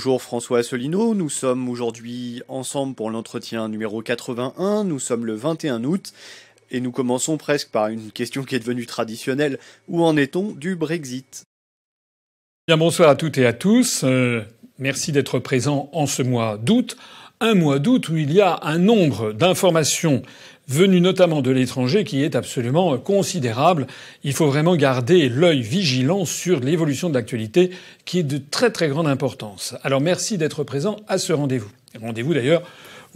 Bonjour François Asselineau, nous sommes aujourd'hui ensemble pour l'entretien numéro 81, nous sommes le 21 août et nous commençons presque par une question qui est devenue traditionnelle. Où en est-on du Brexit? Bien bonsoir à toutes et à tous, euh, merci d'être présents en ce mois d'août, un mois d'août où il y a un nombre d'informations venu notamment de l'étranger, qui est absolument considérable. Il faut vraiment garder l'œil vigilant sur l'évolution de l'actualité, qui est de très très grande importance. Alors merci d'être présent à ce rendez-vous. Rendez-vous d'ailleurs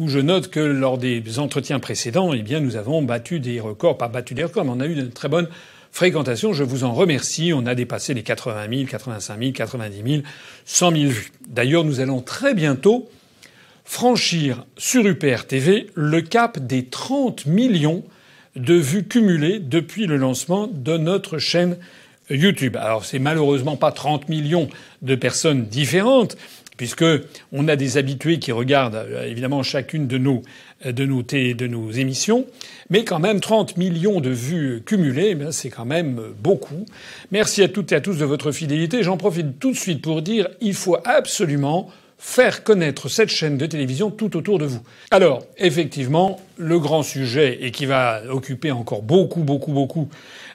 où je note que lors des entretiens précédents, eh bien, nous avons battu des records, pas battu des records, mais on a eu de très bonnes fréquentations. Je vous en remercie. On a dépassé les 80 000, 85 000, 90 000, 100 000 vues. D'ailleurs, nous allons très bientôt franchir sur UPR TV le cap des 30 millions de vues cumulées depuis le lancement de notre chaîne YouTube. Alors c'est malheureusement pas 30 millions de personnes différentes, puisque on a des habitués qui regardent euh, évidemment chacune de nos de nos, de nos émissions, mais quand même 30 millions de vues cumulées, eh c'est quand même beaucoup. Merci à toutes et à tous de votre fidélité. J'en profite tout de suite pour dire il faut absolument faire connaître cette chaîne de télévision tout autour de vous. Alors, effectivement, le grand sujet, et qui va occuper encore beaucoup, beaucoup, beaucoup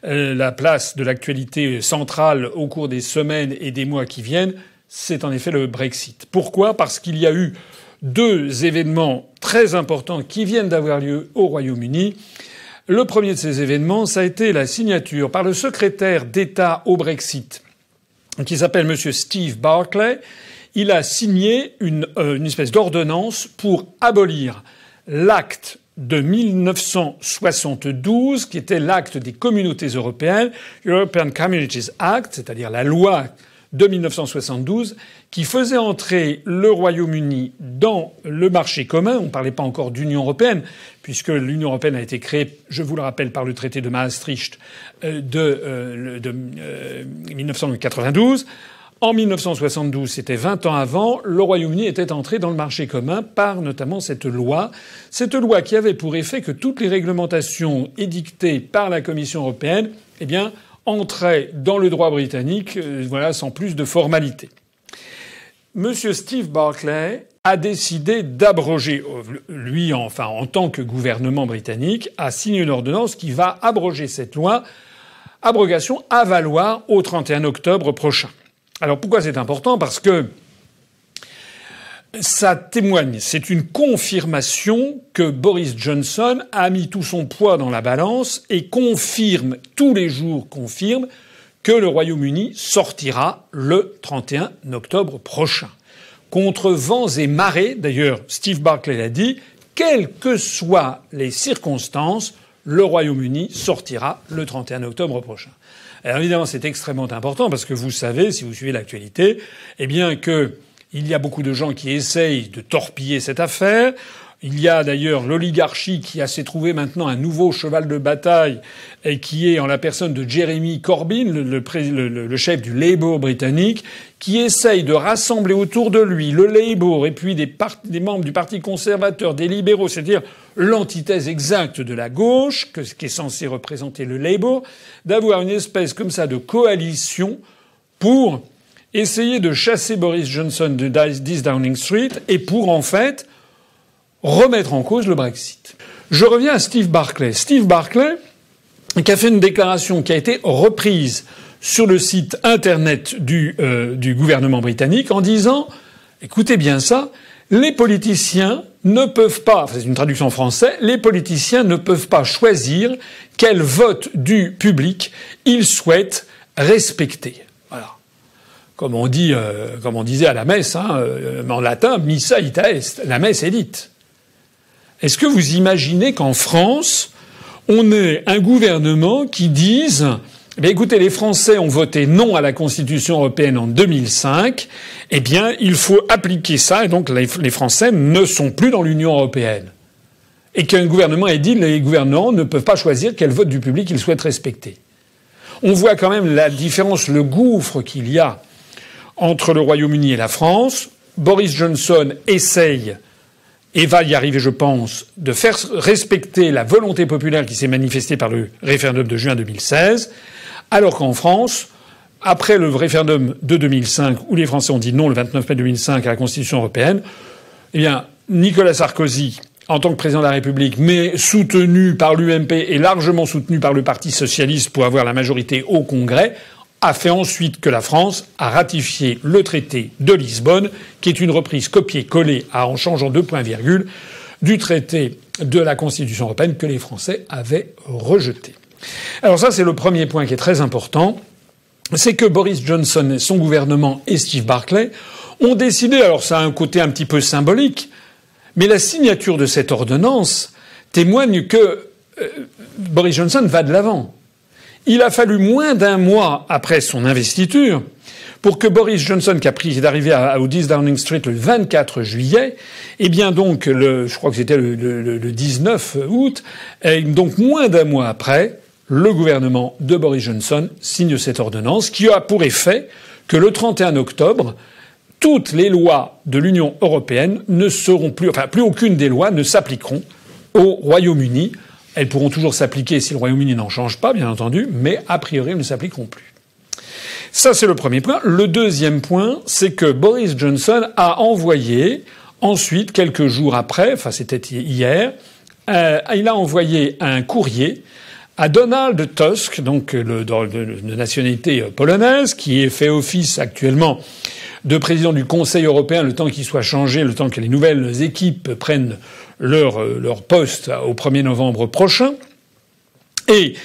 euh, la place de l'actualité centrale au cours des semaines et des mois qui viennent, c'est en effet le Brexit. Pourquoi? Parce qu'il y a eu deux événements très importants qui viennent d'avoir lieu au Royaume-Uni. Le premier de ces événements, ça a été la signature par le secrétaire d'État au Brexit, qui s'appelle M. Steve Barclay, il a signé une, euh, une espèce d'ordonnance pour abolir l'acte de 1972, qui était l'acte des communautés européennes, European Communities Act, c'est-à-dire la loi de 1972, qui faisait entrer le Royaume-Uni dans le marché commun. On ne parlait pas encore d'Union européenne, puisque l'Union européenne a été créée, je vous le rappelle, par le traité de Maastricht euh, de, euh, de 1992. En 1972, c'était 20 ans avant, le Royaume-Uni était entré dans le marché commun par notamment cette loi. Cette loi qui avait pour effet que toutes les réglementations édictées par la Commission européenne, eh bien, entraient dans le droit britannique, euh, voilà, sans plus de formalité. Monsieur Steve Barclay a décidé d'abroger, euh, lui, enfin, en tant que gouvernement britannique, a signé une ordonnance qui va abroger cette loi, abrogation à valoir au 31 octobre prochain. Alors pourquoi c'est important? Parce que ça témoigne, c'est une confirmation que Boris Johnson a mis tout son poids dans la balance et confirme, tous les jours confirme, que le Royaume-Uni sortira le 31 octobre prochain. Contre vents et marées, d'ailleurs Steve Barclay l'a dit, quelles que soient les circonstances, le Royaume-Uni sortira le 31 octobre prochain. Alors évidemment, c'est extrêmement important parce que vous savez, si vous suivez l'actualité, eh bien que il y a beaucoup de gens qui essayent de torpiller cette affaire. Il y a d'ailleurs l'oligarchie qui a s'est trouvé maintenant un nouveau cheval de bataille et qui est en la personne de Jeremy Corbyn, le, chef du Labour britannique, qui essaye de rassembler autour de lui le Labour et puis des, membres du Parti conservateur, des libéraux, c'est-à-dire l'antithèse exacte de la gauche, que, qui est censé représenter le Labour, d'avoir une espèce comme ça de coalition pour essayer de chasser Boris Johnson de 10 Downing Street et pour en fait remettre en cause le Brexit. Je reviens à Steve Barclay. Steve Barclay, qui a fait une déclaration qui a été reprise sur le site internet du, euh, du gouvernement britannique en disant écoutez bien ça, les politiciens ne peuvent pas, c'est une traduction en français, les politiciens ne peuvent pas choisir quel vote du public ils souhaitent respecter. Voilà. Comme on dit, euh, comme on disait à la messe, hein, euh, en latin, missa ita est, la messe est dite. Est-ce que vous imaginez qu'en France, on ait un gouvernement qui dise eh écoutez, les Français ont voté non à la Constitution européenne en 2005. Eh bien, il faut appliquer ça, et donc les Français ne sont plus dans l'Union européenne. Et qu'un gouvernement ait dit les gouvernants ne peuvent pas choisir quel vote du public ils souhaitent respecter. On voit quand même la différence, le gouffre qu'il y a entre le Royaume-Uni et la France. Boris Johnson essaye et va y arriver, je pense, de faire respecter la volonté populaire qui s'est manifestée par le référendum de juin 2016, alors qu'en France, après le référendum de 2005, où les Français ont dit non le 29 mai 2005 à la Constitution européenne, eh bien, Nicolas Sarkozy, en tant que président de la République, mais soutenu par l'UMP et largement soutenu par le Parti socialiste pour avoir la majorité au Congrès, a fait ensuite que la France a ratifié le traité de Lisbonne, qui est une reprise copiée-collée en changeant deux points virgule du traité de la Constitution européenne que les Français avaient rejeté. Alors ça, c'est le premier point qui est très important. C'est que Boris Johnson, son gouvernement et Steve Barclay ont décidé, alors ça a un côté un petit peu symbolique, mais la signature de cette ordonnance témoigne que euh, Boris Johnson va de l'avant. Il a fallu moins d'un mois après son investiture pour que Boris Johnson, qui a pris, arrivé à, au 10 Downing Street le 24 juillet, et bien donc je crois que c'était le, le, 19 août, et donc moins d'un mois après, le gouvernement de Boris Johnson signe cette ordonnance qui a pour effet que le 31 octobre, toutes les lois de l'Union européenne ne seront plus, enfin plus aucune des lois ne s'appliqueront au Royaume-Uni. Elles pourront toujours s'appliquer si le Royaume-Uni n'en change pas, bien entendu, mais a priori elles ne s'appliqueront plus. Ça, c'est le premier point. Le deuxième point, c'est que Boris Johnson a envoyé ensuite, quelques jours après, enfin c'était hier, euh, il a envoyé un courrier à Donald Tusk, donc le, de, nationalité polonaise, qui est fait office actuellement de président du Conseil européen, le temps qu'il soit changé, le temps que les nouvelles équipes prennent leur, leur poste au 1er novembre prochain. Et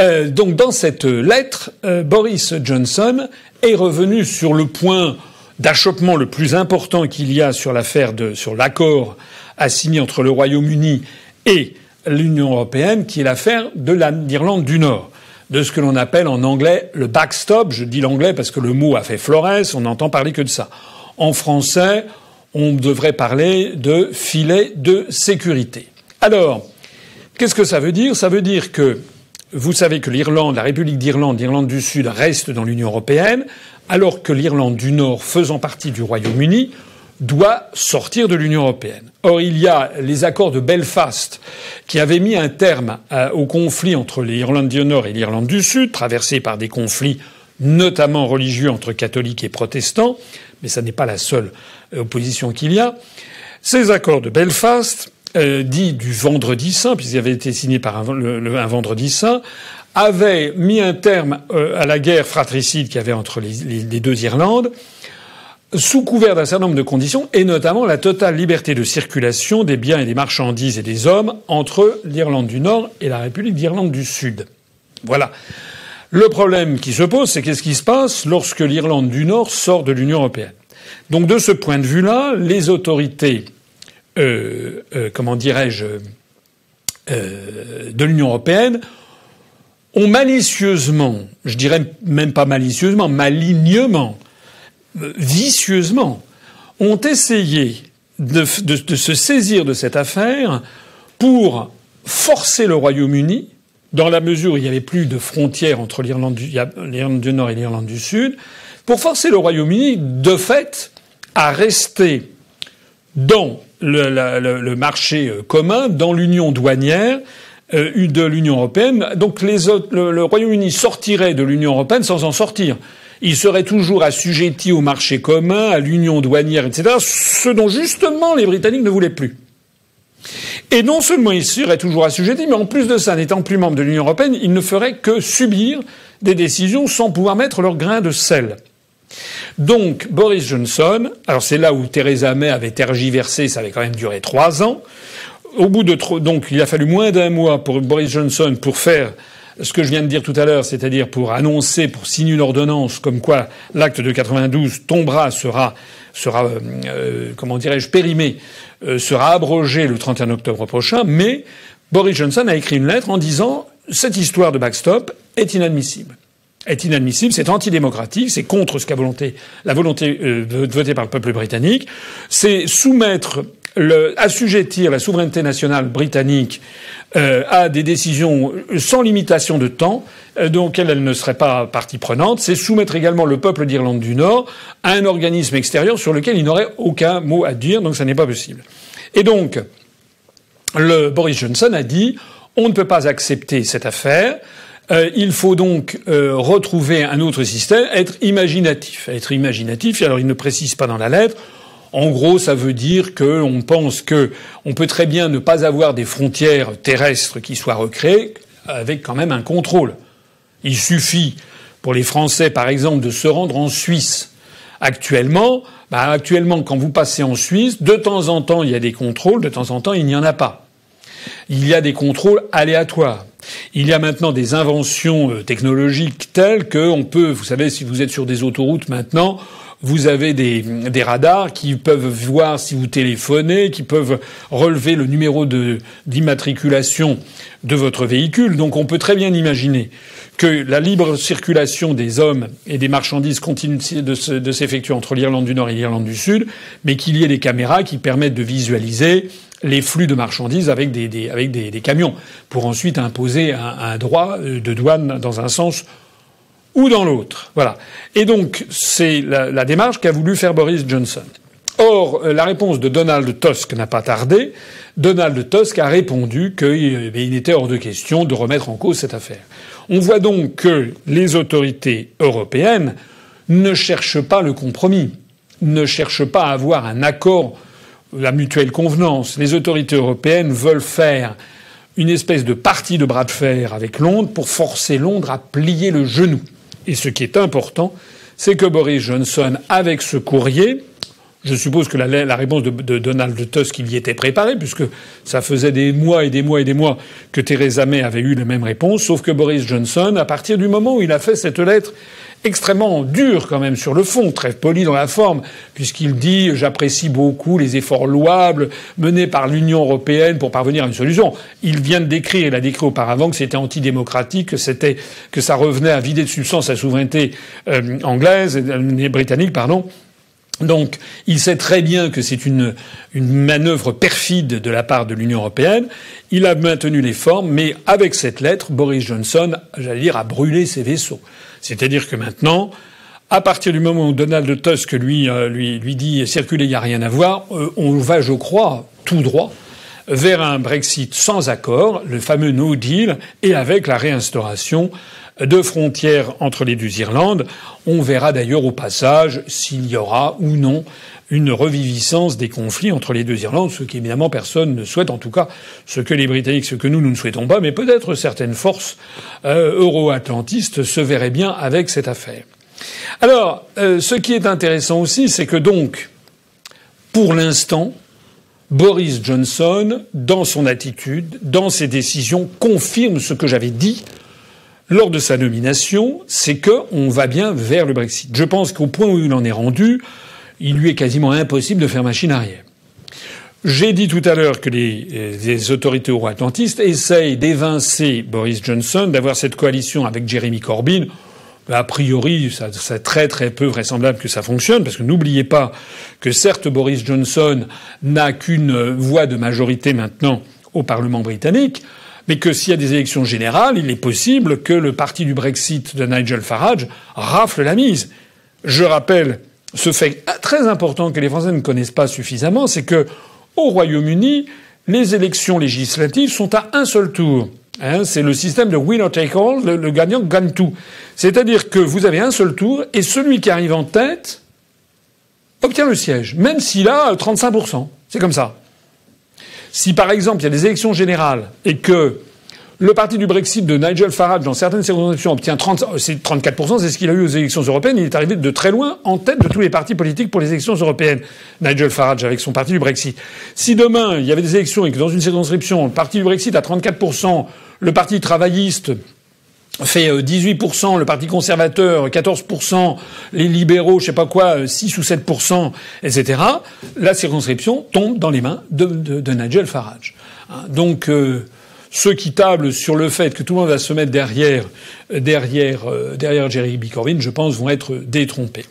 euh, donc dans cette lettre, euh, Boris Johnson est revenu sur le point d'achoppement le plus important qu'il y a sur l'affaire de sur l'accord à signer entre le Royaume-Uni et l'Union européenne, qui est l'affaire de l'Irlande du Nord, de ce que l'on appelle en anglais le backstop. Je dis l'anglais parce que le mot a fait florès, on n'entend parler que de ça. En français, on devrait parler de filet de sécurité. Alors, qu'est-ce que ça veut dire? Ça veut dire que vous savez que l'Irlande, la République d'Irlande, l'Irlande du Sud reste dans l'Union européenne, alors que l'Irlande du Nord, faisant partie du Royaume-Uni, doit sortir de l'Union européenne. Or, il y a les accords de Belfast qui avaient mis un terme au conflit entre l'Irlande du Nord et l'Irlande du Sud, traversé par des conflits notamment religieux entre catholiques et protestants, mais ce n'est pas la seule opposition qu'il y a. Ces accords de Belfast euh, dit du vendredi saint, puisqu'il avait été signé par un, vendredi saint, avait mis un terme euh, à la guerre fratricide qu'il y avait entre les, les, deux Irlandes, sous couvert d'un certain nombre de conditions, et notamment la totale liberté de circulation des biens et des marchandises et des hommes entre l'Irlande du Nord et la République d'Irlande du Sud. Voilà. Le problème qui se pose, c'est qu'est-ce qui se passe lorsque l'Irlande du Nord sort de l'Union européenne? Donc de ce point de vue-là, les autorités euh, euh, comment dirais-je, euh, de l'Union européenne ont malicieusement, je dirais même pas malicieusement, malignement, vicieusement, ont essayé de, se saisir de cette affaire pour forcer le Royaume-Uni, dans la mesure où il n'y avait plus de frontières entre l'Irlande du, Nord et l'Irlande du Sud, pour forcer le Royaume-Uni, de fait, à rester dans le, marché euh, commun, dans l'union douanière euh, de l'Union européenne. Donc le, Royaume-Uni sortirait de l'Union européenne sans en sortir. Il serait toujours assujetti au marché commun, à l'union douanière, etc. Ce dont justement les Britanniques ne voulaient plus. Et non seulement il serait toujours assujetti, mais en plus de ça, n'étant plus membre de l'Union européenne, il ne ferait que subir des décisions sans pouvoir mettre leur grain de sel. Donc Boris Johnson, alors c'est là où Theresa May avait tergiversé, ça avait quand même duré trois ans. Au bout de donc il a fallu moins d'un mois pour Boris Johnson pour faire ce que je viens de dire tout à l'heure, c'est-à-dire pour annoncer, pour signer une ordonnance comme quoi l'acte de 92 tombera, sera, sera, euh, euh, comment dirais-je, périmé, euh, sera abrogé le 31 octobre prochain. Mais Boris Johnson a écrit une lettre en disant cette histoire de backstop est inadmissible est inadmissible, c'est antidémocratique, c'est contre ce qu'a volonté, la volonté votée par le peuple britannique, c'est soumettre le, assujettir la souveraineté nationale britannique euh, à des décisions sans limitation de temps, euh, dont elle ne serait pas partie prenante, c'est soumettre également le peuple d'Irlande du Nord à un organisme extérieur sur lequel il n'aurait aucun mot à dire, donc ça n'est pas possible. Et donc, le Boris Johnson a dit on ne peut pas accepter cette affaire. Euh, il faut donc euh, retrouver un autre système, être imaginatif. Être imaginatif, alors il ne précise pas dans la lettre. En gros, ça veut dire qu'on pense que on peut très bien ne pas avoir des frontières terrestres qui soient recréées avec quand même un contrôle. Il suffit pour les Français, par exemple, de se rendre en Suisse. Actuellement, bah, actuellement, quand vous passez en Suisse, de temps en temps, il y a des contrôles, de temps en temps, il n'y en a pas. Il y a des contrôles aléatoires. Il y a maintenant des inventions euh, technologiques telles qu'on peut, vous savez, si vous êtes sur des autoroutes maintenant, vous avez des, radars qui peuvent voir si vous téléphonez, qui peuvent relever le numéro d'immatriculation de votre véhicule. Donc on peut très bien imaginer que la libre circulation des hommes et des marchandises continue de s'effectuer entre l'Irlande du Nord et l'Irlande du Sud, mais qu'il y ait des caméras qui permettent de visualiser les flux de marchandises avec des, camions, pour ensuite imposer un, un, droit de douane dans un sens ou dans l'autre. Voilà. Et donc, c'est la, démarche qu'a voulu faire Boris Johnson. Or, la réponse de Donald Tusk n'a pas tardé. Donald Tusk a répondu qu'il eh était hors de question de remettre en cause cette affaire. On voit donc que les autorités européennes ne cherchent pas le compromis, ne cherchent pas à avoir un accord, la mutuelle convenance. Les autorités européennes veulent faire une espèce de partie de bras de fer avec Londres pour forcer Londres à plier le genou. Et ce qui est important, c'est que Boris Johnson, avec ce courrier, je suppose que la, réponse de, Donald Tusk il y était préparée, puisque ça faisait des mois et des mois et des mois que Theresa May avait eu la même réponse, sauf que Boris Johnson, à partir du moment où il a fait cette lettre extrêmement dure quand même sur le fond, très poli dans la forme, puisqu'il dit j'apprécie beaucoup les efforts louables menés par l'Union européenne pour parvenir à une solution. Il vient de décrire, il a décrit auparavant que c'était antidémocratique, que c'était que ça revenait à vider de substance la souveraineté euh, anglaise, euh, britannique, pardon. Donc, il sait très bien que c'est une, une manœuvre perfide de la part de l'Union européenne. Il a maintenu les formes, mais avec cette lettre, Boris Johnson, j'allais dire, a brûlé ses vaisseaux. C'est-à-dire que maintenant, à partir du moment où Donald Tusk lui, euh, lui, lui dit circuler, il n'y a rien à voir, euh, on va, je crois, tout droit vers un Brexit sans accord, le fameux No Deal, et avec la réinstauration de frontières entre les deux Irlandes. On verra d'ailleurs au passage s'il y aura ou non une reviviscence des conflits entre les deux Irlandes, ce qu'évidemment personne ne souhaite, en tout cas ce que les Britanniques, ce que nous, nous ne souhaitons pas, mais peut-être certaines forces euh, euro-atlantistes se verraient bien avec cette affaire. Alors, euh, ce qui est intéressant aussi, c'est que donc, pour l'instant, Boris Johnson, dans son attitude, dans ses décisions, confirme ce que j'avais dit lors de sa nomination, c'est qu'on va bien vers le Brexit. Je pense qu'au point où il en est rendu, il lui est quasiment impossible de faire machine arrière. J'ai dit tout à l'heure que les, les autorités euro-atlantistes essayent d'évincer Boris Johnson, d'avoir cette coalition avec Jeremy Corbyn. A priori, c'est très très peu vraisemblable que ça fonctionne, parce que n'oubliez pas que certes Boris Johnson n'a qu'une voix de majorité maintenant au Parlement britannique, mais que s'il y a des élections générales, il est possible que le parti du Brexit de Nigel Farage rafle la mise. Je rappelle ce fait très important que les Français ne connaissent pas suffisamment, c'est que au Royaume-Uni, les élections législatives sont à un seul tour. Hein, c'est le système de winner take all, le, le gagnant gagne tout. C'est-à-dire que vous avez un seul tour et celui qui arrive en tête obtient le siège, même s'il a 35%. C'est comme ça. Si par exemple il y a des élections générales et que le parti du Brexit de Nigel Farage, dans certaines circonscriptions, obtient 30, 34%, c'est ce qu'il a eu aux élections européennes. Il est arrivé de très loin en tête de tous les partis politiques pour les élections européennes. Nigel Farage avec son parti du Brexit. Si demain il y avait des élections et que dans une circonscription, le parti du Brexit a 34%, le parti travailliste fait 18%, euh, le Parti conservateur 14%, les libéraux, je sais pas quoi, 6 euh, ou 7%, etc., la circonscription tombe dans les mains de, de, Nigel Farage. Hein, donc euh, ceux qui tablent sur le fait que tout le monde va se mettre derrière, derrière, derrière Jeremy Corbyn, je pense, vont être détrompés.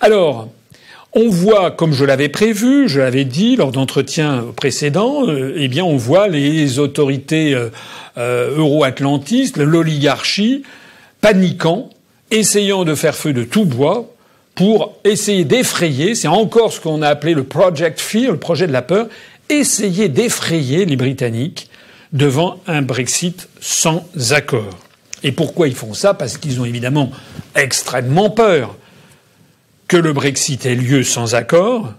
Alors, on voit, comme je l'avais prévu, je l'avais dit lors d'entretiens précédents, eh bien, on voit les autorités euh, euro-atlantiste, l'oligarchie, paniquant, essayant de faire feu de tout bois pour essayer d'effrayer, c'est encore ce qu'on a appelé le Project Fear, le projet de la peur, essayer d'effrayer les Britanniques devant un Brexit sans accord. Et pourquoi ils font ça? Parce qu'ils ont évidemment extrêmement peur que le Brexit ait lieu sans accord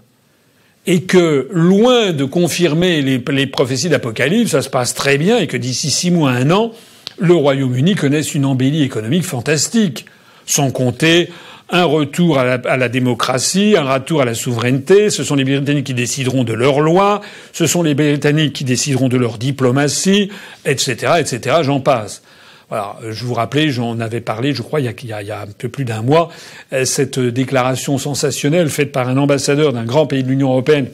et que, loin de confirmer les, prophéties d'Apocalypse, ça se passe très bien et que d'ici six mois, un an, le Royaume-Uni connaisse une embellie économique fantastique, sans compter un retour à la, à la, démocratie, un retour à la souveraineté. Ce sont les Britanniques qui décideront de leurs lois, ce sont les Britanniques qui décideront de leur diplomatie, etc., etc. J'en passe. Voilà, je vous rappelais, j'en avais parlé, je crois, il y, a, un peu plus d'un mois, euh, cette déclaration sensationnelle faite par un ambassadeur d'un grand pays de l'Union européenne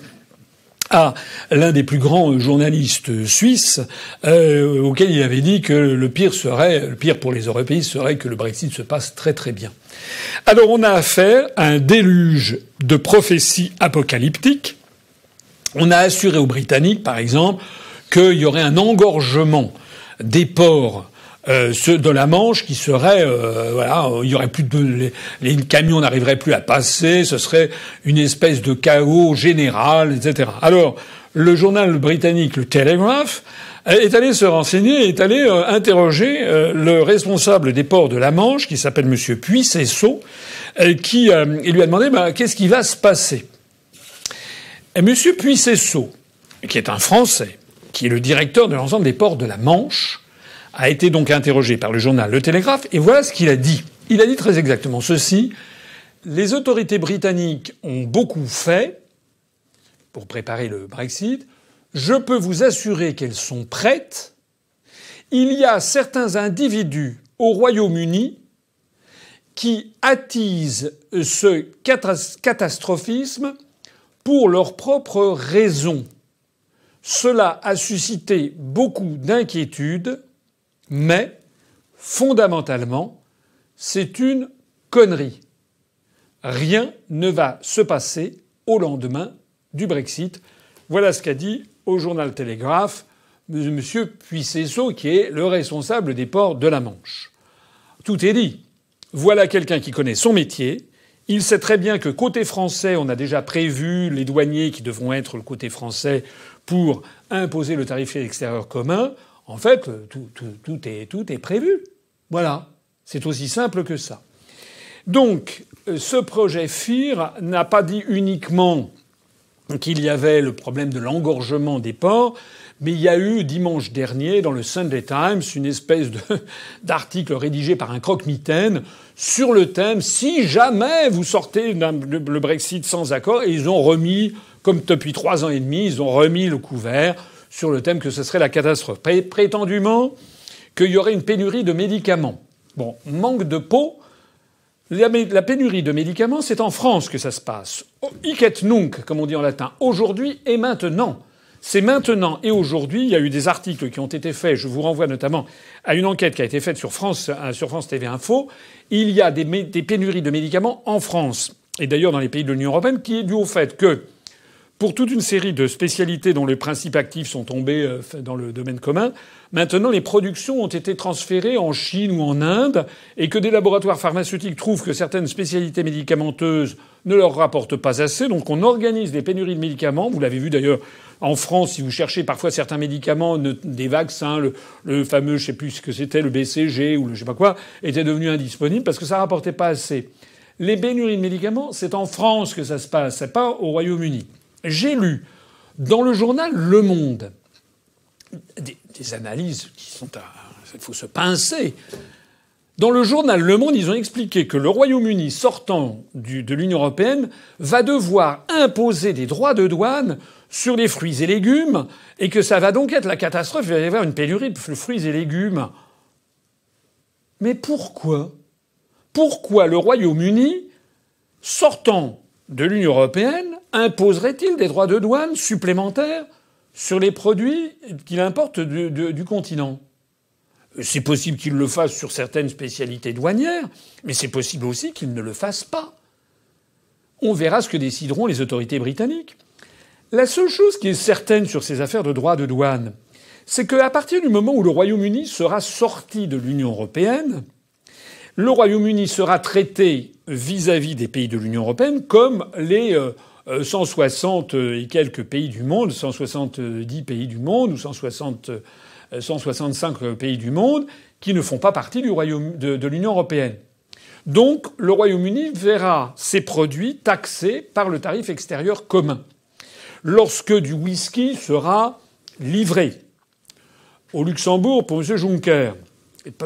à l'un des plus grands journalistes suisses, euh, auquel il avait dit que le pire serait, le pire pour les Européens serait que le Brexit se passe très très bien. Alors on a affaire à un déluge de prophéties apocalyptiques. On a assuré aux Britanniques, par exemple, qu'il y aurait un engorgement des ports euh, ceux de la Manche qui seraient euh, voilà, il y aurait plus de les, les camions n'arriveraient plus à passer, ce serait une espèce de chaos général, etc. Alors le journal britannique, le Telegraph, est allé se renseigner, est allé euh, interroger le responsable des ports de la Manche, qui s'appelle Monsieur Puissesseau, qui il lui a demandé bah, qu'est-ce qui va se passer? Et Monsieur Puissesseau, qui est un Français, qui est le directeur de l'ensemble des ports de la Manche, a été donc interrogé par le journal Le Télégraphe, et voilà ce qu'il a dit. Il a dit très exactement ceci. Les autorités britanniques ont beaucoup fait pour préparer le Brexit. Je peux vous assurer qu'elles sont prêtes. Il y a certains individus au Royaume-Uni qui attisent ce catastrophisme pour leurs propres raisons. Cela a suscité beaucoup d'inquiétudes mais, fondamentalement, c'est une connerie. Rien ne va se passer au lendemain du Brexit. Voilà ce qu'a dit au journal Télégraphe M. Puissesseau, qui est le responsable des ports de la Manche. Tout est dit. Voilà quelqu'un qui connaît son métier. Il sait très bien que côté français, on a déjà prévu les douaniers qui devront être le côté français pour imposer le tarif extérieur commun. En fait, tout, est, prévu. Voilà. C'est aussi simple que ça. Donc, ce projet FIR n'a pas dit uniquement qu'il y avait le problème de l'engorgement des ports, mais il y a eu dimanche dernier dans le Sunday Times une espèce d'article rédigé par un croque-mitaine sur le thème si jamais vous sortez le Brexit sans accord, et ils ont remis, comme depuis trois ans et demi, ils ont remis le couvert sur le thème que ce serait la catastrophe. Prétendument qu'il y aurait une pénurie de médicaments. Bon, manque de peau. La, pénurie de médicaments, c'est en France que ça se passe. Hic et nunc, comme on dit en latin. Aujourd'hui et maintenant. C'est maintenant et aujourd'hui. Il y a eu des articles qui ont été faits. Je vous renvoie notamment à une enquête qui a été faite sur France, euh, sur France TV Info. Il y a des, pénuries de médicaments en France. Et d'ailleurs dans les pays de l'Union européenne, qui est dû au fait que pour toute une série de spécialités dont les principes actifs sont tombés euh, dans le domaine commun, maintenant les productions ont été transférées en Chine ou en Inde et que des laboratoires pharmaceutiques trouvent que certaines spécialités médicamenteuses ne leur rapportent pas assez. Donc on organise des pénuries de médicaments. Vous l'avez vu d'ailleurs en France, si vous cherchez parfois certains médicaments, des vaccins, le, fameux, je sais plus ce que c'était, le BCG ou le je sais pas quoi, était devenu indisponible parce que ça rapportait pas assez. Les pénuries de médicaments, c'est en France que ça se passe, pas au Royaume-Uni. J'ai lu dans le journal Le Monde des, analyses qui sont à. Il faut se pincer. Dans le journal Le Monde, ils ont expliqué que le Royaume-Uni, sortant de l'Union européenne, va devoir imposer des droits de douane sur les fruits et légumes, et que ça va donc être la catastrophe. Il va y avoir une pénurie de fruits et légumes. Mais pourquoi? Pourquoi le Royaume-Uni, sortant de l'Union européenne, imposerait-il des droits de douane supplémentaires sur les produits qu'il importe du, continent? C'est possible qu'il le fasse sur certaines spécialités douanières, mais c'est possible aussi qu'il ne le fasse pas. On verra ce que décideront les autorités britanniques. La seule chose qui est certaine sur ces affaires de droits de douane, c'est qu'à partir du moment où le Royaume-Uni sera sorti de l'Union européenne, le Royaume-Uni sera traité vis-à-vis des pays de l'Union européenne comme les 160 euh, euh, et quelques pays du monde, 170 pays du monde ou 160, 165 euh, pays du monde qui ne font pas partie du Royaume de, l'Union européenne. Donc le Royaume-Uni verra ses produits taxés par le tarif extérieur commun. Lorsque du whisky sera livré au Luxembourg pour M. Juncker,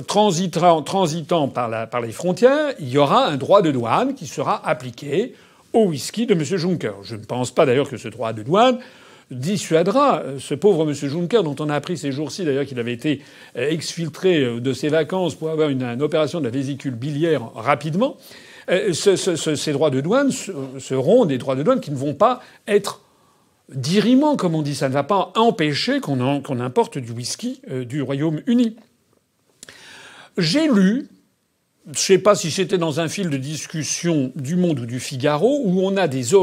transitant par, par les frontières, il y aura un droit de douane qui sera appliqué au whisky de M. Juncker. Je ne pense pas d'ailleurs que ce droit de douane dissuadera euh, ce pauvre M. Juncker, dont on a appris ces jours-ci d'ailleurs qu'il avait été euh, exfiltré euh, de ses vacances pour avoir une, opération de la vésicule biliaire rapidement. ces droits de douane seront des droits de douane qui ne vont pas être dirimants, comme on dit. Ça ne va pas empêcher qu'on importe du whisky du Royaume-Uni. J'ai lu, je ne sais pas si c'était dans un fil de discussion du Monde ou du Figaro, où on a des,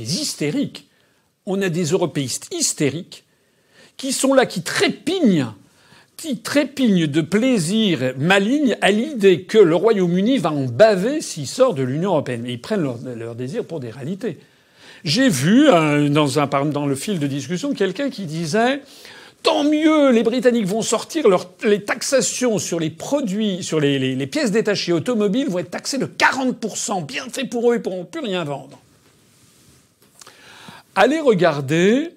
hystériques on a des européistes hystériques qui sont là, qui trépignent, qui trépignent de plaisir maligne à l'idée que le Royaume-Uni va en baver s'il sort de l'Union européenne. ils prennent leur, désir pour des réalités. J'ai vu euh, dans le fil de discussion quelqu'un qui disait Tant mieux, les Britanniques vont sortir, les taxations sur les produits, sur les, les pièces détachées automobiles vont être taxées de 40%, bien fait pour eux, ils ne pourront plus rien vendre. Allez regarder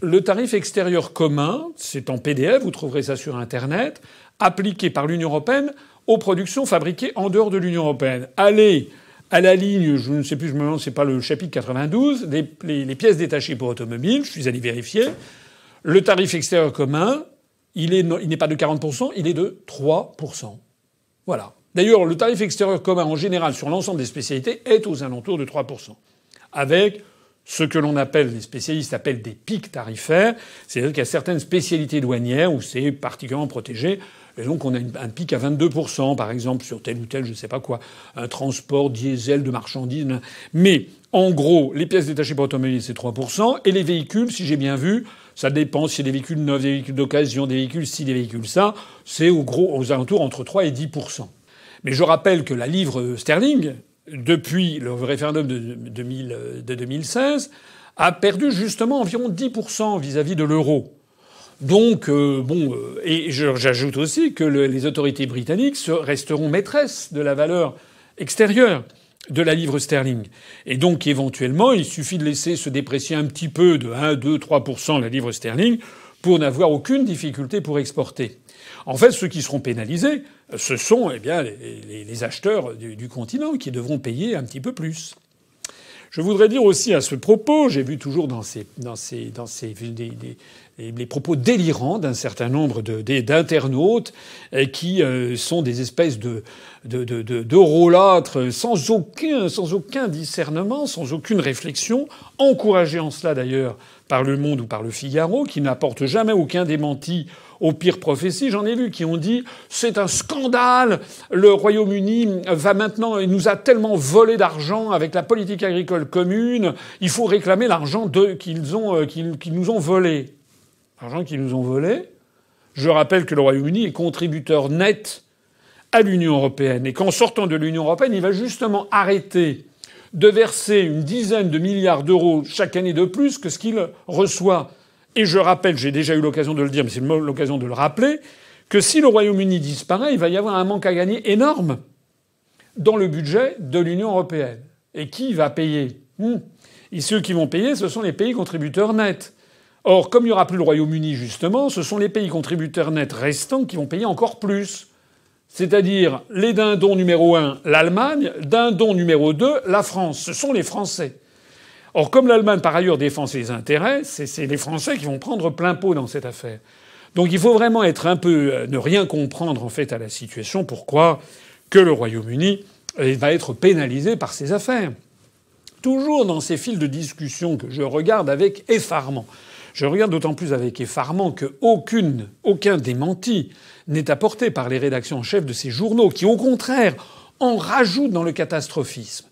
le tarif extérieur commun, c'est en PDF, vous trouverez ça sur Internet, appliqué par l'Union européenne aux productions fabriquées en dehors de l'Union européenne. Allez à la ligne, je ne sais plus, je me demande, c'est pas le chapitre 92, les, pièces détachées pour automobiles, je suis allé vérifier. Le tarif extérieur commun, il n'est pas de 40%, il est de 3%. Voilà. D'ailleurs, le tarif extérieur commun en général sur l'ensemble des spécialités est aux alentours de 3%. Avec ce que l'on appelle, les spécialistes appellent des pics tarifaires, c'est-à-dire qu'il y a certaines spécialités douanières où c'est particulièrement protégé. Et donc on a un pic à 22%, par exemple, sur tel ou tel, je ne sais pas quoi, un transport diesel de marchandises. Mais en gros, les pièces détachées pour automobiles, c'est 3%, et les véhicules, si j'ai bien vu, ça dépend si des véhicules neufs, des véhicules d'occasion, des véhicules ci, des véhicules ça, c'est au gros, aux alentours entre 3 et 10%. Mais je rappelle que la livre sterling, depuis le référendum de, 2016, a perdu justement environ 10% vis-à-vis de l'euro. Donc, euh, bon, euh, et j'ajoute aussi que les autorités britanniques resteront maîtresses de la valeur extérieure de la livre sterling. Et donc, éventuellement, il suffit de laisser se déprécier un petit peu de 1, 2, 3% la livre sterling pour n'avoir aucune difficulté pour exporter. En fait, ceux qui seront pénalisés, ce sont eh bien, les, acheteurs du, continent qui devront payer un petit peu plus. Je voudrais dire aussi à ce propos, j'ai vu toujours dans ces, dans ces, dans ces les propos délirants d'un certain nombre d'internautes eh, qui euh, sont des espèces de d'eurolâtres sans aucun, sans aucun discernement, sans aucune réflexion, encouragés en cela d'ailleurs par Le Monde ou par Le Figaro, qui n'apportent jamais aucun démenti aux pires prophéties. J'en ai vu qui ont dit c'est un scandale. Le Royaume-Uni va maintenant, il nous a tellement volé d'argent avec la politique agricole commune. Il faut réclamer l'argent qu'ils ont, euh, qu'ils, nous ont volé. L'argent qu'ils nous ont volé. Je rappelle que le Royaume-Uni est contributeur net à l'Union européenne et qu'en sortant de l'Union européenne, il va justement arrêter de verser une dizaine de milliards d'euros chaque année de plus que ce qu'il reçoit et je rappelle, j'ai déjà eu l'occasion de le dire, mais c'est l'occasion de le rappeler, que si le Royaume-Uni disparaît, il va y avoir un manque à gagner énorme dans le budget de l'Union européenne. Et qui va payer? Hmm. Et ceux qui vont payer, ce sont les pays contributeurs nets. Or, comme il n'y aura plus le Royaume-Uni, justement, ce sont les pays contributeurs nets restants qui vont payer encore plus. C'est-à-dire les dindons numéro un, l'Allemagne, dindon numéro deux, la France. Ce sont les Français. Or, comme l'Allemagne, par ailleurs, défend ses intérêts, c'est les Français qui vont prendre plein pot dans cette affaire. Donc il faut vraiment être un peu. Euh, ne rien comprendre, en fait, à la situation. Pourquoi que le Royaume-Uni euh, va être pénalisé par ces affaires? Toujours dans ces fils de discussion que je regarde avec effarement. Je regarde d'autant plus avec effarement que aucune, aucun démenti n'est apporté par les rédactions en chef de ces journaux, qui au contraire en rajoutent dans le catastrophisme.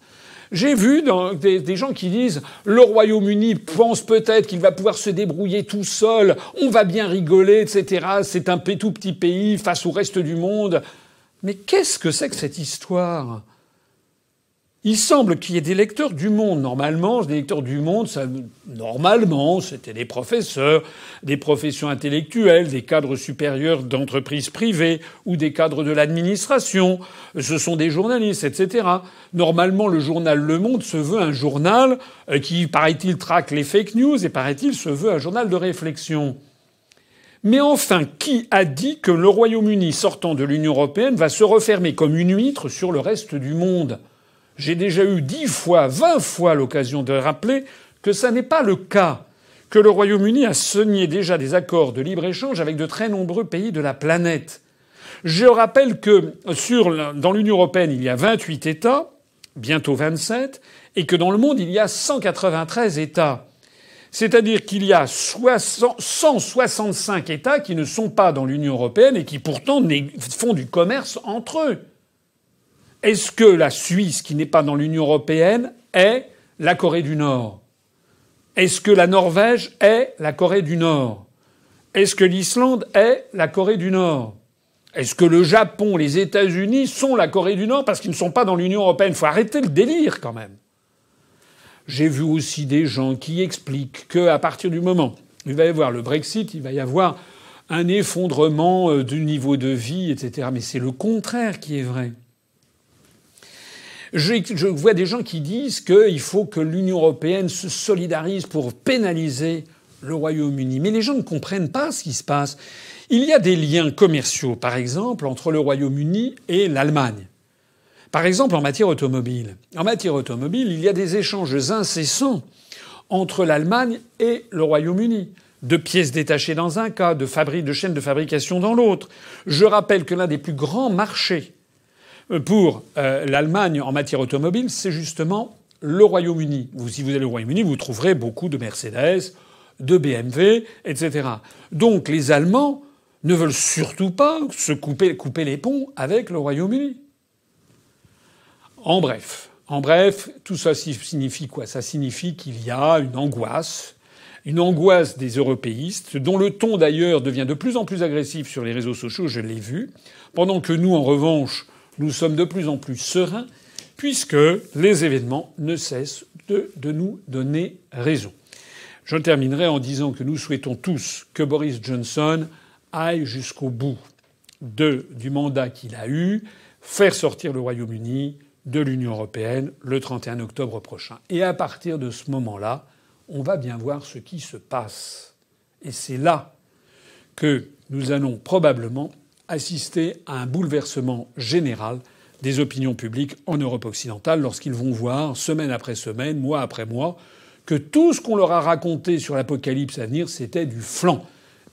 J'ai vu des, gens qui disent le Royaume-Uni pense peut-être qu'il va pouvoir se débrouiller tout seul, on va bien rigoler, etc. C'est un tout petit pays face au reste du monde. Mais qu'est-ce que c'est que cette histoire? Il semble qu'il y ait des lecteurs du monde. Normalement, des lecteurs du monde, ça, normalement, c'était des professeurs, des professions intellectuelles, des cadres supérieurs d'entreprises privées ou des cadres de l'administration. Ce sont des journalistes, etc. Normalement, le journal Le Monde se veut un journal euh, qui, paraît-il, traque les fake news et, paraît-il, se veut un journal de réflexion. Mais enfin, qui a dit que le Royaume-Uni sortant de l'Union européenne va se refermer comme une huître sur le reste du monde? J'ai déjà eu dix fois, vingt fois l'occasion de rappeler que ça n'est pas le cas, que le Royaume-Uni a signé déjà des accords de libre-échange avec de très nombreux pays de la planète. Je rappelle que dans l'Union européenne, il y a 28 États, bientôt 27, et que dans le monde, il y a 193 États. C'est-à-dire qu'il y a 165 États qui ne sont pas dans l'Union européenne et qui pourtant font du commerce entre eux. Est-ce que la Suisse, qui n'est pas dans l'Union européenne, est la Corée du Nord? Est-ce que la Norvège est la Corée du Nord? Est-ce que l'Islande est la Corée du Nord? Est-ce que le Japon, les États-Unis sont la Corée du Nord parce qu'ils ne sont pas dans l'Union européenne? Il faut arrêter le délire quand même. J'ai vu aussi des gens qui expliquent qu'à partir du moment où il va y avoir le Brexit, il va y avoir un effondrement euh, du niveau de vie, etc. Mais c'est le contraire qui est vrai. Je, vois des gens qui disent qu'il faut que l'Union européenne se solidarise pour pénaliser le Royaume-Uni. Mais les gens ne comprennent pas ce qui se passe. Il y a des liens commerciaux, par exemple, entre le Royaume-Uni et l'Allemagne. Par exemple, en matière automobile. En matière automobile, il y a des échanges incessants entre l'Allemagne et le Royaume-Uni. De pièces détachées dans un cas, de, de chaînes de fabrication dans l'autre. Je rappelle que l'un des plus grands marchés pour euh, l'Allemagne en matière automobile, c'est justement le Royaume-Uni. si vous allez au Royaume-Uni, vous trouverez beaucoup de Mercedes, de BMW, etc. Donc les Allemands ne veulent surtout pas se couper, couper les ponts avec le Royaume-Uni. En bref, en bref, tout ça signifie quoi? Ça signifie qu'il y a une angoisse, une angoisse des européistes, dont le ton d'ailleurs devient de plus en plus agressif sur les réseaux sociaux, je l'ai vu, pendant que nous, en revanche, nous sommes de plus en plus sereins puisque les événements ne cessent de, nous donner raison. Je terminerai en disant que nous souhaitons tous que Boris Johnson aille jusqu'au bout du mandat qu'il a eu, faire sortir le Royaume-Uni de l'Union européenne le 31 octobre prochain. Et à partir de ce moment-là, on va bien voir ce qui se passe. Et c'est là que nous allons probablement assister à un bouleversement général des opinions publiques en Europe occidentale lorsqu'ils vont voir, semaine après semaine, mois après mois, que tout ce qu'on leur a raconté sur l'apocalypse à venir, c'était du flanc.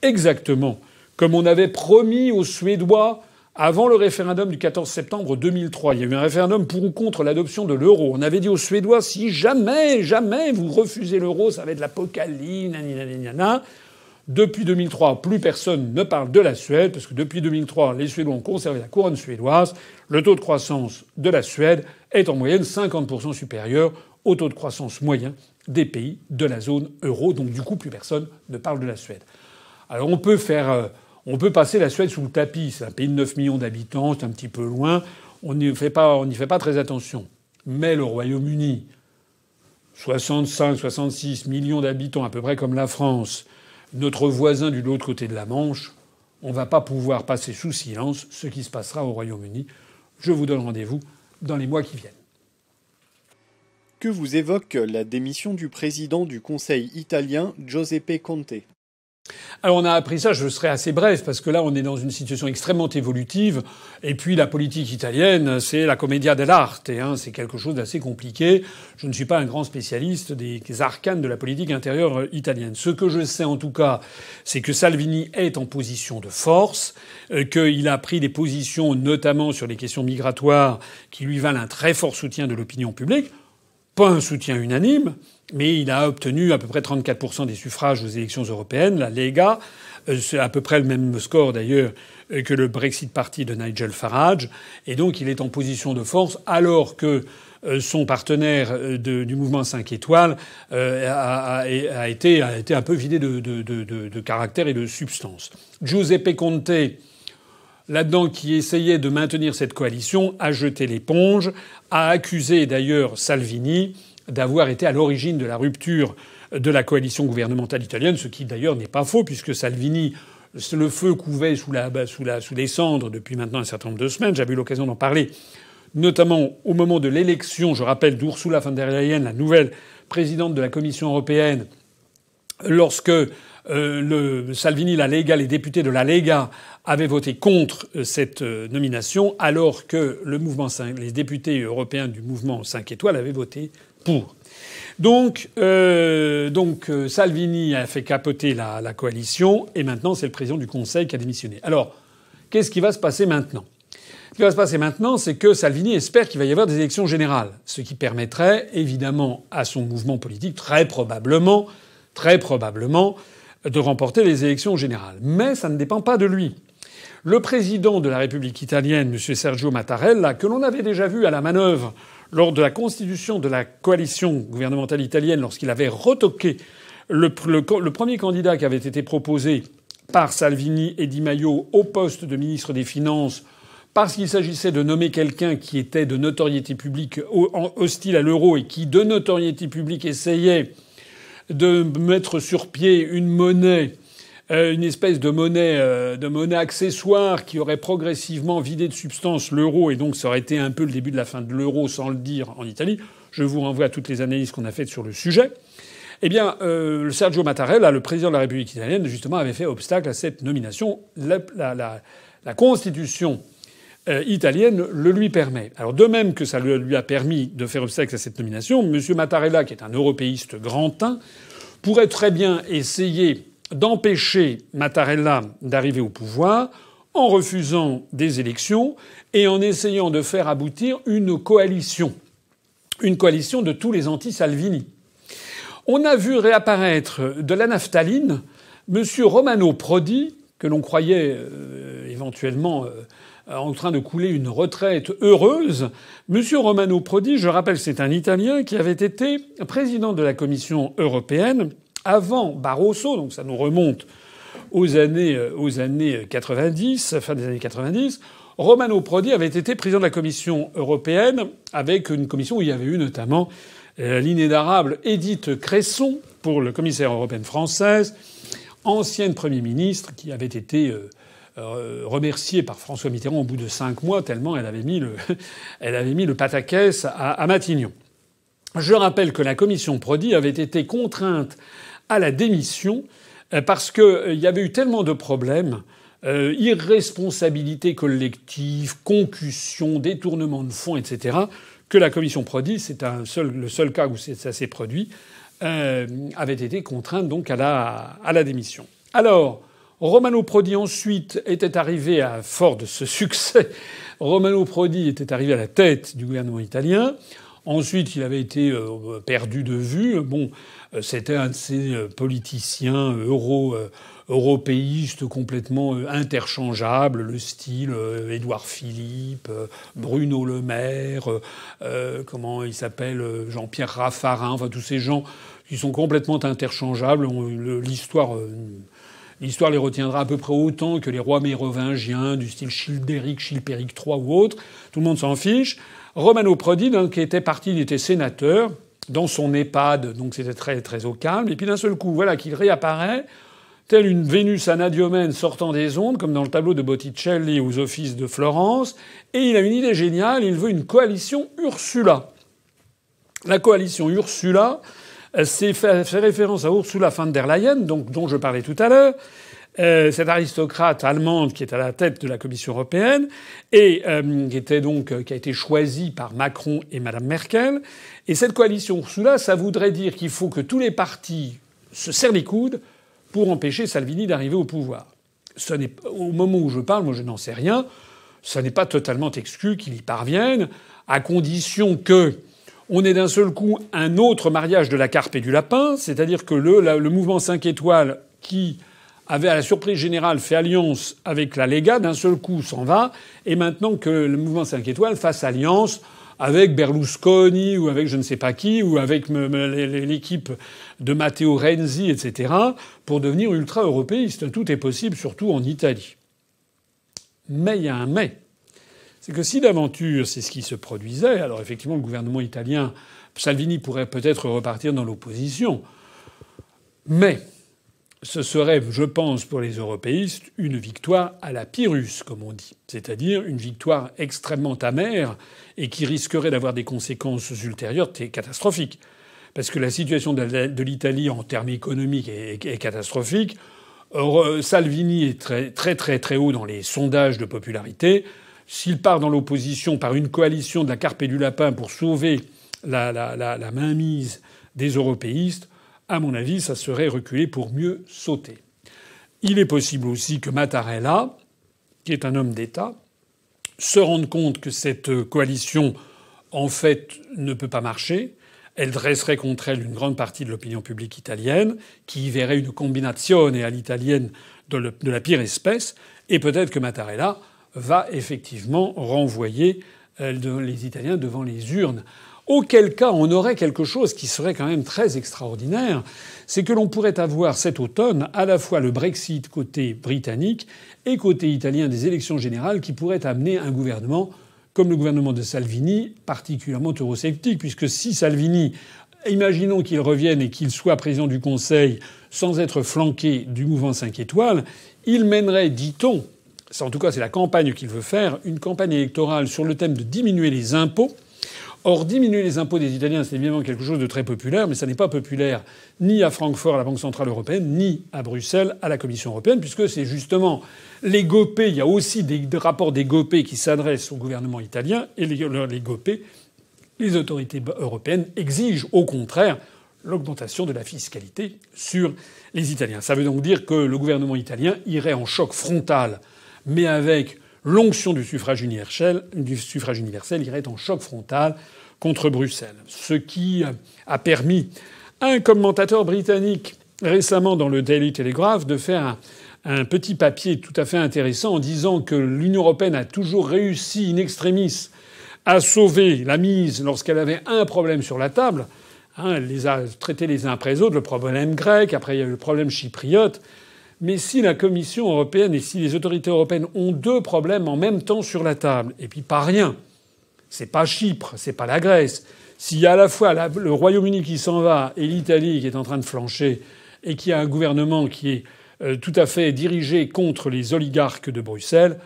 Exactement comme on avait promis aux Suédois avant le référendum du 14 septembre 2003. Il y a eu un référendum pour ou contre l'adoption de l'euro. On avait dit aux Suédois, si jamais, jamais vous refusez l'euro, ça va être l'apocalypse. Depuis 2003, plus personne ne parle de la Suède, parce que depuis 2003, les Suédois ont conservé la couronne suédoise. Le taux de croissance de la Suède est en moyenne 50% supérieur au taux de croissance moyen des pays de la zone euro. Donc du coup, plus personne ne parle de la Suède. Alors on peut faire, euh, on peut passer la Suède sous le tapis. C'est un pays de 9 millions d'habitants, c'est un petit peu loin. On n'y fait pas, on n'y fait pas très attention. Mais le Royaume-Uni, 65, 66 millions d'habitants, à peu près comme la France, notre voisin du l'autre côté de la Manche, on ne va pas pouvoir passer sous silence ce qui se passera au Royaume-Uni. Je vous donne rendez-vous dans les mois qui viennent. Que vous évoque la démission du président du Conseil italien Giuseppe Conte? Alors on a appris ça, je serai assez bref, parce que là on est dans une situation extrêmement évolutive, et puis la politique italienne, c'est la commedia dell'arte, hein, c'est quelque chose d'assez compliqué. Je ne suis pas un grand spécialiste des arcanes de la politique intérieure italienne. Ce que je sais en tout cas, c'est que Salvini est en position de force, euh, qu'il a pris des positions notamment sur les questions migratoires qui lui valent un très fort soutien de l'opinion publique, pas un soutien unanime, mais il a obtenu à peu près 34% des suffrages aux élections européennes. La Lega, euh, c'est à peu près le même score d'ailleurs euh, que le Brexit Party de Nigel Farage. Et donc il est en position de force alors que euh, son partenaire du mouvement 5 étoiles a, été, un peu vidé de, de, de, caractère et de substance. Giuseppe Conte là-dedans qui essayait de maintenir cette coalition a jeté l'éponge, a accusé d'ailleurs Salvini d'avoir été à l'origine de la rupture de la coalition gouvernementale italienne, ce qui d'ailleurs n'est pas faux puisque Salvini le feu couvait bah, sous, les cendres depuis maintenant un certain nombre de semaines. J'avais eu l'occasion d'en parler, notamment au moment de l'élection, je rappelle, d'Ursula von der Leyen, la nouvelle présidente de la Commission européenne, lorsque euh, Salvini, la Lega, les députés de la Lega avaient voté contre euh, cette euh, nomination, alors que le mouvement 5, les députés européens du mouvement 5 étoiles avaient voté pour. Donc, euh, donc euh, Salvini a fait capoter la, coalition et maintenant c'est le président du Conseil qui a démissionné. Alors, qu'est-ce qui va se passer maintenant? Ce qui va se passer maintenant, c'est que Salvini espère qu'il va y avoir des élections générales, ce qui permettrait évidemment à son mouvement politique, très très probablement, de remporter les élections générales. Mais ça ne dépend pas de lui. Le président de la République italienne, M. Sergio Mattarella, que l'on avait déjà vu à la manœuvre lors de la constitution de la coalition gouvernementale italienne, lorsqu'il avait retoqué le, premier candidat qui avait été proposé par Salvini et Di Maio au poste de ministre des Finances, parce qu'il s'agissait de nommer quelqu'un qui était de notoriété publique hostile à l'euro et qui, de notoriété publique, essayait de mettre sur pied une monnaie une espèce de monnaie, euh, de monnaie accessoire qui aurait progressivement vidé de substance l'euro, et donc ça aurait été un peu le début de la fin de l'euro, sans le dire, en Italie. Je vous renvoie à toutes les analyses qu'on a faites sur le sujet. Eh bien, euh, Sergio Mattarella, le président de la République italienne, justement, avait fait obstacle à cette nomination. La, la, la, la constitution italienne le lui permet. Alors, de même que ça lui a permis de faire obstacle à cette nomination, M. Mattarella, qui est un européiste grand teint, pourrait très bien essayer d'empêcher Mattarella d'arriver au pouvoir en refusant des élections et en essayant de faire aboutir une coalition. Une coalition de tous les anti-Salvini. On a vu réapparaître de la naphtaline M. Romano Prodi, que l'on croyait euh, éventuellement euh, en train de couler une retraite heureuse. M. Romano Prodi, je rappelle, c'est un Italien qui avait été président de la Commission européenne avant Barroso, donc ça nous remonte aux années, euh, aux années 90, fin des années 90, Romano Prodi avait été président de la Commission européenne avec une commission où il y avait eu notamment euh, l'inédarable Edith Cresson pour le commissaire européenne française, ancienne Premier ministre qui avait été euh, remerciée par François Mitterrand au bout de cinq mois tellement elle avait mis le, elle avait mis le pataquès à Matignon. Je rappelle que la commission Prodi avait été contrainte à la démission euh, parce qu'il euh, y avait eu tellement de problèmes. Euh, irresponsabilité collective, concussion, détournement de fonds, etc., que la commission Prodi, c'est seul, le seul cas où ça s'est produit, avait été contrainte donc à la, à la démission. Alors, Romano Prodi ensuite était arrivé à fort de ce succès. Romano Prodi était arrivé à la tête du gouvernement italien. Ensuite, il avait été perdu de vue. Bon, euh, c'était un de ces euh, politiciens euro, euh, européistes complètement interchangeables, le style Édouard Philippe, Bruno Le Maire, comment il s'appelle, Jean-Pierre Raffarin, enfin tous ces gens qui sont complètement interchangeables. L'histoire. Les retiendra à peu près autant que les rois mérovingiens du style Childéric, Chilpéric III ou autre. Tout le monde s'en fiche. Romano Prodi, qui était parti, il était sénateur dans son EHPAD, donc c'était très, très au calme. Et puis d'un seul coup, voilà qu'il réapparaît, tel une Vénus anadiomène sortant des ondes, comme dans le tableau de Botticelli aux offices de Florence. Et il a une idée géniale, il veut une coalition Ursula. La coalition Ursula, c'est fait, référence à Ursula von der Leyen, dont je parlais tout à l'heure, euh, cette aristocrate allemande qui est à la tête de la Commission européenne et euh, qui donc euh, qui a été choisie par Macron et Madame Merkel. Et cette coalition Ursula, ça voudrait dire qu'il faut que tous les partis se serrent les coudes pour empêcher Salvini d'arriver au pouvoir. Ce n'est au moment où je parle, moi je n'en sais rien. Ça n'est pas totalement exclu qu'il y parvienne, à condition que on ait d'un seul coup un autre mariage de la carpe et du lapin, c'est-à-dire que le, le mouvement 5 étoiles qui avait à la surprise générale fait alliance avec la Lega, d'un seul coup s'en va, et maintenant que le mouvement 5 étoiles fasse alliance avec Berlusconi ou avec je ne sais pas qui, ou avec l'équipe de Matteo Renzi, etc., pour devenir ultra-européiste. Tout est possible, surtout en Italie. Mais il y a un mais. C'est que si d'aventure c'est ce qui se produisait, alors effectivement le gouvernement italien, Salvini pourrait peut-être repartir dans l'opposition. Mais ce serait, je pense, pour les européistes, une victoire à la Pyrrhus, comme on dit. C'est-à-dire une victoire extrêmement amère et qui risquerait d'avoir des conséquences ultérieures catastrophiques. Parce que la situation de l'Italie en termes économiques est catastrophique. Salvini est très très très haut dans les sondages de popularité. S'il part dans l'opposition par une coalition de la carpe et du lapin pour sauver la mainmise des européistes, à mon avis, ça serait reculer pour mieux sauter. Il est possible aussi que Mattarella, qui est un homme d'État, se rende compte que cette coalition, en fait, ne peut pas marcher. Elle dresserait contre elle une grande partie de l'opinion publique italienne, qui y verrait une combinazione à l'italienne de, la pire espèce, et peut-être que Mattarella va effectivement renvoyer euh, les Italiens devant les urnes. Auquel cas, on aurait quelque chose qui serait quand même très extraordinaire, c'est que l'on pourrait avoir cet automne à la fois le Brexit côté britannique et côté italien des élections générales qui pourraient amener un gouvernement comme le gouvernement de Salvini, particulièrement eurosceptique, puisque si Salvini, imaginons qu'il revienne et qu'il soit président du Conseil sans être flanqué du mouvement 5 étoiles, il mènerait, dit-on, en tout cas c'est la campagne qu'il veut faire, une campagne électorale sur le thème de diminuer les impôts Or, diminuer les impôts des Italiens, c'est évidemment quelque chose de très populaire, mais ça n'est pas populaire ni à Francfort, à la Banque Centrale Européenne, ni à Bruxelles, à la Commission Européenne, puisque c'est justement les GOPÉ, il y a aussi des, rapports des GOPÉ qui s'adressent au gouvernement italien, et les, les les autorités européennes exigent au contraire l'augmentation de la fiscalité sur les Italiens. Ça veut donc dire que le gouvernement italien irait en choc frontal, mais avec l'onction du suffrage universel, irait en choc frontal contre Bruxelles. Ce qui a permis à un commentateur britannique récemment dans le Daily Telegraph de faire un, petit papier tout à fait intéressant en disant que l'Union européenne a toujours réussi in extremis à sauver la mise lorsqu'elle avait un problème sur la table. Hein, elle les a traités les uns après les autres, le problème grec, après il y a eu le problème chypriote. Mais si la Commission européenne et si les autorités européennes ont deux problèmes en même temps sur la table, et puis pas rien, c'est pas Chypre, c'est pas la Grèce. S'il y a à la fois le Royaume-Uni qui s'en va et l'Italie qui est en train de flancher, et qu'il y a un gouvernement qui est euh, tout à fait dirigé contre les oligarques de Bruxelles,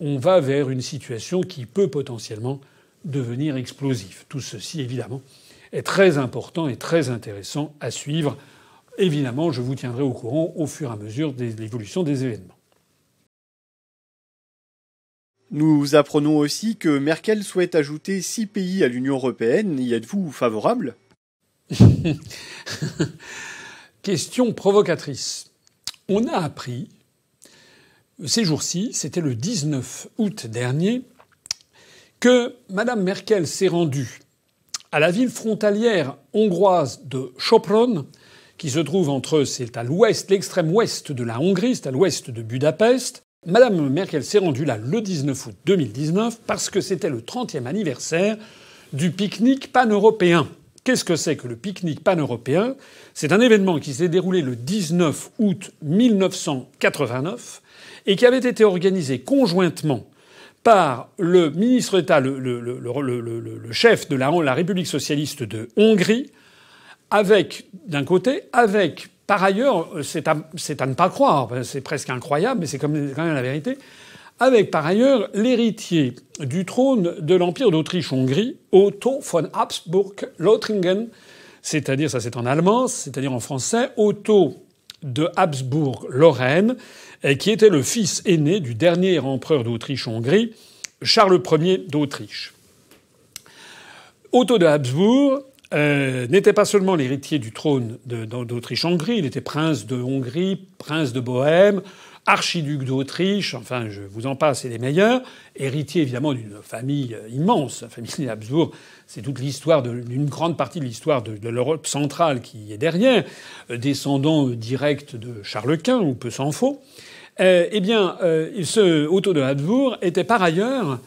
on va vers une situation qui peut potentiellement devenir explosive. Tout ceci, évidemment, est très important et très intéressant à suivre Évidemment, je vous tiendrai au courant au fur et à mesure de l'évolution des événements. Nous apprenons aussi que Merkel souhaite ajouter six pays à l'Union européenne. Y êtes-vous favorable? Question provocatrice. On a appris, ces jours-ci, c'était le 19 août dernier, que Mme Merkel s'est rendue à la ville frontalière hongroise de Sopron, qui se trouve entre, c'est à l'ouest, l'extrême ouest de la Hongrie, c'est à l'ouest de Budapest. Madame Merkel s'est rendue là le 19 août 2019 parce que c'était le 30e anniversaire du pique-nique pan-européen. Qu'est-ce que c'est que le pique-nique pan-européen? C'est un événement qui s'est déroulé le 19 août 1989 et qui avait été organisé conjointement par le ministre d'État, le, chef de la République socialiste de Hongrie, avec, d'un côté, avec, par ailleurs, c'est à, ne pas croire, c'est presque incroyable, mais c'est quand même la vérité, avec par ailleurs l'héritier du trône de l'Empire d'Autriche-Hongrie, Otto von Habsburg-Lothringen, c'est-à-dire, ça c'est en allemand, c'est-à-dire en français, Otto de Habsbourg-Lorraine, qui était le fils aîné du dernier empereur d'Autriche-Hongrie, Charles Ier d'Autriche. Otto de Habsbourg euh, n'était pas seulement l'héritier du trône d'Autriche-Hongrie, il était prince de Hongrie, prince de Bohême, archiduc d'Autriche, enfin je vous en passe, c'est les meilleurs, héritier évidemment d'une famille immense, la famille Habsbourg, c'est toute l'histoire d'une grande partie de l'histoire de, l'Europe centrale qui est derrière, euh, descendant direct de Charles Quint, ou peu s'en faut. Euh, eh bien, ce Otto de Habsbourg était par ailleurs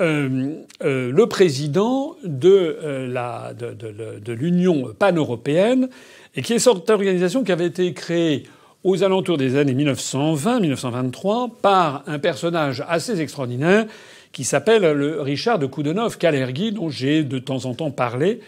euh, euh, le président de, euh, de, l'Union pan-européenne, et qui est cette organisation qui avait été créée aux alentours des années 1920-1923 par un personnage assez extraordinaire qui s'appelle le Richard de Koudenov Kalergi, dont j'ai de temps en temps parlé,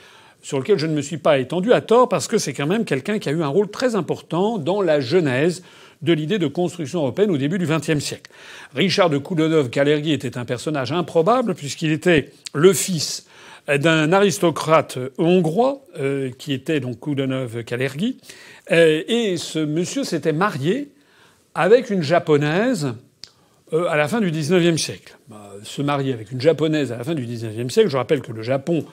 sur lequel je ne me suis pas étendu à tort parce que c'est quand même quelqu'un qui a eu un rôle très important dans la genèse de l'idée de construction européenne au début du XXe siècle. Richard de Koudenov Kalergi était un personnage improbable puisqu'il était le fils d'un aristocrate hongrois euh, qui était donc Koudenov Kalergi euh, et ce monsieur s'était marié avec une japonaise euh, à la fin du XIXe siècle. Bah, se marier avec une japonaise à la fin du XIXe siècle, je rappelle que le Japon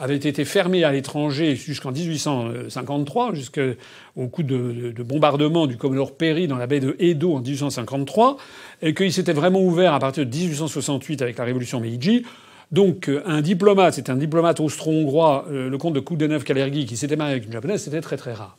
avait été fermé à l'étranger jusqu'en 1853, jusqu'au coup de, de, bombardement du Commodore Perry dans la baie de Edo en 1853, et qu'il s'était vraiment ouvert à partir de 1868 avec la révolution Meiji. Donc euh, un diplomate, c'était un diplomate austro-hongrois, euh, le comte de Koudenov-Kalergi, qui s'était marié avec une japonaise, c'était très très rare.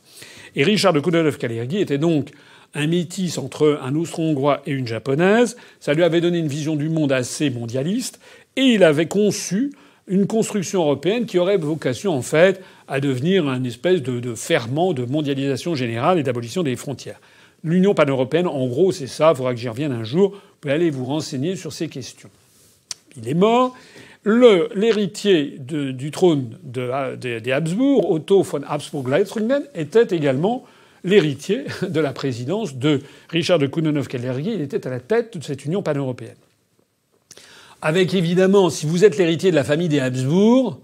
Et Richard de Koudenov-Kalergi était donc un métis entre un austro-hongrois et une japonaise. Ça lui avait donné une vision du monde assez mondialiste, et il avait conçu une construction européenne qui aurait vocation en fait à devenir un espèce de, ferment de mondialisation générale et d'abolition des frontières. L'Union pan-européenne, en gros, c'est ça. Il faudra que j'y revienne un jour. Vous pouvez aller vous renseigner sur ces questions. Il est mort. L'héritier du trône de, des Habsbourg, Otto von Habsburg-Leitringen, était également l'héritier de la présidence de Richard de Koudenov-Kalergi. Il était à la tête de cette Union pan-européenne. Avec évidemment, si vous êtes l'héritier de la famille des Habsbourg,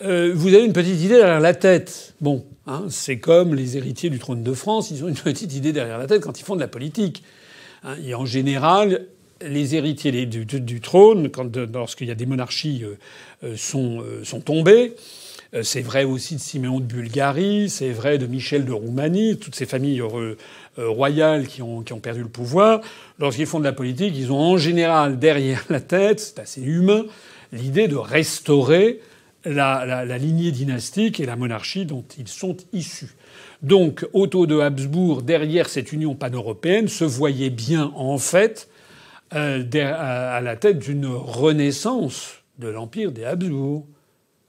euh, vous avez une petite idée derrière la tête. Bon, hein, c'est comme les héritiers du trône de France, ils ont une petite idée derrière la tête quand ils font de la politique. Hein, en général, les héritiers du, trône, quand, lorsqu'il y a des monarchies euh, euh sont, euh, sont tombées, c'est vrai aussi de Siméon de Bulgarie, c'est vrai de Michel de Roumanie, toutes ces familles royales qui ont, qui ont perdu le pouvoir lorsqu'ils font de la politique, ils ont en général derrière la tête, c'est assez humain, l'idée de restaurer la, lignée dynastique et la monarchie dont ils sont issus. Donc Otto de Habsbourg, derrière cette union pan-européenne, se voyait bien en fait euh, à la tête d'une renaissance de l'empire des Habsbourg.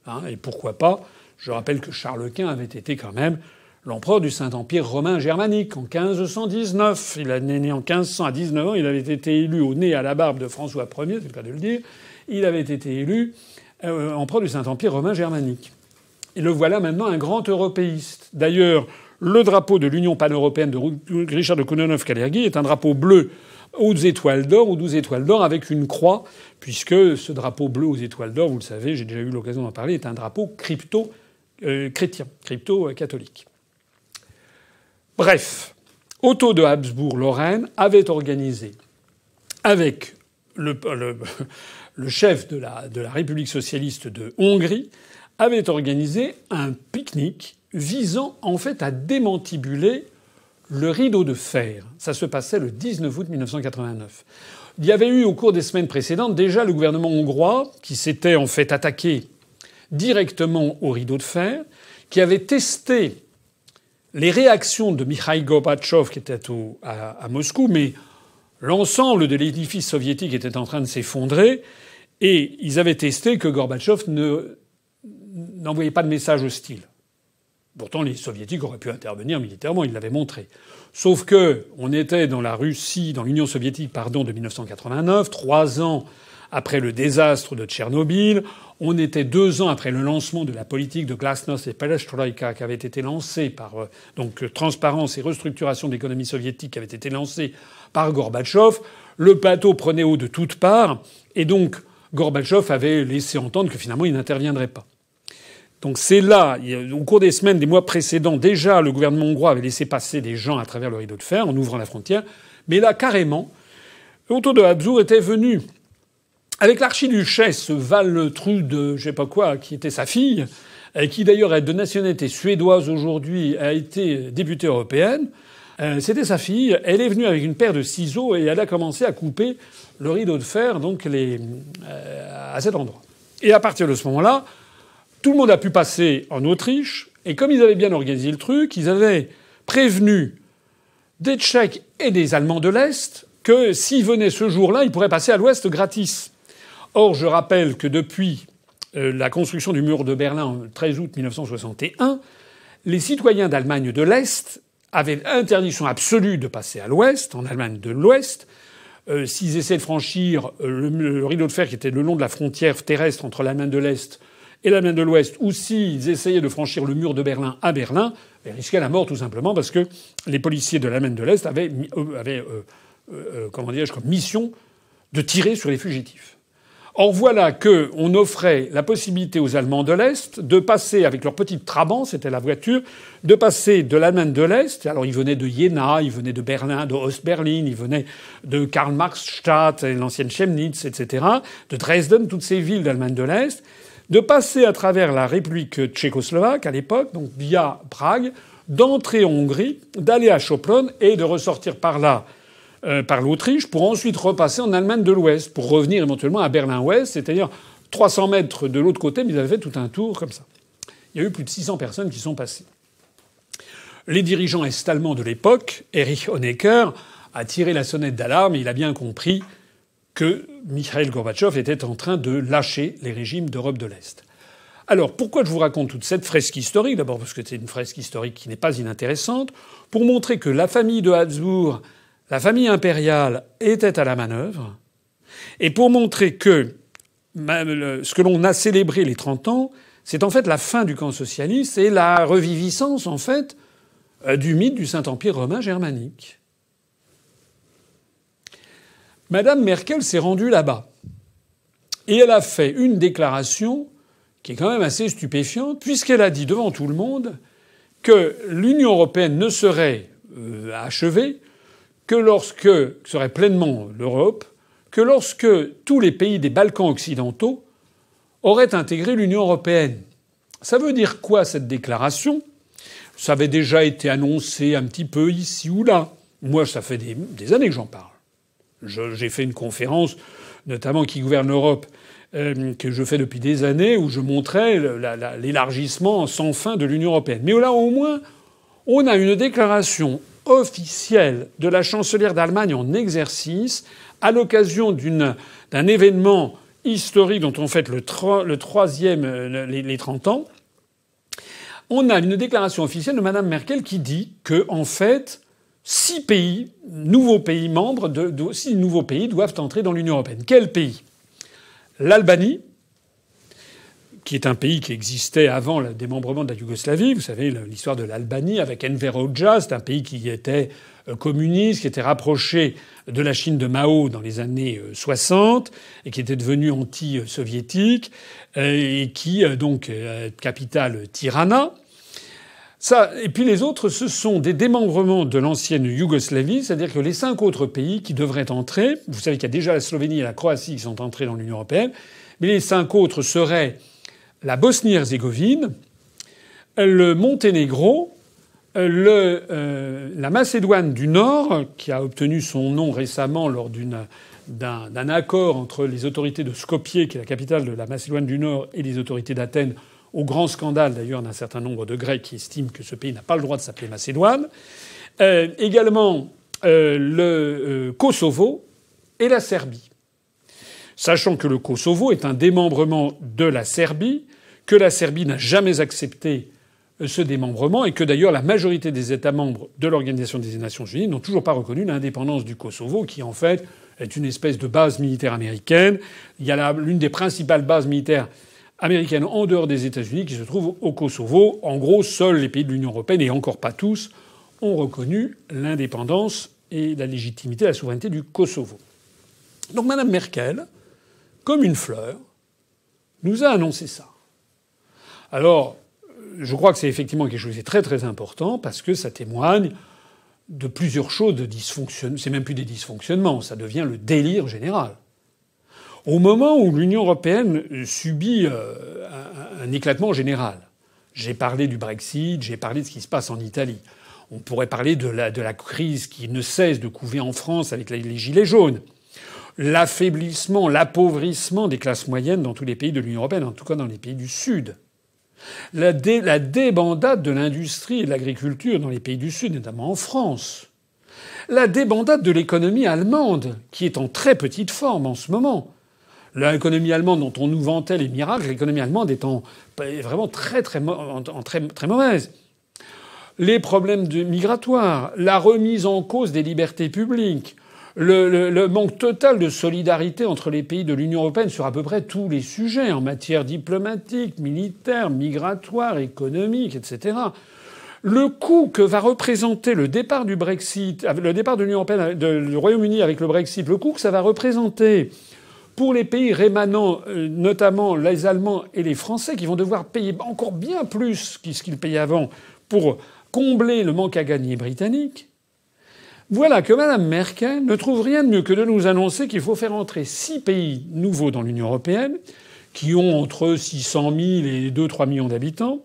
Hein, et pourquoi pas Je rappelle que Charles Quint avait été quand même l'empereur du Saint-Empire romain germanique en 1519. Il est né en 1500 à 19 ans. Il avait été élu au nez à la barbe de François Ier, c'est le cas de le dire. Il avait été élu euh, empereur du Saint-Empire romain germanique. Et le voilà maintenant un grand européiste. D'ailleurs, le drapeau de l'Union pan-européenne de Richard de Koudenov-Kalergi est un drapeau bleu aux étoiles d'or, aux douze étoiles d'or, avec une croix, puisque ce drapeau bleu aux étoiles d'or, vous le savez, j'ai déjà eu l'occasion d'en parler, est un drapeau crypto euh, chrétien, crypto catholique. Bref, Otto de Habsbourg-Lorraine avait organisé avec le, le, chef de la, de la République socialiste de Hongrie, avait organisé un pique-nique visant en fait à démantibuler le rideau de fer. Ça se passait le 19 août 1989. Il y avait eu au cours des semaines précédentes déjà le gouvernement hongrois qui s'était en fait attaqué directement au rideau de fer, qui avait testé les réactions de Mikhail Gorbatchev qui était à, Moscou, mais l'ensemble de l'édifice soviétique était en train de s'effondrer, et ils avaient testé que Gorbatchev n'envoyait pas de message hostile. Pourtant, les soviétiques auraient pu intervenir militairement, ils l'avaient montré. Sauf que on était dans la Russie, dans l'Union soviétique, pardon, de 1989, trois ans après le désastre de Tchernobyl. On était deux ans après le lancement de la politique de glasnost et perestroïka qui avait été lancée par euh, donc euh, transparence et restructuration de l'économie soviétique qui avait été lancée par Gorbatchev. Le bateau prenait eau de toutes parts et donc Gorbatchev avait laissé entendre que finalement il n'interviendrait pas. Donc c'est là, au cours des semaines, des mois précédents, déjà le gouvernement hongrois avait laissé passer des gens à travers le rideau de fer en ouvrant la frontière. Mais là, carrément, Otto de Habsbourg était venu avec l'archiduchesse Valtrude, je sais pas quoi, qui était sa fille, et qui d'ailleurs est de nationalité suédoise aujourd'hui, a été députée européenne. Euh, c'était sa fille. Elle est venue avec une paire de ciseaux et elle a commencé à couper le rideau de fer, donc euh, à cet endroit. Et à partir de ce moment-là, tout le monde a pu passer en Autriche. Et comme ils avaient bien organisé le truc, ils avaient prévenu des Tchèques et des Allemands de l'Est que s'ils venaient ce jour-là, ils pourraient passer à l'Ouest gratis. Or, je rappelle que depuis euh, la construction du mur de Berlin le 13 août 1961, les citoyens d'Allemagne de l'Est avaient interdiction absolue de passer à l'ouest, en Allemagne de l'ouest. Euh, s'ils essaient de franchir euh, le, rideau de fer qui était le long de la frontière terrestre entre l'Allemagne de l'Est et l'Allemagne de l'Ouest, ou s'ils essayaient de franchir le mur de Berlin à Berlin, ils risquaient la mort tout simplement parce que les policiers de l'Allemagne de l'Est avaient, avaient comment dirais-je, comme mission de tirer sur les fugitifs. Or voilà que on offrait la possibilité aux Allemands de l'Est de passer avec leur petite Trabant, c'était la voiture, de passer de l'Allemagne de l'Est. Alors ils venaient de Jena, ils venaient de Berlin, de Ost-Berlin, ils venaient de Karl-Marx-Stadt, l'ancienne Chemnitz, etc., de Dresden, toutes ces villes d'Allemagne de l'Est, de passer à travers la République tchécoslovaque à l'époque, donc via Prague, d'entrer en Hongrie, d'aller à Sopron et de ressortir par là euh, par l'Autriche pour ensuite repasser en Allemagne de l'Ouest pour revenir éventuellement à Berlin-Ouest, c'est-à-dire 300 mètres de l'autre côté, mais ils avaient fait tout un tour comme ça. Il y a eu plus de 600 personnes qui sont passées. Les dirigeants est-allemands de l'époque, Erich Honecker, a tiré la sonnette d'alarme et il a bien compris que Mikhail Gorbatchev était en train de lâcher les régimes d'Europe de l'Est. Alors, pourquoi je vous raconte toute cette fresque historique? D'abord parce que c'est une fresque historique qui n'est pas inintéressante, pour montrer que la famille de Habsbourg la famille impériale était à la manœuvre, et pour montrer que ce que l'on a célébré les 30 ans, c'est en fait la fin du camp socialiste et la reviviscence, en fait, euh, du mythe du Saint-Empire romain germanique. Madame Merkel s'est rendue là-bas. Et elle a fait une déclaration qui est quand même assez stupéfiante, puisqu'elle a dit devant tout le monde que l'Union européenne ne serait euh, achevée que lorsque serait pleinement l'Europe, que lorsque tous les pays des Balkans occidentaux auraient intégré l'Union européenne. Ça veut dire quoi cette déclaration? Ça avait déjà été annoncé un petit peu ici ou là. Moi, ça fait des, années que j'en parle. J'ai fait une conférence, notamment qui gouverne l'Europe, euh, que je fais depuis des années, où je montrais l'élargissement sans fin de l'Union européenne. Mais là, au moins, on a une déclaration officielle de la chancelière d'Allemagne en exercice à l'occasion d'un événement historique dont on fête le, troisième, euh, les, les 30 ans, on a une déclaration officielle de Mme Merkel qui dit que, en fait, six pays, nouveaux pays membres, de, six nouveaux pays doivent entrer dans l'Union européenne. Quels pays? L'Albanie, qui est un pays qui existait avant le démembrement de la Yougoslavie. Vous savez l'histoire de l'Albanie avec Enver Hoxha, c'est un pays qui était euh, communiste, qui était rapproché de la Chine de Mao dans les années 60 euh, et qui était devenu anti-soviétique euh, et qui donc capitale Tirana. Et puis les autres, ce sont des démembrements de l'ancienne Yougoslavie, c'est-à-dire que les cinq autres pays qui devraient entrer, vous savez qu'il y a déjà la Slovénie et la Croatie qui sont entrés dans l'Union européenne, mais les cinq autres seraient la Bosnie-Herzégovine, le Monténégro, euh, la Macédoine du Nord, qui a obtenu son nom récemment lors d'un accord entre les autorités de Skopje, qui est la capitale de la Macédoine du Nord, et les autorités d'Athènes, au grand scandale d'ailleurs d'un certain nombre de Grecs qui estiment que ce pays n'a pas le droit de s'appeler Macédoine. Euh, également euh, le Kosovo et la Serbie sachant que le Kosovo est un démembrement de la Serbie, que la Serbie n'a jamais accepté euh, ce démembrement et que d'ailleurs la majorité des États membres de l'Organisation des Nations Unies n'ont toujours pas reconnu l'indépendance du Kosovo, qui en fait est une espèce de base militaire américaine. Il y a l'une des principales bases militaires américaines en dehors des États-Unis qui se trouve au Kosovo. En gros, seuls les pays de l'Union européenne, et encore pas tous, ont reconnu l'indépendance et la légitimité, la souveraineté du Kosovo. Donc Mme Merkel comme une fleur, nous a annoncé ça. Alors, je crois que c'est effectivement quelque chose de très très important parce que ça témoigne de plusieurs choses de dysfonctionnement. C'est même plus des dysfonctionnements, ça devient le délire général. Au moment où l'Union européenne subit euh, un, éclatement général, j'ai parlé du Brexit, j'ai parlé de ce qui se passe en Italie. On pourrait parler de la, la crise qui ne cesse de couver en France avec les gilets jaunes l'affaiblissement, l'appauvrissement des classes moyennes dans tous les pays de l'Union européenne, en tout cas dans les pays du Sud. La, débandade de l'industrie et de l'agriculture dans les pays du Sud, notamment en France. La débandade de l'économie allemande, qui est en très petite forme en ce moment. L'économie allemande dont on nous vantait les miracles, l'économie allemande est vraiment très très, mauvaise. les problèmes migratoires, la remise en cause des libertés publiques, le, manque total de solidarité entre les pays de l'Union européenne sur à peu près tous les sujets en matière diplomatique, militaire, migratoire, économique, etc. Le coût que va représenter le départ du Brexit, le départ de l'Union européenne, du Royaume-Uni avec le Brexit, le coût que ça va représenter pour les pays rémanents, euh, notamment les Allemands et les Français, qui vont devoir payer encore bien plus que ce qu'ils payaient avant pour combler le manque à gagner britannique, voilà que Mme Merkel ne trouve rien de mieux que de nous annoncer qu'il faut faire entrer six pays nouveaux dans l'Union européenne, qui ont entre 600 000 et 2-3 millions d'habitants,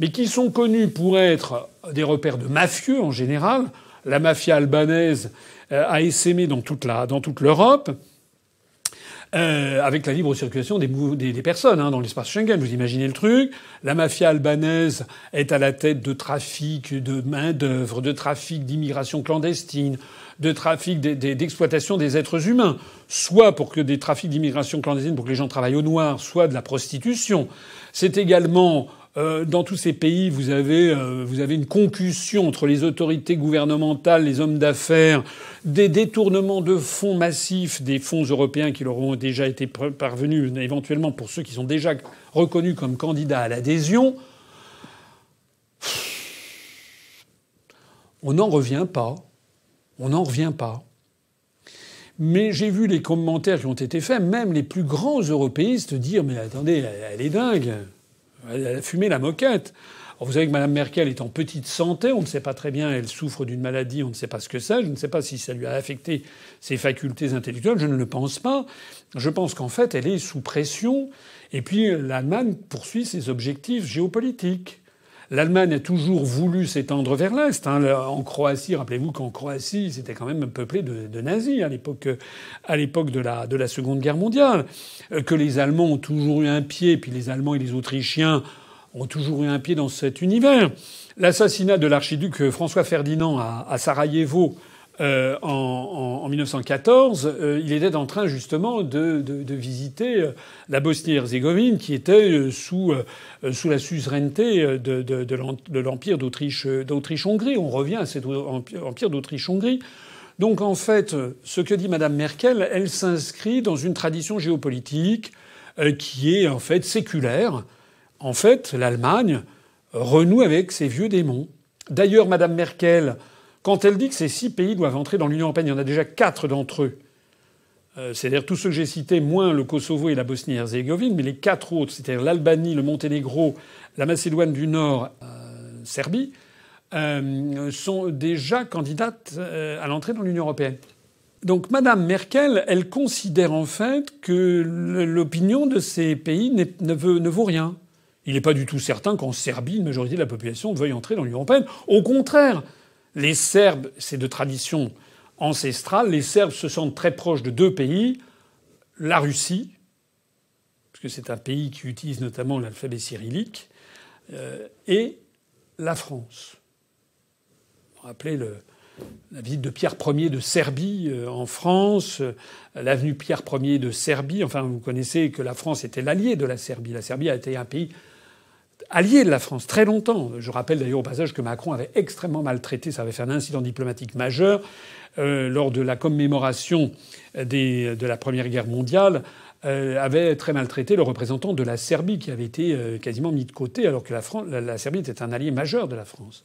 mais qui sont connus pour être des repères de mafieux en général. La mafia albanaise euh, a essaimé dans toute, dans toute l'Europe. Euh, avec la libre circulation des, des, personnes hein, dans l'espace Schengen. Vous imaginez le truc La mafia albanaise est à la tête de trafic de main d'œuvre, de trafic d'immigration clandestine, de trafic d'exploitation des êtres humains, soit pour que des trafics d'immigration clandestine pour que les gens travaillent au noir, soit de la prostitution. C'est également dans tous ces pays, vous avez, euh, vous avez une concussion entre les autorités gouvernementales, les hommes d'affaires, des détournements de fonds massifs, des fonds européens qui leur ont déjà été parvenus, éventuellement pour ceux qui sont déjà reconnus comme candidats à l'adhésion. On n'en revient pas. On n'en revient pas. Mais j'ai vu les commentaires qui ont été faits, même les plus grands européistes dire Mais attendez, elle est dingue. Elle a fumé la moquette. vous savez que Mme Merkel est en petite santé, on ne sait pas très bien, elle souffre d'une maladie, on ne sait pas ce que c'est, je ne sais pas si ça lui a affecté ses facultés intellectuelles, je ne le pense pas. Je pense qu'en fait, elle est sous pression, et puis l'Allemagne poursuit ses objectifs géopolitiques. L'Allemagne a toujours voulu s'étendre vers l'Est. Hein. En Croatie, rappelez-vous qu'en Croatie, c'était quand même peuplé de, nazis à l'époque, à l'époque de la, de la Seconde Guerre mondiale. Euh, que les Allemands ont toujours eu un pied, puis les Allemands et les Autrichiens ont toujours eu un pied dans cet univers. L'assassinat de l'archiduc François Ferdinand à Sarajevo euh, en, en, 1914, euh, il était en train justement de, de, de visiter euh, la Bosnie-Herzégovine, qui était sous, sous la suzeraineté de, de l'empire d'Autriche, d'Autriche-Hongrie. On revient à cet empire d'Autriche-Hongrie. Donc en fait, ce que dit Madame Merkel, elle s'inscrit dans une tradition géopolitique qui est en fait séculaire. En fait, l'Allemagne renoue avec ses vieux démons. D'ailleurs, Madame Merkel quand elle dit que ces six pays doivent entrer dans l'Union européenne, il y en a déjà quatre d'entre eux. Euh, c'est-à-dire tous ceux que j'ai cités, moins le Kosovo et la Bosnie-Herzégovine, mais les quatre autres, c'est-à-dire l'Albanie, le Monténégro, la Macédoine du Nord, euh, Serbie, euh, sont déjà candidates à l'entrée dans l'Union européenne. Donc Madame Merkel, elle considère en fait que l'opinion de ces pays ne, ne vaut rien. Il n'est pas du tout certain qu'en Serbie, une majorité de la population veuille entrer dans l'Union européenne. Au contraire, les Serbes, c'est de tradition ancestrale, les Serbes se sentent très proches de deux pays, la Russie, parce que c'est un pays qui utilise notamment l'alphabet cyrillique, euh, et la France. Rappelez le, la visite de Pierre Ier de Serbie euh, en France, euh, l'avenue Pierre Ier de Serbie. Enfin, vous connaissez que la France était l'allié de la Serbie. La Serbie a été un pays allié de la France très longtemps. Je rappelle d'ailleurs au passage que Macron avait extrêmement maltraité, ça avait fait un incident diplomatique majeur euh, lors de la commémoration de la Première Guerre mondiale. Euh, avait très maltraité le représentant de la Serbie qui avait été euh, quasiment mis de côté alors que la, Serbie était un allié majeur de la France.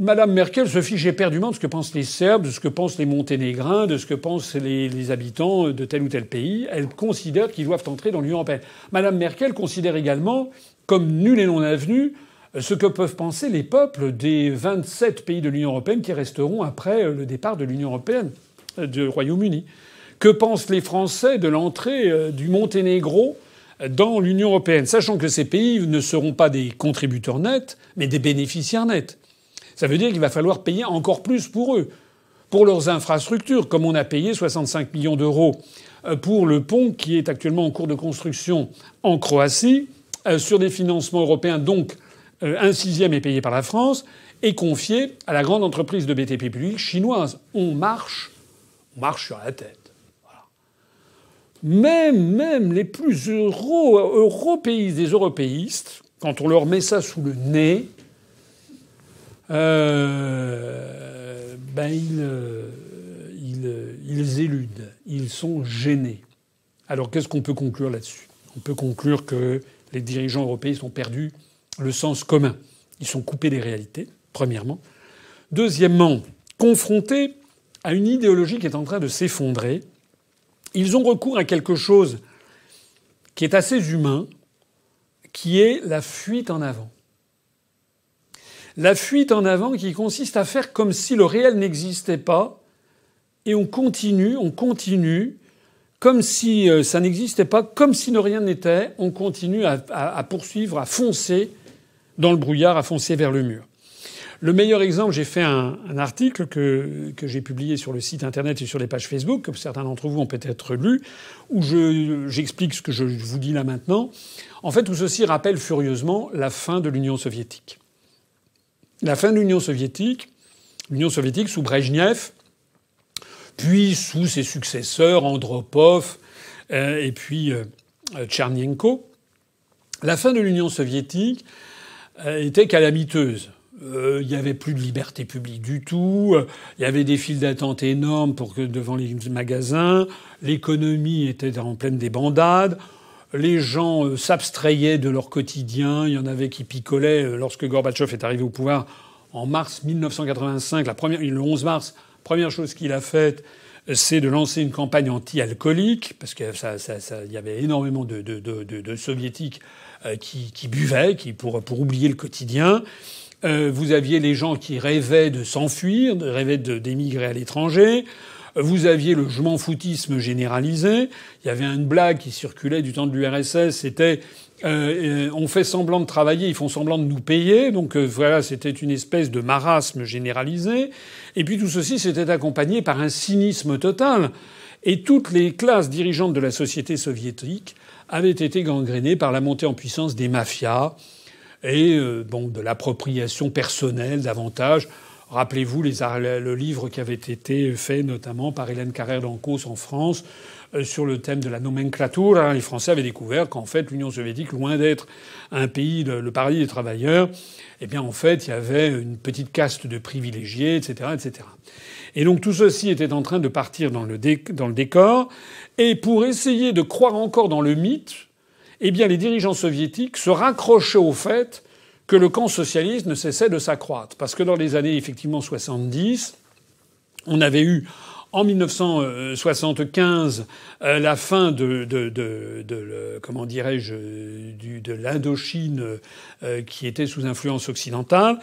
Madame Merkel se fiche éperdument de ce que pensent les Serbes, de ce que pensent les Monténégrins, de ce que pensent les, les habitants de tel ou tel pays. Elle considère qu'ils doivent entrer dans l'Union européenne. Madame Merkel considère également comme nul et non avenu ce que peuvent penser les peuples des 27 pays de l'Union européenne qui resteront après le départ de l'Union européenne, du Royaume-Uni. Que pensent les Français de l'entrée euh, du Monténégro dans l'Union européenne, sachant que ces pays ne seront pas des contributeurs nets, mais des bénéficiaires nets? Ça veut dire qu'il va falloir payer encore plus pour eux, pour leurs infrastructures, comme on a payé 65 millions d'euros euh, pour le pont qui est actuellement en cours de construction en Croatie. Euh, sur des financements européens, donc euh, un sixième est payé par la France, est confié à la grande entreprise de BTP public chinoise. On marche, marche sur la tête. Même, même les plus euro, européistes des européistes, quand on leur met ça sous le nez, euh, ben ils, ils éludent, ils sont gênés. Alors qu'est-ce qu'on peut conclure là-dessus? On peut conclure que les dirigeants européens ont perdu le sens commun. Ils sont coupés des réalités, premièrement. Deuxièmement, confrontés à une idéologie qui est en train de s'effondrer, ils ont recours à quelque chose qui est assez humain, qui est la fuite en avant. La fuite en avant qui consiste à faire comme si le réel n'existait pas, et on continue, on continue, comme si euh, ça n'existait pas, comme si ne rien n'était, on continue à, poursuivre, à foncer dans le brouillard, à foncer vers le mur. Le meilleur exemple, j'ai fait un, article que, que j'ai publié sur le site internet et sur les pages Facebook, que certains d'entre vous ont peut-être lu, où j'explique ce que je vous dis là maintenant. En fait, tout ceci rappelle furieusement la fin de l'Union soviétique. La fin de l'Union soviétique, l'Union soviétique sous Brejnev, puis sous ses successeurs, Andropov euh, et puis euh, Tchernienko. La fin de l'Union soviétique euh, était calamiteuse. Il n'y avait plus de liberté publique du tout. Il y avait des files d'attente énormes pour que, devant les magasins. L'économie était en pleine débandade. Les gens s'abstrayaient de leur quotidien. Il y en avait qui picolaient. Lorsque Gorbatchev est arrivé au pouvoir en mars 1985, la première, le 11 mars, Première chose qu'il a faite, c'est de lancer une campagne anti-alcoolique, parce qu'il y avait énormément de, soviétiques euh, qui, buvaient, qui, pour, pour oublier le quotidien. Euh, vous aviez les gens qui rêvaient de s'enfuir, rêvaient d'émigrer à l'étranger. Vous aviez le je m'en foutisme généralisé. Il y avait une blague qui circulait du temps de l'URSS, c'était euh, on fait semblant de travailler, ils font semblant de nous payer. Donc voilà, c'était une espèce de marasme généralisé. Et puis tout ceci s'était accompagné par un cynisme total. Et toutes les classes dirigeantes de la société soviétique avaient été gangrénées par la montée en puissance des mafias et euh, bon, de l'appropriation personnelle davantage. Rappelez-vous les, le livre qui avait été fait notamment par Hélène Carrère d'Ancos en France euh, sur le thème de la nomenclature. Les Français avaient découvert qu'en fait l'Union soviétique, loin d'être un pays, le paradis des travailleurs, eh bien en fait il y avait une petite caste de privilégiés, etc., etc. Et donc tout ceci était en train de partir dans le, dans le décor. Et pour essayer de croire encore dans le mythe, eh bien les dirigeants soviétiques se raccrochaient au fait que le camp socialiste ne cessait de s'accroître. Parce que dans les années effectivement 70, on avait eu en 1975, euh, la fin de, de, de, de comment dirais-je, de l'Indochine euh, qui était sous influence occidentale,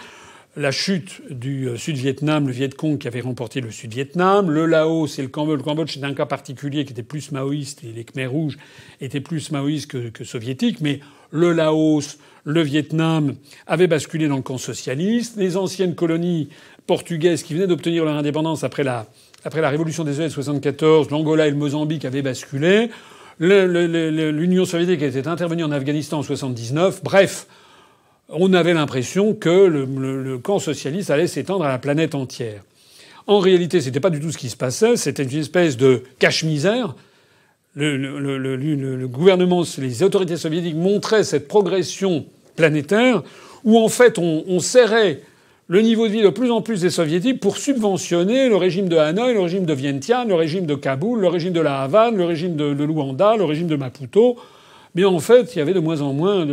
la chute du euh, Sud-Vietnam, le Viet Cong qui avait remporté le Sud-Vietnam, le Laos et le Cambodge. Le Cambodge, c'était un cas particulier qui était plus maoïste et les Khmers rouges étaient plus maoïstes que, que soviétiques, mais le Laos, le Vietnam avaient basculé dans le camp socialiste. Les anciennes colonies portugaises qui venaient d'obtenir leur indépendance après la après la révolution des années 74, l'Angola et le Mozambique avaient basculé. L'Union soviétique était intervenue en Afghanistan en 79. Bref, on avait l'impression que le, camp socialiste allait s'étendre à la planète entière. En réalité, c'était pas du tout ce qui se passait. C'était une espèce de cache-misère. Le, gouvernement, les autorités soviétiques montraient cette progression planétaire où en fait on, on serrait le niveau de vie de plus en plus des soviétiques pour subventionner le régime de Hanoï, le régime de Vientiane, le régime de Kaboul, le régime de la Havane, le régime de, Luanda, le régime de Maputo. Mais en fait, il y avait de moins en moins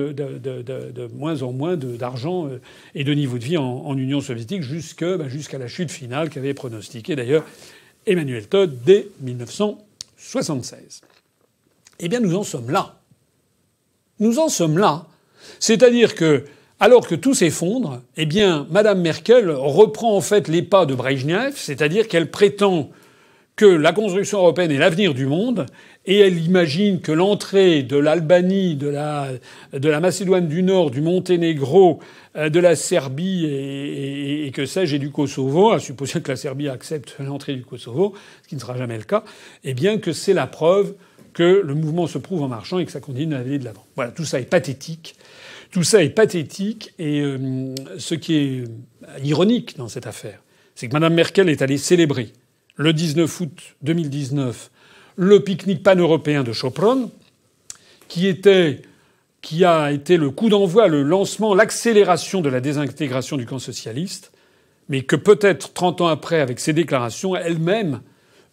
d'argent et de niveau de vie en, Union soviétique bah, jusqu'à la chute finale qu'avait pronostiqué d'ailleurs Emmanuel Todd dès 1976. Eh bien, nous en sommes là. Nous en sommes là. C'est-à-dire que alors que tout s'effondre, eh bien, Madame Merkel reprend en fait les pas de Brejnev, c'est-à-dire qu'elle prétend que la construction européenne est l'avenir du monde, et elle imagine que l'entrée de l'Albanie, de la, Macédoine du Nord, du Monténégro, euh, de la Serbie et, que sais-je, et du Kosovo, à supposer que la Serbie accepte l'entrée du Kosovo, ce qui ne sera jamais le cas, eh bien que c'est la preuve que le mouvement se prouve en marchant et que ça continue à aller de l'avant. Voilà, tout ça est pathétique. Tout ça est pathétique et euh, ce qui est ironique dans cette affaire, c'est que Mme Merkel est allée célébrer le 19 août 2019 le pique-nique pan-européen de Chopron, qui était qui a été le coup d'envoi, le lancement, l'accélération de la désintégration du camp socialiste. mais que peut-être 30 ans après, avec ces déclarations, elle-même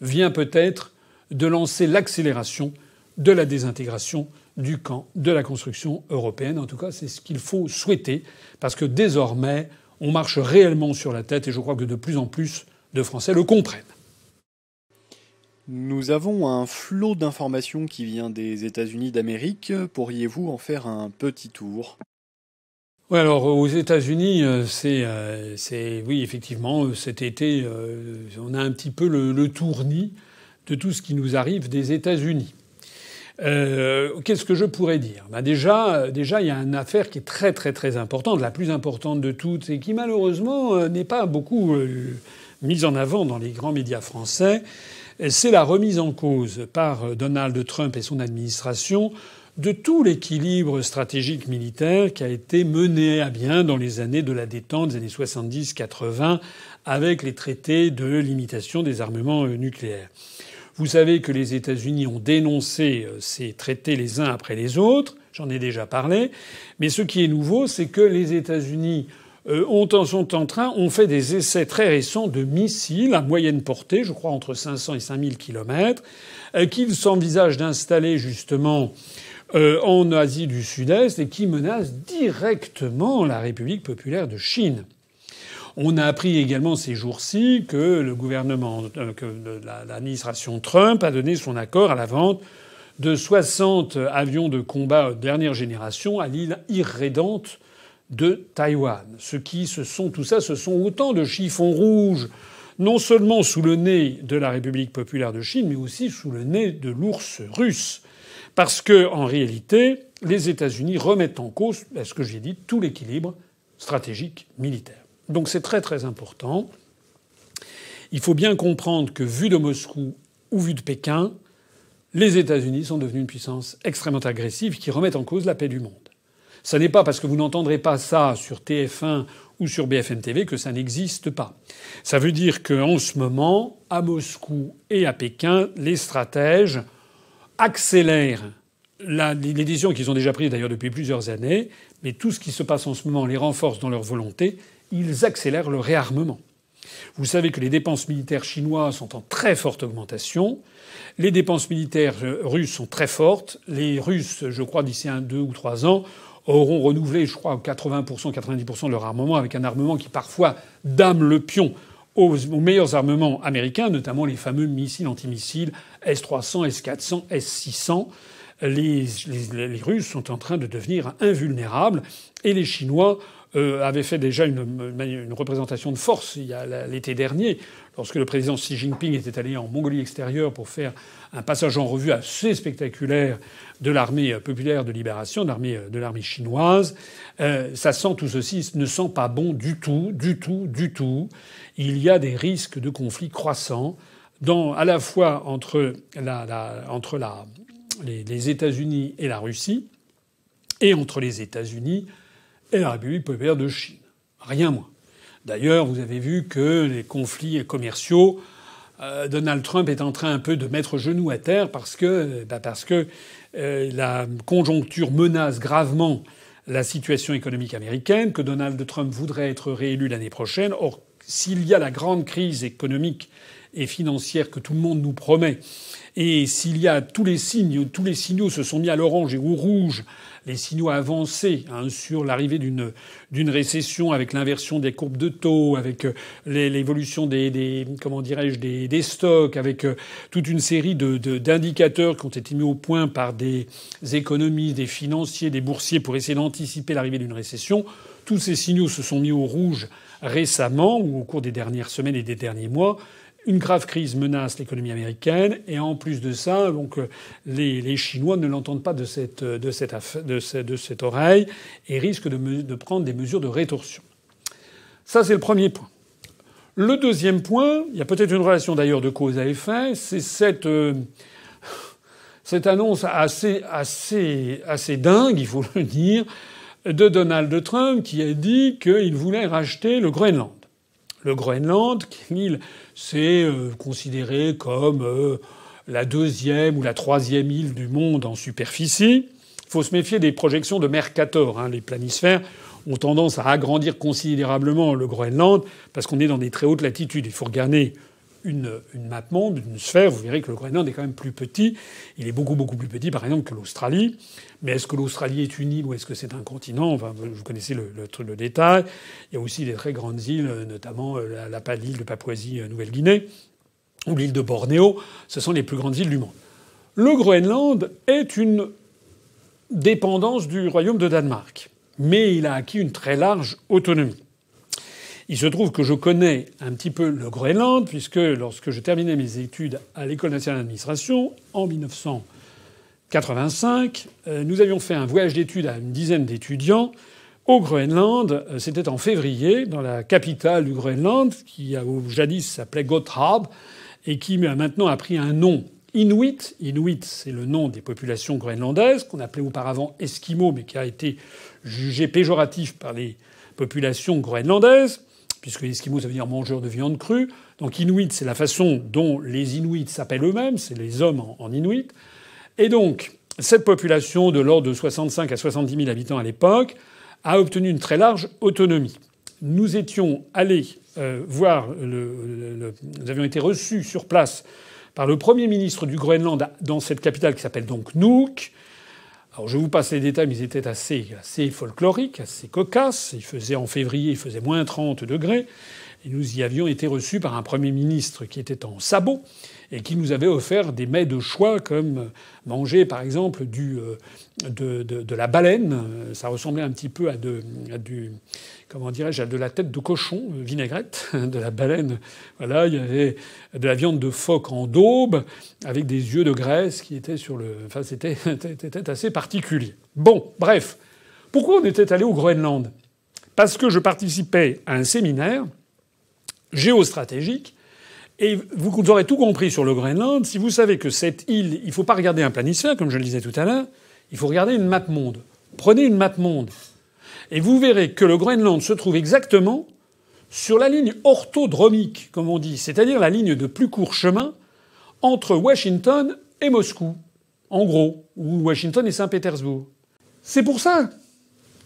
vient peut-être de lancer l'accélération de la désintégration du camp de la construction européenne. En tout cas, c'est ce qu'il faut souhaiter, parce que désormais, on marche réellement sur la tête, et je crois que de plus en plus de Français le comprennent. Nous avons un flot d'informations qui vient des États-Unis d'Amérique. Pourriez-vous en faire un petit tour? Oui, alors aux États-Unis, euh, euh, c'est, oui, effectivement, cet été, euh, on a un petit peu le, tournis de tout ce qui nous arrive des États-Unis. Qu'est-ce que je pourrais dire? Ben déjà, déjà, il y a une affaire qui est très très très importante, la plus importante de toutes, et qui malheureusement n'est pas beaucoup mise en avant dans les grands médias français. C'est la remise en cause par Donald Trump et son administration de tout l'équilibre stratégique militaire qui a été mené à bien dans les années de la détente des années 70-80 avec les traités de limitation des armements euh, nucléaires. Vous savez que les États-Unis ont dénoncé euh, ces traités les uns après les autres, j'en ai déjà parlé, mais ce qui est nouveau, c'est que les États-Unis euh, ont, sont en train, ont fait des essais très récents de missiles à moyenne portée, je crois entre 500 et 5000 kilomètres, qu'ils s'envisagent d'installer justement euh, en Asie du Sud-Est et qui menace directement la République populaire de Chine. On a appris également ces jours-ci que le gouvernement, euh, que l'administration Trump a donné son accord à la vente de 60 avions de combat dernière génération à l'île irrédente de Taïwan. Ce qui, ce sont, tout ça, ce sont autant de chiffons rouges, non seulement sous le nez de la République populaire de Chine, mais aussi sous le nez de l'ours russe. Parce que, en réalité, les États-Unis remettent en cause, ce que j'ai dit, tout l'équilibre stratégique militaire. Donc c'est très très important. Il faut bien comprendre que, vu de Moscou ou vu de Pékin, les États-Unis sont devenus une puissance extrêmement agressive qui remet en cause la paix du monde. Ce n'est pas parce que vous n'entendrez pas ça sur TF1 ou sur BFM TV que ça n'existe pas. Ça veut dire qu'en ce moment, à Moscou et à Pékin, les stratèges accélèrent les décisions qu'ils ont déjà prises d'ailleurs depuis plusieurs années, mais tout ce qui se passe en ce moment les renforce dans leur volonté, ils accélèrent le réarmement. Vous savez que les dépenses militaires chinoises sont en très forte augmentation. Les dépenses militaires russes sont très fortes. Les Russes, je crois, d'ici un, deux ou trois ans, auront renouvelé, je crois, 80%, 90% de leur armement, avec un armement qui parfois dame le pion aux, meilleurs armements américains, notamment les fameux missiles antimissiles S-300, S-400, S-600. Les, les, Russes sont en train de devenir invulnérables et les Chinois euh, avaient fait déjà une, une, représentation de force l'été dernier, lorsque le président Xi Jinping était allé en Mongolie extérieure pour faire un passage en revue assez spectaculaire de l'armée populaire de libération, de l'armée, chinoise. Euh, ça sent tout ceci ne sent pas bon du tout, du tout, du tout il y a des risques de conflits croissants à la fois entre, les, États-Unis et la Russie, et entre les États-Unis et la République populaire de Chine. Rien moins. D'ailleurs, vous avez vu que les conflits commerciaux, euh, Donald Trump est en train un peu de mettre genou à terre parce que, bah parce que euh, la conjoncture menace gravement la situation économique américaine, que Donald Trump voudrait être réélu l'année prochaine. Or, s'il y a la grande crise économique et financière que tout le monde nous promet, et s'il y a tous les signes, tous les signaux se sont mis à l'orange et au rouge, les signaux avancés hein, sur l'arrivée d'une d'une récession avec l'inversion des courbes de taux, avec euh, l'évolution des, comment dirais-je des, stocks, avec euh, toute une série d'indicateurs qui ont été mis au point par des économistes, des financiers, des boursiers pour essayer d'anticiper l'arrivée d'une récession. Tous ces signaux se sont mis au rouge récemment ou au cours des dernières semaines et des derniers mois. Une grave crise menace l'économie américaine et en plus de ça, donc les, Chinois ne l'entendent pas de cette, cette oreille et risquent de, prendre des mesures de rétorsion. Ça, c'est le premier point. Le deuxième point, il y a peut-être une relation d'ailleurs de cause à effet, c'est cette, euh, annonce assez, dingue, il faut le dire, de Donald Trump qui a dit qu'il voulait racheter le Groenland. Le Groenland, l'île, c'est euh, considéré comme euh, la deuxième ou la troisième île du monde en superficie. Il faut se méfier des projections de Mercator. Hein. Les planisphères ont tendance à agrandir considérablement le Groenland parce qu'on est dans des très hautes latitudes. Il faut regarder une, une map monde, une sphère, vous verrez que le Groenland est quand même plus petit. Il est beaucoup, beaucoup plus petit, par exemple, que l'Australie. Mais est-ce que l'Australie est une île ou est-ce que c'est un continent? Enfin, vous connaissez le, le, le, détail. Il y a aussi des très grandes îles, notamment euh, la, la l'île de Papouasie-Nouvelle-Guinée ou l'île de Bornéo. Ce sont les plus grandes îles du monde. Le Groenland est une dépendance du royaume de Danemark. Mais il a acquis une très large autonomie. Il se trouve que je connais un petit peu le Groenland, puisque lorsque je terminais mes études à l'École nationale d'administration, en 1985, euh, nous avions fait un voyage d'études à une dizaine d'étudiants au Groenland. Euh, c'était en février, dans la capitale du Groenland, qui jadis s'appelait Gotthard, et qui maintenant a pris un nom Inuit. Inuit, c'est le nom des populations groenlandaises, qu'on appelait auparavant Esquimaux, mais qui a été jugé péjoratif par les populations groenlandaises puisque Esquimaux, ça veut dire mangeur de viande crue. Donc Inuit, c'est la façon dont les Inuits s'appellent eux-mêmes, c'est les hommes en, Inuit. Et donc, cette population de l'ordre de 65 à 70 000 habitants à l'époque a obtenu une très large autonomie. Nous étions allés euh, voir, nous avions été reçus sur place par le Premier ministre du Groenland dans cette capitale qui s'appelle donc Nuuk, alors je vous passe les détails, mais ils étaient assez, assez folkloriques, assez cocasses. Il faisait en février, il faisait moins 30 degrés. Et nous y avions été reçus par un Premier ministre qui était en sabot et qui nous avait offert des mets de choix comme manger par exemple euh, de, la baleine. Ça ressemblait un petit peu à, de, comment dirais-je, de la tête de cochon euh, vinaigrette, de la baleine. Voilà, il y avait de la viande de phoque en daube avec des yeux de graisse qui étaient sur le. Enfin, c'était assez particulier. Bon, bref. Pourquoi on était allé au Groenland? Parce que je participais à un séminaire géostratégique. Et vous aurez tout compris sur le Groenland si vous savez que cette île, il ne faut pas regarder un planisphère, comme je le disais tout à l'heure, il faut regarder une map monde. Prenez une map monde. Et vous verrez que le Groenland se trouve exactement sur la ligne orthodromique, comme on dit, c'est-à-dire la ligne de plus court chemin entre Washington et Moscou, en gros, ou Washington et Saint-Pétersbourg. C'est pour ça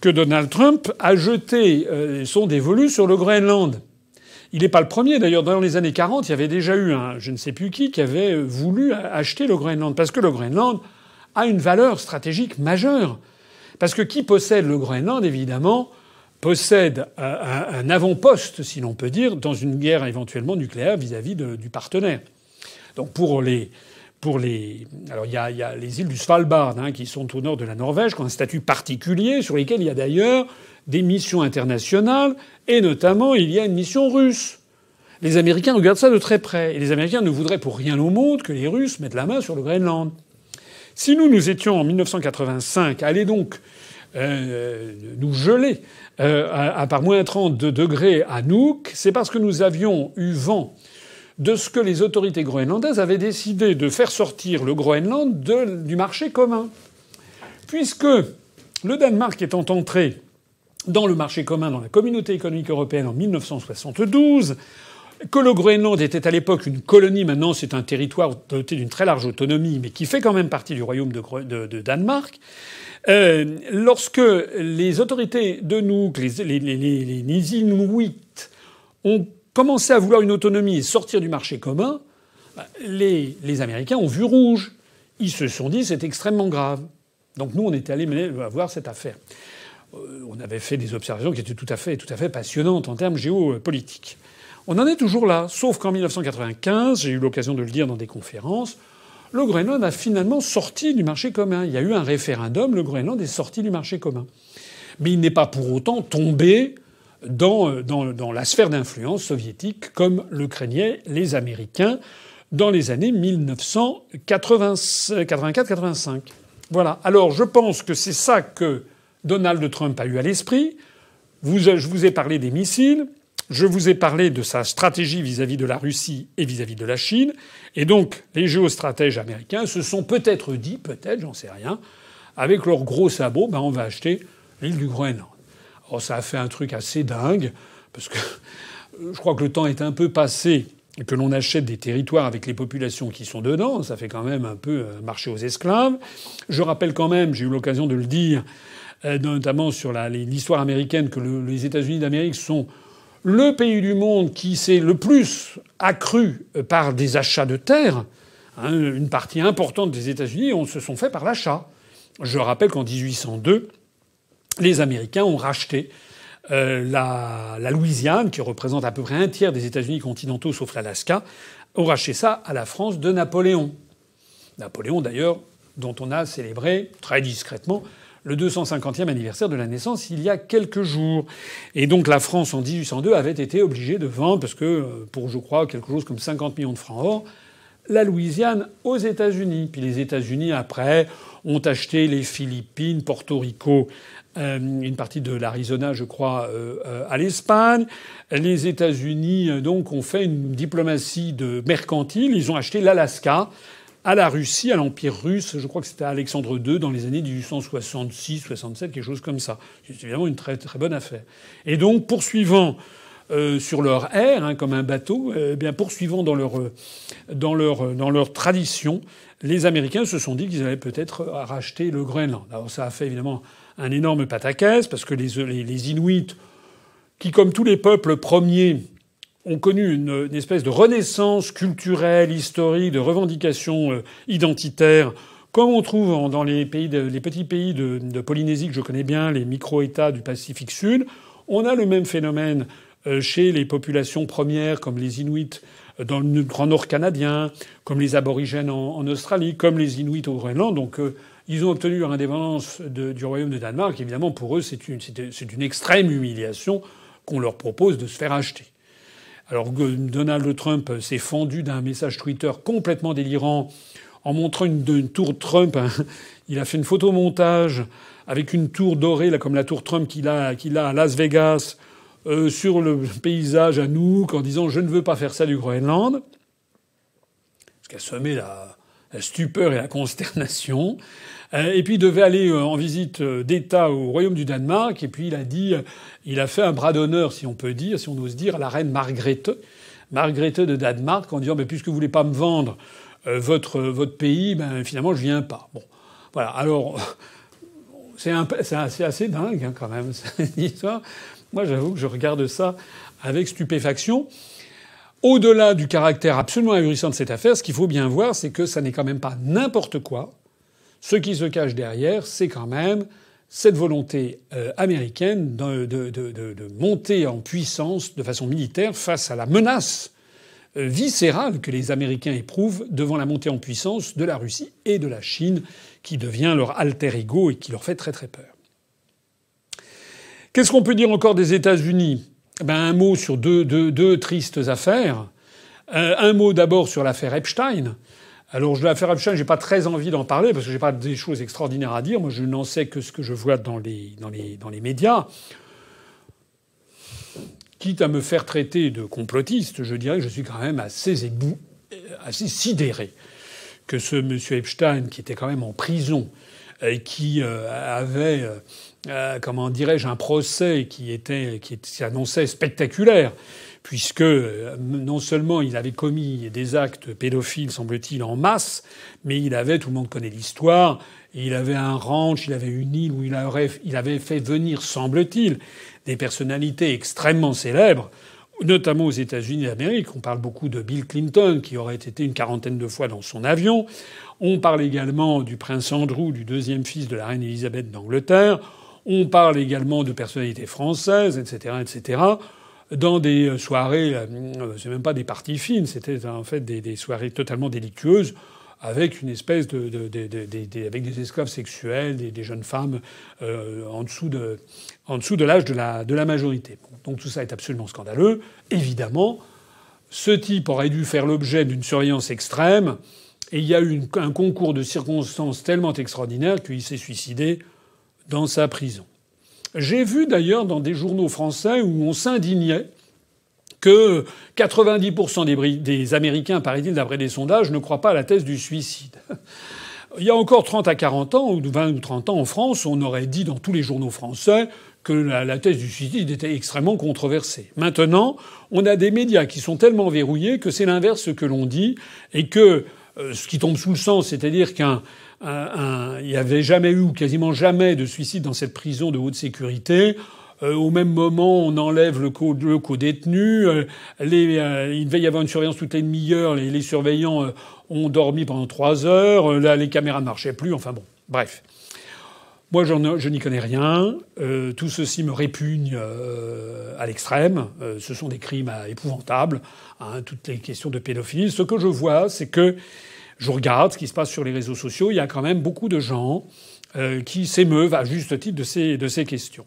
que Donald Trump a jeté euh, son dévolu sur le Groenland. Il n'est pas le premier, d'ailleurs, dans les années 40, il y avait déjà eu un je ne sais plus qui qui avait voulu acheter le Groenland, parce que le Groenland a une valeur stratégique majeure. Parce que qui possède le Groenland, évidemment, possède un, avant-poste, si l'on peut dire, dans une guerre éventuellement nucléaire vis-à-vis du partenaire. Donc pour les, pour les, alors il y a, les îles du Svalbard hein, qui sont au nord de la Norvège, qui ont un statut particulier, sur lesquels il y a d'ailleurs des missions internationales, et notamment il y a une mission russe. Les Américains regardent ça de très près, et les Américains ne voudraient pour rien au monde que les Russes mettent la main sur le Groenland. Si nous, nous étions en 1985, allez donc euh, nous geler euh, à, par moins 30 degrés à Nuuk, c'est parce que nous avions eu vent de ce que les autorités groenlandaises avaient décidé de faire sortir le Groenland du marché commun. Puisque le Danemark étant entré dans le marché commun, dans la communauté économique européenne en 1972, que le Groenland était à l'époque une colonie, maintenant c'est un territoire doté d'une très large autonomie, mais qui fait quand même partie du royaume de, Danemark. Euh, lorsque les autorités de Nuuk, les, les, les, ont commencé à vouloir une autonomie et sortir du marché commun, bah, les, Américains ont vu rouge. Ils se sont dit c'est extrêmement grave. Donc nous, on était allés voir cette affaire. Euh, on avait fait des observations qui étaient tout à fait, tout à fait passionnantes en termes géopolitiques. On en est toujours là, sauf qu'en 1995, j'ai eu l'occasion de le dire dans des conférences, le Groenland a finalement sorti du marché commun. Il y a eu un référendum, le Groenland est sorti du marché commun. Mais il n'est pas pour autant tombé dans, dans la sphère d'influence soviétique comme le craignaient les Américains dans les années 1984-85. Voilà. Alors je pense que c'est ça que Donald Trump a eu à l'esprit. je vous ai parlé des missiles. Je vous ai parlé de sa stratégie vis-à-vis de la Russie et vis-à-vis de la Chine. Et donc, les géostratèges américains se sont peut-être dit, peut-être, j'en sais rien, avec leurs gros sabots, ben on va acheter l'île du Groenland. Alors, ça a fait un truc assez dingue, parce que je crois que le temps est un peu passé que l'on achète des territoires avec les populations qui sont dedans. Ça fait quand même un peu euh, marcher aux esclaves. Je rappelle quand même, j'ai eu l'occasion de le dire, notamment sur l'histoire américaine, que les États-Unis d'Amérique sont le pays du monde qui s'est le plus accru par des achats de terres. Hein, une partie importante des États-Unis se sont faits par l'achat. Je rappelle qu'en 1802, les Américains ont racheté euh, la, la, Louisiane, qui représente à peu près un tiers des États-Unis continentaux sauf l'Alaska, ont racheté ça à la France de Napoléon. Napoléon, d'ailleurs, dont on a célébré très discrètement le 250e anniversaire de la naissance il y a quelques jours. Et donc la France en 1802 avait été obligée de vendre, parce que euh, pour je crois quelque chose comme 50 millions de francs or, la Louisiane aux États-Unis. Puis les États-Unis après ont acheté les Philippines, Porto Rico, euh, une partie de l'Arizona, je crois, euh, à l'Espagne. Les États-Unis donc ont fait une diplomatie de mercantile. Ils ont acheté l'Alaska à la Russie, à l'Empire russe. Je crois que c'était Alexandre II dans les années 1866, 67, quelque chose comme ça. C'est évidemment une très très bonne affaire. Et donc poursuivant sur leur air, hein, comme un bateau, eh bien poursuivant dans leur dans leur dans leur tradition, les Américains se sont dit qu'ils allaient peut-être racheter le Groenland. Alors ça a fait évidemment un énorme pataquès, parce que les, les, Inuits, qui, comme tous les peuples premiers, ont connu une, espèce de renaissance culturelle, historique, de revendication euh, identitaire, comme on trouve dans les, pays petits pays de, Polynésie que je connais bien, les micro-États du Pacifique Sud, on a le même phénomène euh, chez les populations premières comme les Inuits euh, dans le Grand Nord canadien, comme les aborigènes en, Australie, comme les Inuits au Groenland. Donc ils ont obtenu leur indépendance du Royaume de Danemark. Évidemment, pour eux, c'est une, extrême humiliation qu'on leur propose de se faire acheter. Alors Donald Trump s'est fendu d'un message Twitter complètement délirant en montrant une, tour Trump. Hein. Il a fait une photomontage avec une tour dorée, là, comme la tour Trump qu'il a, qu'il a à Las Vegas, euh, sur le paysage à Nook, en disant je ne veux pas faire ça du Groenland. Ce qui a semé la stupeur et la consternation. Euh, et puis il devait aller euh, en visite euh, d'État au Royaume du Danemark. Et puis il a dit, il a fait un bras d'honneur, si on peut dire, si on ose dire, à la reine Margrethe, Margrethe de Danemark, en disant, mais puisque vous voulez pas me vendre votre votre pays, ben finalement je viens pas. Bon, voilà. Alors c'est assez, dingue hein, quand même cette histoire. Moi j'avoue que je regarde ça avec stupéfaction. Au-delà du caractère absolument ahurissant de cette affaire, ce qu'il faut bien voir, c'est que ça n'est quand même pas n'importe quoi. Ce qui se cache derrière, c'est quand même cette volonté euh, américaine de, monter en puissance de façon militaire face à la menace euh, viscérale que les Américains éprouvent devant la montée en puissance de la Russie et de la Chine, qui devient leur alter ego et qui leur fait très très peur. Qu'est-ce qu'on peut dire encore des États-Unis? Ben, Un mot sur deux, tristes affaires. Euh, un mot d'abord sur l'affaire Epstein. Alors, je vais faire Epstein, j'ai pas très envie d'en parler parce que j'ai pas des choses extraordinaires à dire. Moi, je n'en sais que ce que je vois dans les, médias. Quitte à me faire traiter de complotiste, je dirais que je suis quand même assez ébou, assez sidéré que ce monsieur Epstein, qui était quand même en prison, et qui euh, avait, euh, euh, comment dirais-je, un procès qui était, qui s'annonçait spectaculaire, puisque euh, non seulement il avait commis des actes pédophiles, semble-t-il, en masse, mais il avait, tout le monde connaît l'histoire, il avait un ranch, il avait une île où il, avait fait venir, semble-t-il, des personnalités extrêmement célèbres, notamment aux États-Unis d'Amérique. On parle beaucoup de Bill Clinton, qui aurait été une quarantaine de fois dans son avion. On parle également du prince Andrew, du deuxième fils de la reine Élisabeth d'Angleterre. On parle également de personnalités françaises, etc., etc dans des soirées, euh, c'est même pas des parties fines, c'était en fait des, soirées totalement délictueuses avec une espèce de, des esclaves sexuels, des, jeunes femmes euh, en dessous de l'âge de la de la majorité. donc tout ça est absolument scandaleux. Évidemment, ce type aurait dû faire l'objet d'une surveillance extrême. Et il y a eu un concours de circonstances tellement extraordinaires qu'il s'est suicidé dans sa prison. J'ai vu d'ailleurs dans des journaux français où on s'indignait que 90% des, des Américains, paraît-il, d'après des sondages, ne croient pas à la thèse du suicide. Il y a encore 30 à 40 ans, ou 20 ou 30 ans en France, on aurait dit dans tous les journaux français que la, thèse du suicide était extrêmement controversée. Maintenant, on a des médias qui sont tellement verrouillés que c'est l'inverse que l'on dit et que euh, ce qui tombe sous le sens, c'est-à-dire qu'un il n'y avait jamais eu ou quasiment jamais de suicide dans cette prison de haute sécurité. Euh, au même moment, on enlève le co-détenu. Euh, euh, il devait y avoir une surveillance toutes les demi-heures. Les, surveillants ont dormi pendant trois heures. Là, les caméras ne marchaient plus. Enfin bon, bref. Moi, je n'y connais rien. Tout ceci me répugne à l'extrême. Ce sont des crimes épouvantables, hein, toutes les questions de pédophilie. Ce que je vois, c'est que je regarde ce qui se passe sur les réseaux sociaux. Il y a quand même beaucoup de gens qui s'émeuvent à juste titre de ces, de ces questions.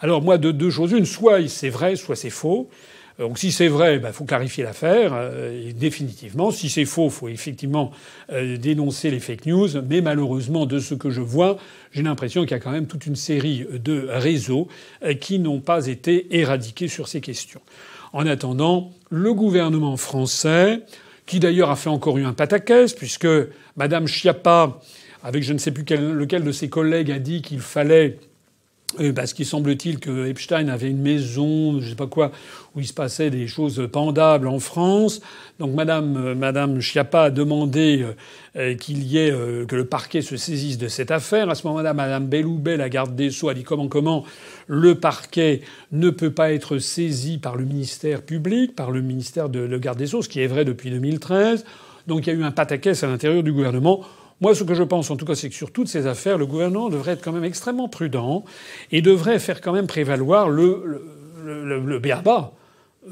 Alors moi, de deux choses une, soit c'est vrai, soit c'est faux. Donc si c'est vrai, il ben, faut clarifier l'affaire, euh, définitivement. Si c'est faux, il faut effectivement euh, dénoncer les fake news. Mais malheureusement, de ce que je vois, j'ai l'impression qu'il y a quand même toute une série de réseaux euh, qui n'ont pas été éradiqués sur ces questions. En attendant, le gouvernement français, qui d'ailleurs a fait encore eu un pataquès, puisque Madame Schiappa, avec je ne sais plus lequel de ses collègues, a dit qu'il fallait parce qu'il semble-t-il que Epstein avait une maison, je sais pas quoi, où il se passait des choses pendables en France. Donc Madame, euh, Madame Schiappa a demandé euh, qu'il y ait euh, que le parquet se saisisse de cette affaire. À ce moment-là, Madame Belloubet, la garde des Sceaux, a dit comment comment le parquet ne peut pas être saisi par le ministère public, par le ministère de le garde des Sceaux, ce qui est vrai depuis 2013. Donc il y a eu un pataquès à l'intérieur du gouvernement. Moi, ce que je pense, en tout cas, c'est que sur toutes ces affaires, le gouvernement devrait être quand même extrêmement prudent et devrait faire quand même prévaloir le, le, le, le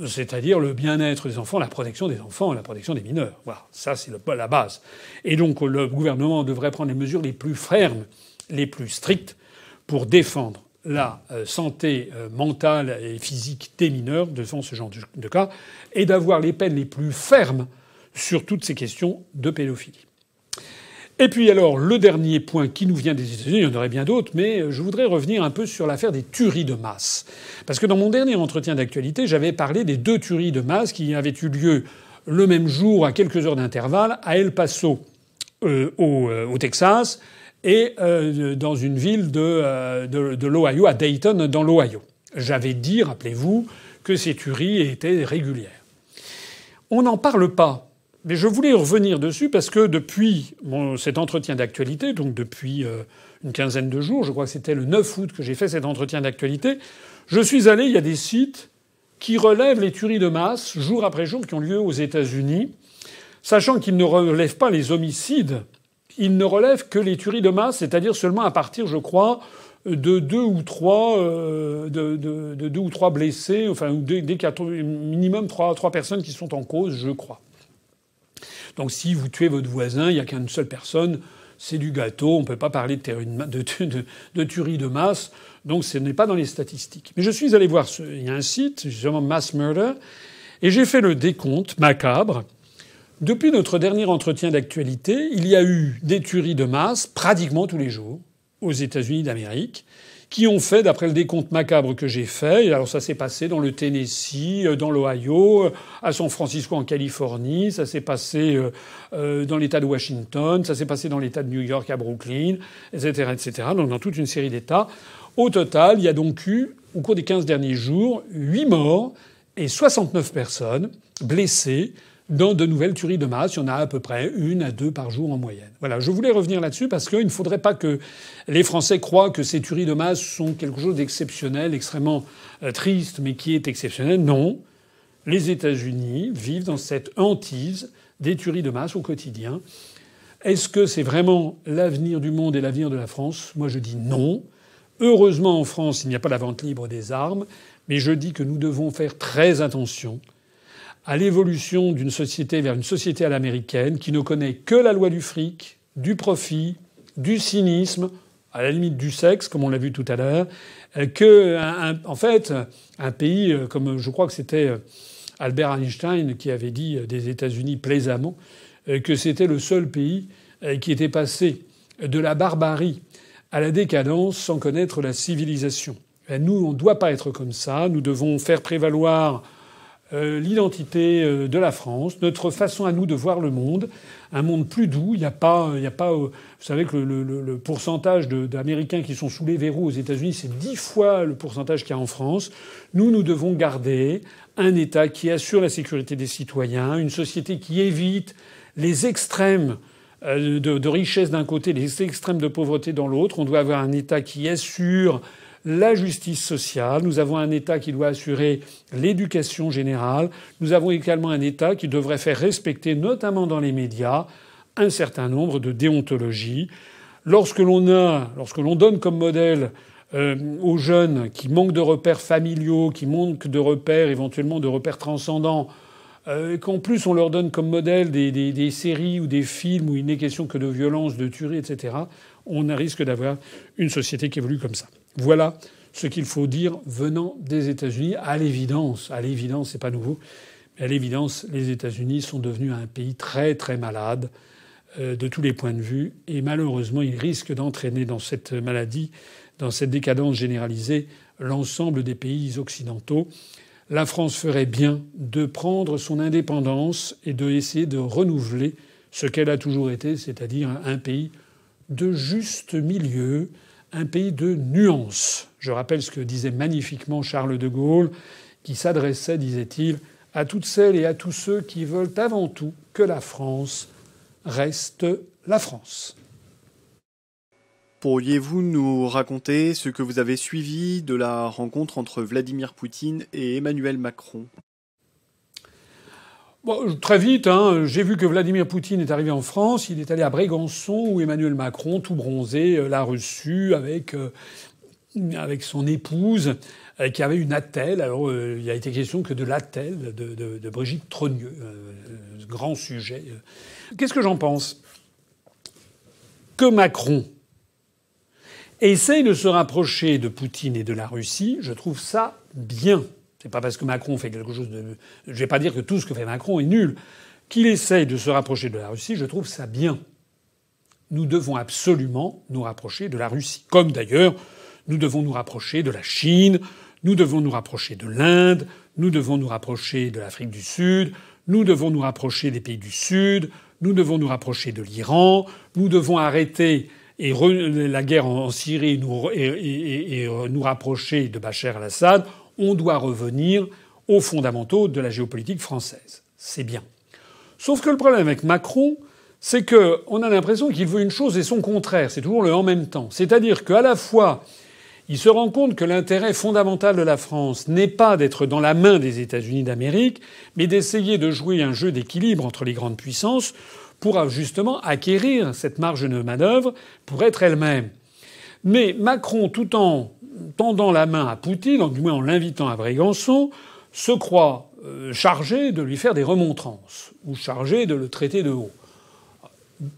c'est-à-dire le bien-être des enfants, la protection des enfants et la protection des mineurs. Voilà, ça c'est la base. Et donc le gouvernement devrait prendre les mesures les plus fermes, les plus strictes pour défendre la euh, santé euh, mentale et physique des mineurs devant ce genre de cas et d'avoir les peines les plus fermes sur toutes ces questions de pédophilie. Et puis alors, le dernier point qui nous vient des États-Unis, il y en aurait bien d'autres, mais euh, je voudrais revenir un peu sur l'affaire des tueries de masse. Parce que dans mon dernier entretien d'actualité, j'avais parlé des deux tueries de masse qui avaient eu lieu le même jour, à quelques heures d'intervalle, à El Paso, euh, euh, au, Texas, et dans une ville de, l'Ohio, à Dayton, dans l'Ohio. J'avais dit, rappelez-vous, que ces tueries étaient régulières. On n'en parle pas mais je voulais revenir dessus parce que depuis cet entretien d'actualité, donc depuis euh, une quinzaine de jours, je crois que c'était le 9 août que j'ai fait cet entretien d'actualité, je suis allé, il y a des sites qui relèvent les tueries de masse jour après jour qui ont lieu aux États-Unis, sachant qu'ils ne relèvent pas les homicides, ils ne relèvent que les tueries de masse, c'est-à-dire seulement à partir, je crois, de deux ou trois, euh, ou trois blessés, enfin, dès, minimum trois, trois personnes qui sont en cause, je crois. Donc si vous tuez votre voisin, il n'y a qu'une seule personne, c'est du gâteau, on ne peut pas parler de, tuerie de masse, donc ce n'est pas dans les statistiques. Mais je suis allé voir, il y a un site, justement Mass Murder, et j'ai fait le décompte macabre. Depuis notre dernier entretien d'actualité, il y a eu des tueries de masse pratiquement tous les jours aux États-Unis d'Amérique qui ont fait, d'après le décompte macabre que j'ai fait, alors ça s'est passé dans le Tennessee, euh, dans l'Ohio, euh, à San Francisco en Californie, ça s'est passé euh, dans l'État de Washington, ça s'est passé dans l'État de New York à Brooklyn, etc., etc., donc dans toute une série d'États. Au total, il y a donc eu, au cours des 15 derniers jours, 8 morts et 69 personnes blessées dans de nouvelles tueries de masse. Il y en a à peu près une à deux par jour en moyenne. Voilà, je voulais revenir là-dessus parce qu'il ne faudrait pas que les Français croient que ces tueries de masse sont quelque chose d'exceptionnel, extrêmement euh, triste, mais qui est exceptionnel. Non. Les États-Unis vivent dans cette hantise des tueries de masse au quotidien. Est-ce que c'est vraiment l'avenir du monde et l'avenir de la France? Moi, je dis non. Heureusement, en France, il n'y a pas la vente libre des armes, mais je dis que nous devons faire très attention à l'évolution d'une société vers une société à l'américaine qui ne connaît que la loi du fric, du profit, du cynisme, à la limite du sexe, comme on l'a vu tout à l'heure, euh, que, en fait, un pays euh, comme je crois que c'était euh, Albert Einstein qui avait dit des États-Unis plaisamment que c'était le seul pays qui était passé de la barbarie à la décadence sans connaître la civilisation. Nous, on ne doit pas être comme ça. Nous devons faire prévaloir euh, l'identité euh, de la France, notre façon à nous de voir le monde, un monde plus doux. Il n'y a pas, il y a pas. Euh, vous savez que le, le, le pourcentage d'Américains qui sont sous les verrous aux États-Unis, c'est dix fois le pourcentage qu'il y a en France. Nous, nous devons garder un État qui assure la sécurité des citoyens, une société qui évite les extrêmes de, de richesse d'un côté, les extrêmes de pauvreté dans l'autre. On doit avoir un État qui assure la justice sociale, nous avons un État qui doit assurer l'éducation générale, nous avons également un État qui devrait faire respecter, notamment dans les médias, un certain nombre de déontologies. Lorsque l'on a, lorsque l'on donne comme modèle euh, aux jeunes qui manquent de repères familiaux, qui manquent de repères, éventuellement de repères transcendants, euh, qu'en plus on leur donne comme modèle des, séries ou des films où il n'est question que de violence, de tuerie, etc., on risque d'avoir une société qui évolue comme ça. Voilà ce qu'il faut dire venant des États-Unis. À l'évidence, à l'évidence, c'est pas nouveau, mais à l'évidence, les États-Unis sont devenus un pays très très malade euh, de tous les points de vue, et malheureusement, ils risquent d'entraîner dans cette maladie, dans cette décadence généralisée, l'ensemble des pays occidentaux. La France ferait bien de prendre son indépendance et de essayer de renouveler ce qu'elle a toujours été, c'est-à-dire un pays de juste milieu, un pays de nuances. Je rappelle ce que disait magnifiquement Charles de Gaulle, qui s'adressait, disait-il, à toutes celles et à tous ceux qui veulent avant tout que la France reste la France. Pourriez-vous nous raconter ce que vous avez suivi de la rencontre entre Vladimir Poutine et Emmanuel Macron? Très vite, hein, j'ai vu que Vladimir Poutine est arrivé en France. Il est allé à Brégançon où Emmanuel Macron, tout bronzé, euh, l'a reçu avec, euh, avec son épouse euh, qui avait une attelle. Alors il a été question que de l'attelle de, de, Brigitte Trogneux. grand sujet. Qu'est-ce que j'en pense? Que Macron essaye de se rapprocher de Poutine et de la Russie, je trouve ça bien. C'est pas parce que Macron fait quelque chose de. Je vais pas dire que tout ce que fait Macron est nul. Qu'il essaye de se rapprocher de la Russie, je trouve ça bien. Nous devons absolument nous rapprocher de la Russie. Comme d'ailleurs, nous devons nous rapprocher de la Chine, nous devons nous rapprocher de l'Inde, nous devons nous rapprocher de l'Afrique du Sud, nous devons nous rapprocher des pays du Sud, nous devons nous rapprocher de l'Iran, nous devons arrêter et la guerre en Syrie et, et, nous rapprocher de Bachar al-Assad on doit revenir aux fondamentaux de la géopolitique française. C'est bien. Sauf que le problème avec Macron, c'est qu'on a l'impression qu'il veut une chose et son contraire. C'est toujours le en même temps. C'est-à-dire qu'à la fois, il se rend compte que l'intérêt fondamental de la France n'est pas d'être dans la main des États-Unis d'Amérique, mais d'essayer de jouer un jeu d'équilibre entre les grandes puissances pour justement acquérir cette marge de manœuvre pour être elle-même. Mais Macron, tout en tendant la main à Poutine, du moins en l'invitant à Brégançon, se croit euh, chargé de lui faire des remontrances, ou chargé de le traiter de haut.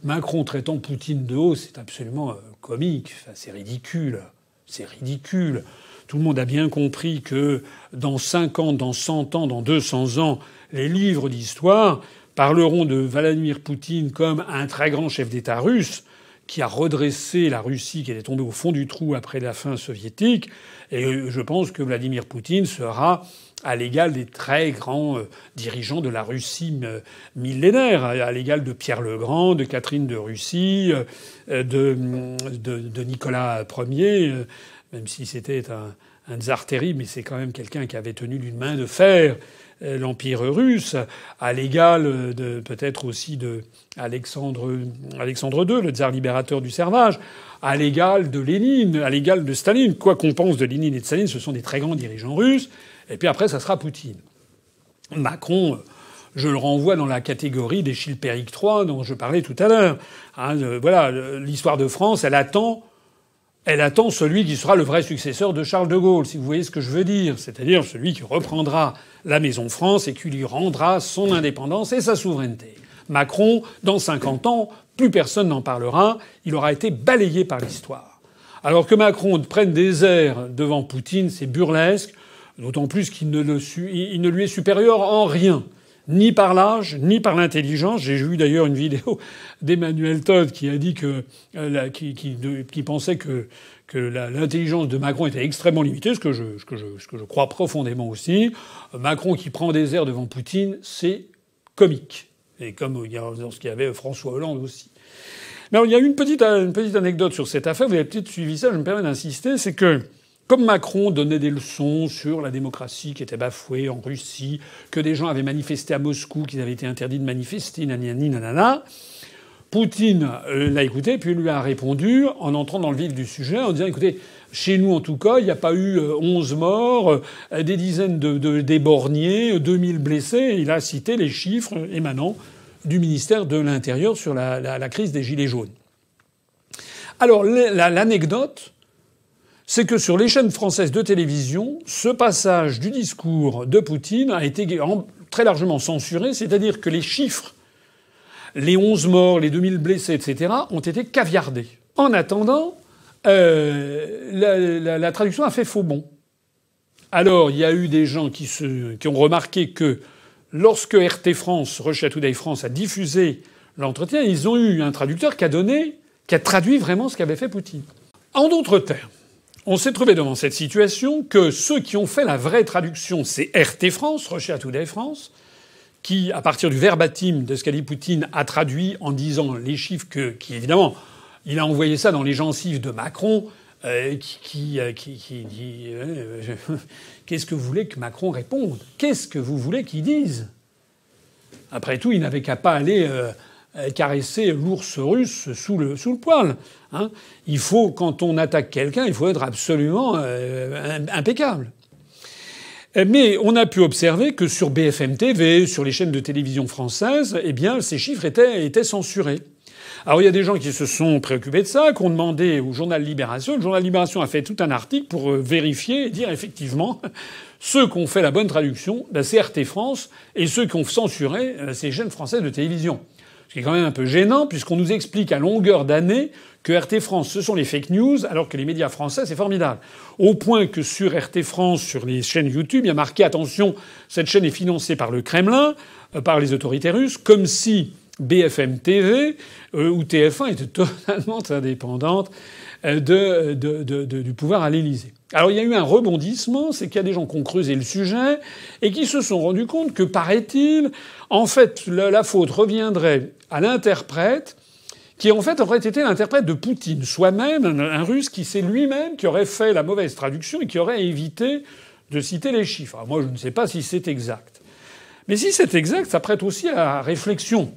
Macron traitant Poutine de haut, c'est absolument euh, comique, c'est ridicule. C'est ridicule. Tout le monde a bien compris que dans 50, dans 100 ans, dans 200 ans, les livres d'histoire parleront de Vladimir Poutine comme un très grand chef d'État russe, qui a redressé la Russie qui était tombée au fond du trou après la fin soviétique. Et je pense que Vladimir Poutine sera à l'égal des très grands euh, dirigeants de la Russie euh, millénaire, à l'égal de Pierre le Grand, de Catherine de Russie, euh, de, de, Nicolas Ier, même si c'était un, un tsar terrible, mais c'est quand même quelqu'un qui avait tenu d'une main de fer euh, l'Empire russe, à l'égal de peut-être aussi de Alexandre, Alexandre II, le tsar libérateur du servage, à l'égal de Lénine, à l'égal de Staline. Quoi qu'on pense de Lénine et de Staline, ce sont des très grands dirigeants russes. Et puis après, ça sera Poutine. Macron, je le renvoie dans la catégorie des Chilpéric III dont je parlais tout à l'heure. Hein, voilà, l'histoire de France, elle attend elle attend celui qui sera le vrai successeur de Charles de Gaulle, si vous voyez ce que je veux dire, c'est-à-dire celui qui reprendra la Maison France et qui lui rendra son indépendance et sa souveraineté. Macron, dans 50 ans, plus personne n'en parlera, il aura été balayé par l'histoire. Alors que Macron prenne des airs devant Poutine, c'est burlesque, d'autant plus qu'il ne, ne lui est supérieur en rien ni par l'âge, ni par l'intelligence. J'ai vu d'ailleurs une vidéo d'Emmanuel Todd qui a dit que, euh, qui, pensait que, que l'intelligence de Macron était extrêmement limitée, ce que, je, ce, que je, ce que je crois profondément aussi. Macron qui prend des airs devant Poutine, c'est comique. Et comme il y a, qu'il y avait François Hollande aussi. Mais il y a une petite, une petite anecdote sur cette affaire. Vous avez peut-être suivi ça. Je me permets d'insister. C'est que comme Macron donnait des leçons sur la démocratie qui était bafouée en Russie, que des gens avaient manifesté à Moscou, qu'ils avaient été interdits de manifester, nanani, nanana, Poutine l'a écouté, puis lui a répondu en entrant dans le vif du sujet, en disant écoutez, chez nous, en tout cas, il n'y a pas eu 11 morts, des dizaines de, de déborgnés, 2000 blessés. Il a cité les chiffres émanant du ministère de l'Intérieur sur la, crise des Gilets jaunes. Alors, l'anecdote, c'est que sur les chaînes françaises de télévision, ce passage du discours de Poutine a été très largement censuré, c'est-à-dire que les chiffres, les 11 morts, les 2000 blessés, etc., ont été caviardés. En attendant, euh, la, traduction a fait faux bon. Alors, il y a eu des gens qui, qui ont remarqué que lorsque RT France, Russia Today France, a diffusé l'entretien, ils ont eu un traducteur qui a donné, qui a traduit vraiment ce qu'avait fait Poutine. En d'autres termes, on s'est trouvé devant cette situation que ceux qui ont fait la vraie traduction, c'est RT France, Russia Today France, qui, à partir du verbatim de ce qu'a dit Poutine, a traduit en disant les chiffres que, qui évidemment, il a envoyé ça dans les gencives de Macron, euh, qui, qui, qui, dit euh, Qu'est-ce que vous voulez que Macron réponde? Qu'est-ce que vous voulez qu'il dise? Après tout, il n'avait qu'à pas aller euh, caresser l'ours russe sous le, poil. Hein. il faut, quand on attaque quelqu'un, il faut être absolument impeccable. Mais on a pu observer que sur BFM TV, sur les chaînes de télévision françaises, eh bien, ces chiffres étaient, censurés. Alors il y a des gens qui se sont préoccupés de ça, qui ont demandé au journal Libération. Le journal Libération a fait tout un article pour euh, vérifier et dire effectivement ceux qui ont fait la bonne traduction, la CRT France, et ceux qui ont censuré euh, ces chaînes françaises de télévision. Ce qui est quand même un peu gênant puisqu'on nous explique à longueur d'année que RT France, ce sont les fake news, alors que les médias français, c'est formidable. Au point que sur RT France, sur les chaînes YouTube, il y a marqué attention, cette chaîne est financée par le Kremlin, euh, par les autorités russes, comme si BFM TV euh, ou TF1 était totalement indépendante euh, de, du pouvoir à l'Élysée. Alors il y a eu un rebondissement, c'est qu'il y a des gens qui ont creusé le sujet et qui se sont rendus compte que, paraît-il, en fait, la, faute reviendrait à l'interprète qui en fait aurait été l'interprète de Poutine, soi-même un, russe qui c'est lui-même qui aurait fait la mauvaise traduction et qui aurait évité de citer les chiffres. moi, je ne sais pas si c'est exact. Mais si c'est exact, ça prête aussi à réflexion.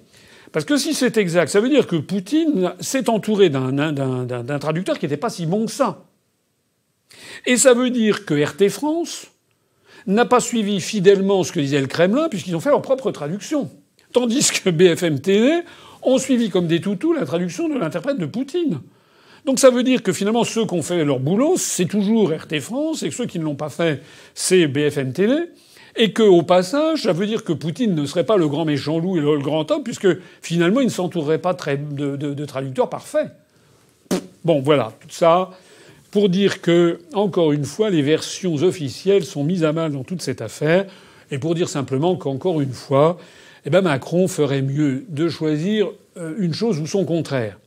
Parce que si c'est exact, ça veut dire que Poutine s'est entouré d'un traducteur qui n'était pas si bon que ça. Et ça veut dire que RT France n'a pas suivi fidèlement ce que disait le Kremlin, puisqu'ils ont fait leur propre traduction. Tandis que BFM TV ont suivi comme des toutous la traduction de l'interprète de Poutine. Donc ça veut dire que finalement ceux qui ont fait leur boulot, c'est toujours RT France, et que ceux qui ne l'ont pas fait, c'est BFM TV. Et que, au passage, ça veut dire que Poutine ne serait pas le grand méchant loup et le grand homme, puisque finalement, il ne s'entourerait pas de, de, traducteurs parfaits. Bon, voilà, tout ça pour dire que, encore une fois, les versions officielles sont mises à mal dans toute cette affaire, et pour dire simplement qu'encore une fois, eh ben Macron ferait mieux de choisir euh, une chose ou son contraire.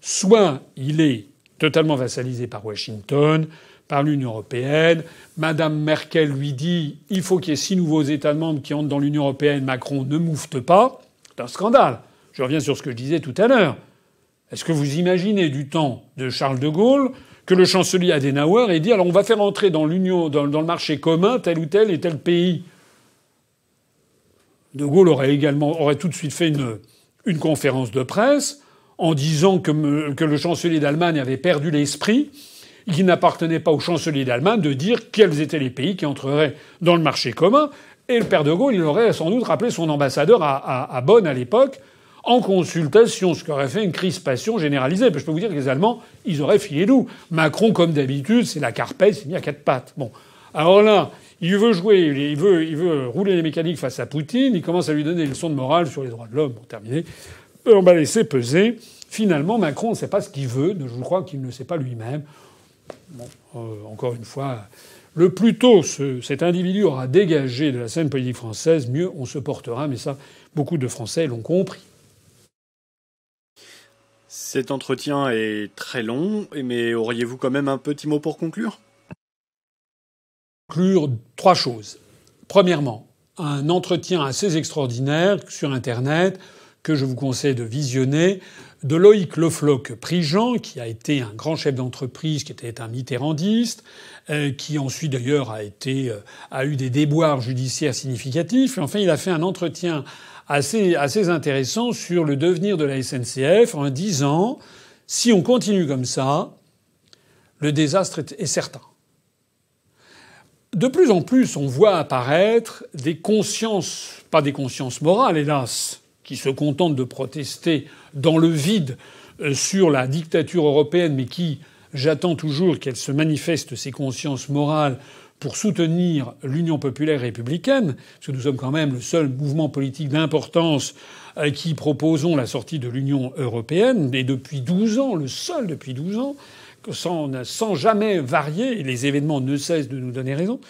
Soit il est totalement vassalisé par Washington, par l'Union européenne. Madame Merkel lui dit il faut qu'il y ait six nouveaux États membres qui entrent dans l'Union européenne. Macron ne moufte pas. C'est un scandale. Je reviens sur ce que je disais tout à l'heure. Est-ce que vous imaginez du temps de Charles de Gaulle que le chancelier Adenauer ait dit alors on va faire entrer dans l'Union, dans, le marché commun tel ou tel et tel pays? De Gaulle aurait également tout de suite fait une, conférence de presse en disant que, que le chancelier d'Allemagne avait perdu l'esprit il n'appartenait pas au chancelier d'Allemagne de dire quels étaient les pays qui entreraient dans le marché commun. Et le père de Gaulle, il aurait sans doute rappelé son ambassadeur à, Bonn à l'époque en consultation, ce qui aurait fait une crispation généralisée. Je peux vous dire que les Allemands, ils auraient filé nous. Macron, comme d'habitude, c'est la carpette, c'est mis à quatre pattes. Bon. Alors là, il veut jouer, il veut, rouler les mécaniques face à Poutine, il commence à lui donner des leçons de morale sur les droits de l'homme, pour terminer. On va laisser peser. Finalement, Macron ne sait pas ce qu'il veut, je crois qu'il ne sait pas lui-même. Euh, encore une fois, le plus tôt cet individu aura dégagé de la scène politique française, mieux on se portera. Mais ça, beaucoup de Français l'ont compris. Cet entretien est très long, mais auriez-vous quand même un petit mot pour conclure? Conclure trois choses. Premièrement, un entretien assez extraordinaire sur Internet que je vous conseille de visionner de Loïc Lefloc-Prigent, qui a été un grand chef d'entreprise, qui était un mitterrandiste, euh, qui ensuite d'ailleurs a été euh, a eu des déboires judiciaires significatifs. Et enfin, il a fait un entretien assez, assez intéressant sur le devenir de la SNCF en disant si on continue comme ça, le désastre est certain. De plus en plus, on voit apparaître des consciences, pas des consciences morales, hélas, qui se contentent de protester dans le vide euh, sur la dictature européenne, mais qui, j'attends toujours qu'elles se manifestent, ces consciences morales, pour soutenir l'Union populaire républicaine, parce que nous sommes quand même le seul mouvement politique d'importance euh, qui proposons la sortie de l'Union européenne, et depuis 12 ans, le seul depuis 12 ans, sans, jamais varier, et les événements ne cessent de nous donner raison.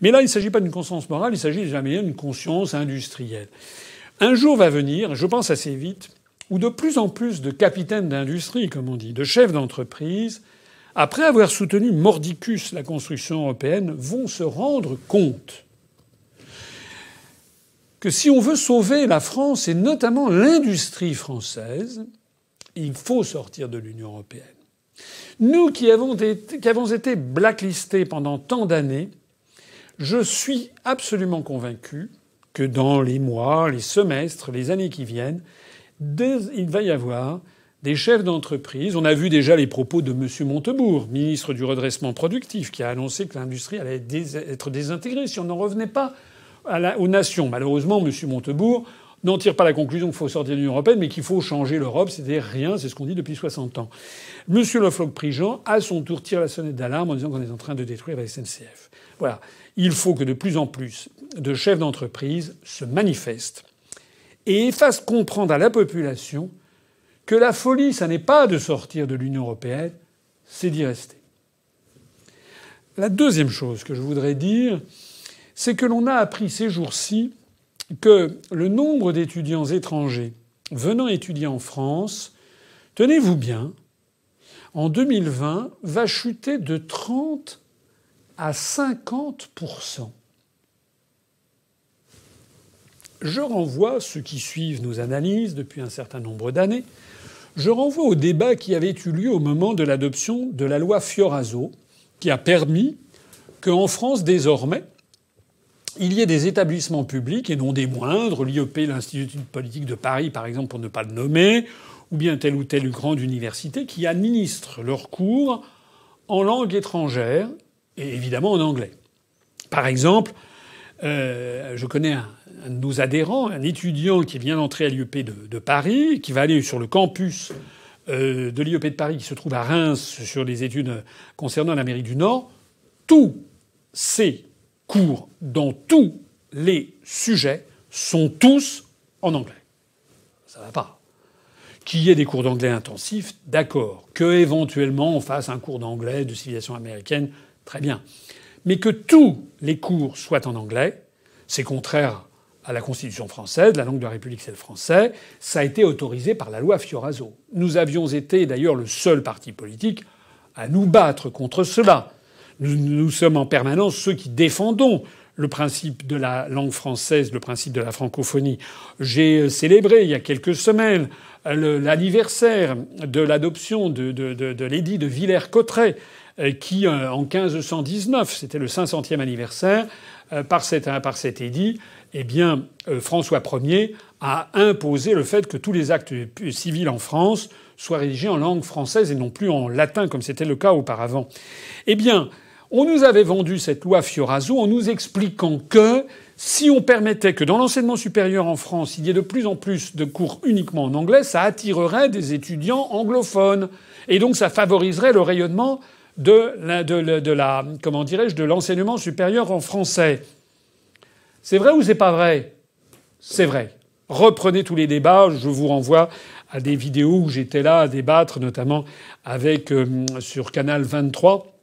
Mais là, il ne s'agit pas d'une conscience morale, il s'agit jamais d'une conscience industrielle. Un jour va venir, je pense assez vite, où de plus en plus de capitaines d'industrie, comme on dit, de chefs d'entreprise, après avoir soutenu mordicus la construction européenne, vont se rendre compte que si on veut sauver la France et notamment l'industrie française, il faut sortir de l'Union européenne. Nous qui avons, été, blacklistés pendant tant d'années, je suis absolument convaincu que dans les mois, les semestres, les années qui viennent, il va y avoir des chefs d'entreprise. On a vu déjà les propos de M. Montebourg, ministre du redressement productif, qui a annoncé que l'industrie allait être désintégrée si on n'en revenait pas aux nations. Malheureusement, M. Montebourg n'en tire pas la conclusion qu'il faut sortir de l'Union européenne, mais qu'il faut changer l'Europe. C'était rien, c'est ce qu'on dit depuis 60 ans. M. Lefloc-Prigent, à son tour, tire la sonnette d'alarme en disant qu'on est en train de détruire la SNCF. Voilà. Il faut que de plus en plus de chefs d'entreprise se manifestent et fassent comprendre à la population que la folie, ça n'est pas de sortir de l'Union européenne, c'est d'y rester. La deuxième chose que je voudrais dire, c'est que l'on a appris ces jours-ci que le nombre d'étudiants étrangers venant étudier en France, tenez-vous bien, en 2020, va chuter de 30 à 50% Je renvoie ceux qui suivent nos analyses depuis un certain nombre d'années. Je renvoie au débat qui avait eu lieu au moment de l'adoption de la loi Fioraso, qui a permis qu'en France, désormais, il y ait des établissements publics, et non des moindres, l'IEP, l'Institut politique de Paris, par exemple, pour ne pas le nommer, ou bien telle ou telle grande université, qui administrent leurs cours en langue étrangère, et évidemment en anglais. Par exemple, euh, je connais un, de nos adhérents, un étudiant qui vient d'entrer à l'IEP de, Paris, qui va aller sur le campus euh, de l'IEP de Paris, qui se trouve à Reims, sur les études concernant l'Amérique du Nord. Tous ces cours dans tous les sujets sont tous en anglais. Ça va pas. Qu'il y ait des cours d'anglais intensifs, d'accord. Que éventuellement on fasse un cours d'anglais de civilisation américaine, très bien. Mais que tous les cours soient en anglais, c'est contraire à la Constitution française, la langue de la République c'est le français, ça a été autorisé par la loi Fioraso. Nous avions été d'ailleurs le seul parti politique à nous battre contre cela. Nous, sommes en permanence ceux qui défendons le principe de la langue française, le principe de la francophonie. J'ai célébré il y a quelques semaines l'anniversaire de l'adoption de, de, l'édit de Villers-Cotterêts euh, qui, euh, en 1519, c'était le 500e anniversaire, euh, par, cet, par cet édit, eh bien, François Ier a imposé le fait que tous les actes civils en France soient rédigés en langue française et non plus en latin comme c'était le cas auparavant. Eh bien, on nous avait vendu cette loi Fioraso en nous expliquant que si on permettait que dans l'enseignement supérieur en France, il y ait de plus en plus de cours uniquement en anglais, ça attirerait des étudiants anglophones. Et donc ça favoriserait le rayonnement de la, comment dirais-je, de l'enseignement supérieur en français. C'est vrai ou c'est pas vrai? C'est vrai. Reprenez tous les débats. Je vous renvoie à des vidéos où j'étais là à débattre, notamment avec euh, sur Canal 23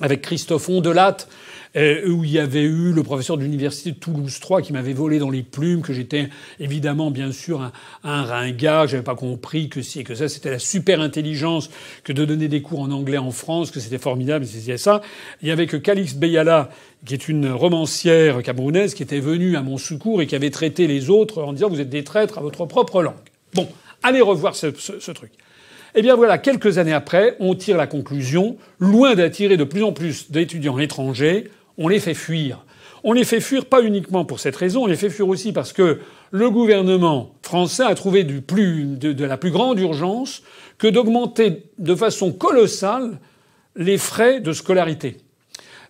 avec Christophe Ondelatte, euh, où il y avait eu le professeur de l'université de Toulouse 3 qui m'avait volé dans les plumes, que j'étais évidemment bien sûr un, un ringard, j'avais pas compris que si et que ça, c'était la super intelligence que de donner des cours en anglais en France, que c'était formidable, c'était ça. Il y avait que Calix Beyala, qui est une romancière camerounaise, qui était venue à mon secours et qui avait traité les autres en disant vous êtes des traîtres à votre propre langue. Bon, allez revoir ce, ce truc. Eh bien voilà, quelques années après, on tire la conclusion, loin d'attirer de plus en plus d'étudiants étrangers, on les fait fuir. On les fait fuir pas uniquement pour cette raison, on les fait fuir aussi parce que le gouvernement français a trouvé de, la plus grande urgence que d'augmenter de façon colossale les frais de scolarité.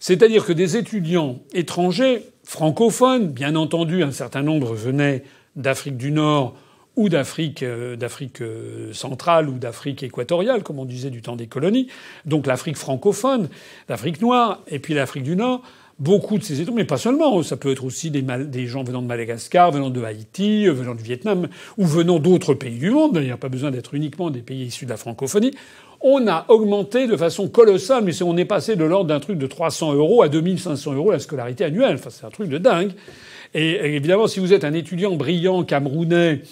C'est-à-dire que des étudiants étrangers, francophones, bien entendu, un certain nombre venaient d'Afrique du Nord ou d'Afrique, euh, d'Afrique euh, centrale ou d'Afrique équatoriale, comme on disait du temps des colonies, donc l'Afrique francophone, l'Afrique noire et puis l'Afrique du Nord, beaucoup de ces étudiants, mais pas seulement, ça peut être aussi des, des, gens venant de Madagascar, venant de Haïti, euh, venant du Vietnam, ou venant d'autres pays du monde, il n'y a pas besoin d'être uniquement des pays issus de la francophonie, on a augmenté de façon colossale, mais on est passé de l'ordre d'un truc de 300 euros à 2500 euros la scolarité annuelle. Enfin, c'est un truc de dingue. Et évidemment, si vous êtes un étudiant brillant camerounais,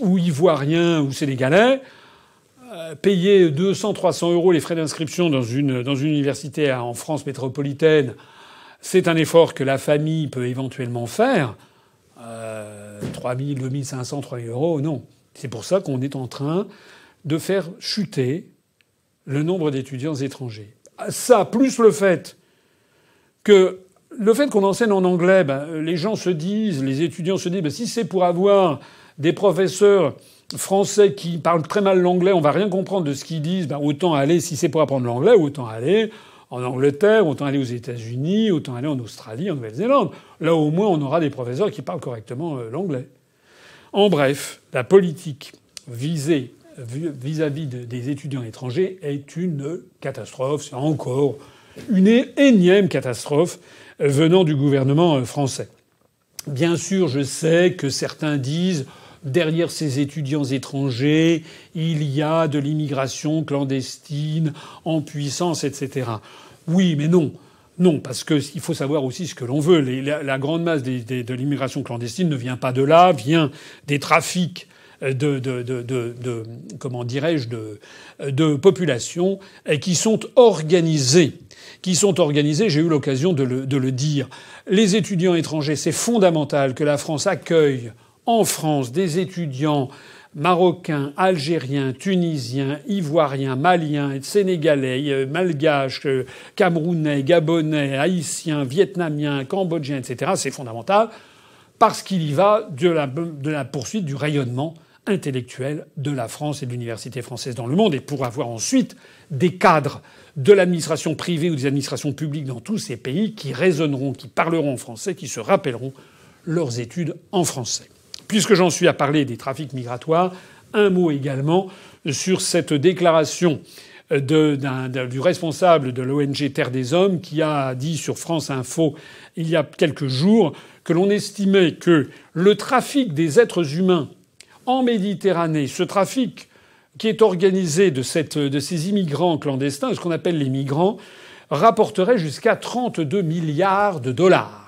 ou ivoiriens ou sénégalais, euh, payer 200, 300 euros les frais d'inscription dans une, dans une université en France métropolitaine, c'est un effort que la famille peut éventuellement faire. Euh, 3 000, 2 500, 3 000 euros, non. C'est pour ça qu'on est en train de faire chuter le nombre d'étudiants étrangers. Ça, plus le fait que le fait qu'on enseigne en anglais, ben, les gens se disent, les étudiants se disent, ben, si c'est pour avoir des professeurs français qui parlent très mal l'anglais, on va rien comprendre de ce qu'ils disent, ben autant aller, si c'est pour apprendre l'anglais, autant aller en Angleterre, autant aller aux États-Unis, autant aller en Australie, en Nouvelle-Zélande. Là, au moins, on aura des professeurs qui parlent correctement euh, l'anglais. En bref, la politique visée vis-à-vis des étudiants étrangers est une catastrophe. C'est encore une énième catastrophe venant du gouvernement euh, français. Bien sûr, je sais que certains disent derrière ces étudiants étrangers, il y a de l'immigration clandestine en puissance, etc. Oui, mais non. Non, parce qu'il faut savoir aussi ce que l'on veut. la, grande masse de l'immigration clandestine ne vient pas de là, vient des trafics de, de comment dirais-je de, populations qui sont organisées qui sont organisées. J'ai eu l'occasion de le dire. Les étudiants étrangers, c'est fondamental que la France accueille en France des étudiants marocains, algériens, tunisiens, ivoiriens, maliens, sénégalais, euh, malgaches, euh, camerounais, gabonais, haïtiens, vietnamiens, cambodgiens, etc. C'est fondamental parce qu'il y va de la, de la poursuite du rayonnement intellectuel de la France et de l'université française dans le monde et pour avoir ensuite des cadres de l'administration privée ou des administrations publiques dans tous ces pays qui raisonneront, qui parleront en français, qui se rappelleront leurs études en français. Puisque j'en suis à parler des trafics migratoires, un mot également sur cette déclaration du responsable de l'ONG Terre des Hommes qui a dit sur France Info il y a quelques jours que l'on estimait que le trafic des êtres humains en Méditerranée, ce trafic qui est organisé de, de ces immigrants clandestins, ce qu'on appelle les migrants, rapporterait jusqu'à 32 milliards de dollars.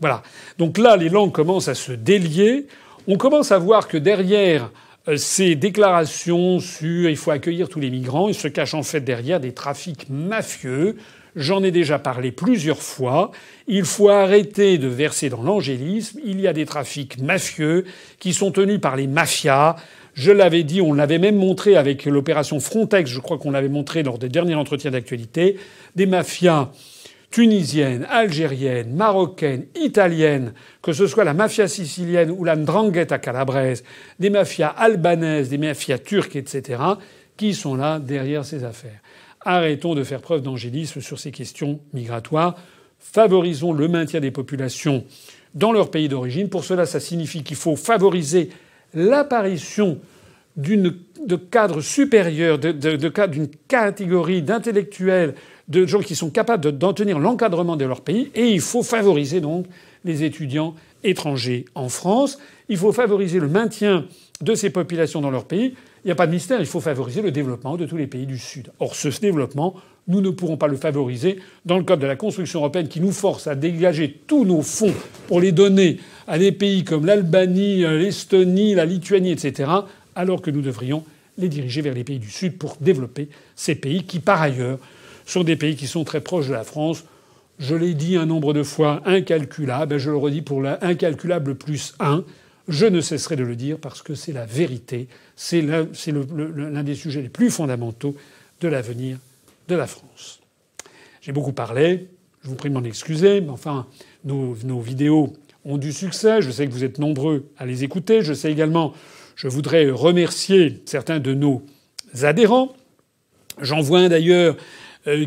Voilà. Donc là, les langues commencent à se délier. On commence à voir que derrière euh, ces déclarations sur il faut accueillir tous les migrants, il se cache en fait derrière des trafics mafieux. J'en ai déjà parlé plusieurs fois. Il faut arrêter de verser dans l'angélisme. Il y a des trafics mafieux qui sont tenus par les mafias. Je l'avais dit, on l'avait même montré avec l'opération Frontex, je crois qu'on l'avait montré lors des derniers entretiens d'actualité, des mafias tunisienne, algérienne, marocaine, italienne, que ce soit la mafia sicilienne ou la ndrangheta calabraise, des mafias albanaises, des mafias turques, etc., qui sont là derrière ces affaires. Arrêtons de faire preuve d'angélisme sur ces questions migratoires. Favorisons le maintien des populations dans leur pays d'origine. Pour cela, ça signifie qu'il faut favoriser l'apparition d'une de cadres supérieurs, d'une de, catégorie d'intellectuels de gens qui sont capables d'en tenir l'encadrement de leur pays. Et il faut favoriser donc les étudiants étrangers en France. Il faut favoriser le maintien de ces populations dans leur pays. Il n'y a pas de mystère, il faut favoriser le développement de tous les pays du Sud. Or, ce développement, nous ne pourrons pas le favoriser dans le cadre de la construction européenne qui nous force à dégager tous nos fonds pour les donner à des pays comme l'Albanie, l'Estonie, la Lituanie, etc., alors que nous devrions les diriger vers les pays du Sud pour développer ces pays qui, par ailleurs, sont des pays qui sont très proches de la France. Je l'ai dit un nombre de fois incalculable, et je le redis pour l'incalculable plus 1. Je ne cesserai de le dire parce que c'est la vérité, c'est l'un des sujets les plus fondamentaux de l'avenir de la France. J'ai beaucoup parlé, je vous prie de m'en excuser, mais enfin, nos, vidéos ont du succès. Je sais que vous êtes nombreux à les écouter. Je sais également, je voudrais remercier certains de nos adhérents. J'en vois un d'ailleurs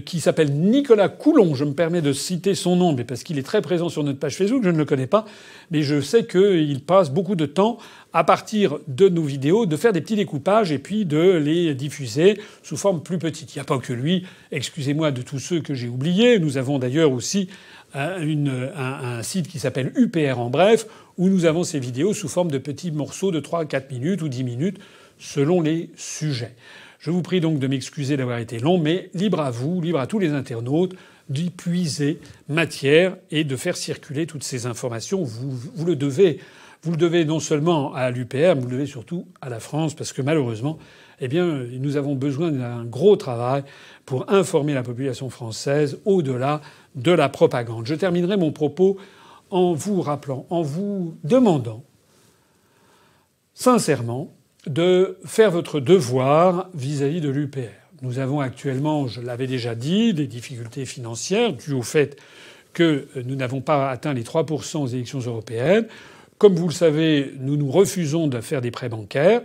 qui s'appelle Nicolas Coulon. Je me permets de citer son nom, mais parce qu'il est très présent sur notre page Facebook, je ne le connais pas, mais je sais qu'il passe beaucoup de temps à partir de nos vidéos, de faire des petits découpages et puis de les diffuser sous forme plus petite. Il n'y a pas que lui. Excusez-moi de tous ceux que j'ai oubliés. Nous avons d'ailleurs aussi euh, un, un, site qui s'appelle UPR en bref, où nous avons ces vidéos sous forme de petits morceaux de 3 4 minutes ou 10 minutes selon les sujets. Je vous prie donc de m'excuser d'avoir été long, mais libre à vous, libre à tous les internautes d'y puiser matière et de faire circuler toutes ces informations. Vous, vous le devez. Vous le devez non seulement à l'UPR, vous le devez surtout à la France, parce que malheureusement, eh bien, nous avons besoin d'un gros travail pour informer la population française au-delà de la propagande. Je terminerai mon propos en vous rappelant, en vous demandant sincèrement de faire votre devoir vis-à-vis de l'UPR. Nous avons actuellement, je l'avais déjà dit, des difficultés financières dues au fait que nous n'avons pas atteint les 3% aux élections européennes. Comme vous le savez, nous nous refusons de faire des prêts bancaires.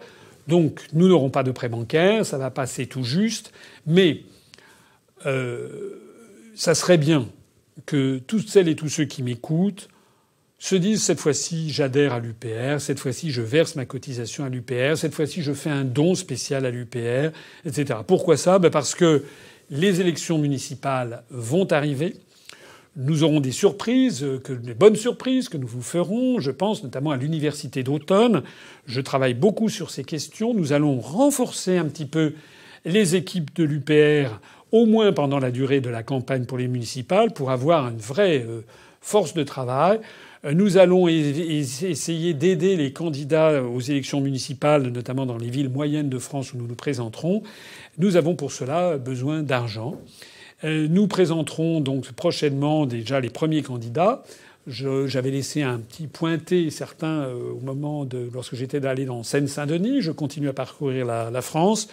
Donc nous n'aurons pas de prêts bancaires, ça va passer tout juste. Mais euh, ça serait bien que toutes celles et tous ceux qui m'écoutent se disent cette fois-ci j'adhère à l'UPR, cette fois-ci je verse ma cotisation à l'UPR, cette fois-ci je fais un don spécial à l'UPR, etc. Pourquoi ça? Ben Parce que les élections municipales vont arriver. Nous aurons des surprises, que, des bonnes surprises que nous vous ferons. Je pense notamment à l'université d'automne. Je travaille beaucoup sur ces questions. Nous allons renforcer un petit peu les équipes de l'UPR, au moins pendant la durée de la campagne pour les municipales, pour avoir une vraie euh, force de travail. Nous allons essayer d'aider les candidats aux élections municipales, notamment dans les villes moyennes de France où nous nous présenterons. Nous avons pour cela besoin d'argent. Euh, nous présenterons donc prochainement déjà les premiers candidats. J'avais laissé un petit pointé certains euh, au moment de lorsque j'étais allé dans Seine-Saint-Denis. Je continue à parcourir la, la France.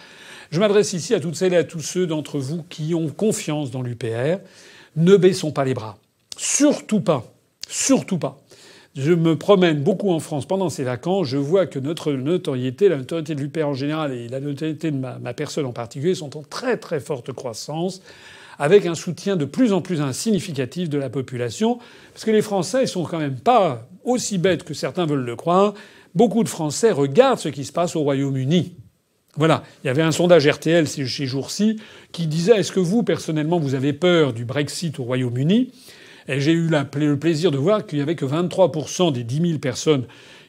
Je m'adresse ici à toutes celles et à tous ceux d'entre vous qui ont confiance dans l'UPR. Ne baissons pas les bras. Surtout pas. Surtout pas. Je me promène beaucoup en France pendant ces vacances. Je vois que notre notoriété, la notoriété de l'UPR en général et la notoriété de ma, ma, personne en particulier sont en très très forte croissance, avec un soutien de plus en plus insignificatif de la population. Parce que les Français sont quand même pas aussi bêtes que certains veulent le croire. Beaucoup de Français regardent ce qui se passe au Royaume-Uni. Voilà. Il y avait un sondage RTL ces jours-ci qui disait est-ce que vous, personnellement, vous avez peur du Brexit au Royaume-Uni? Et j'ai eu le plaisir de voir qu'il n'y avait que 23% des 10 000 personnes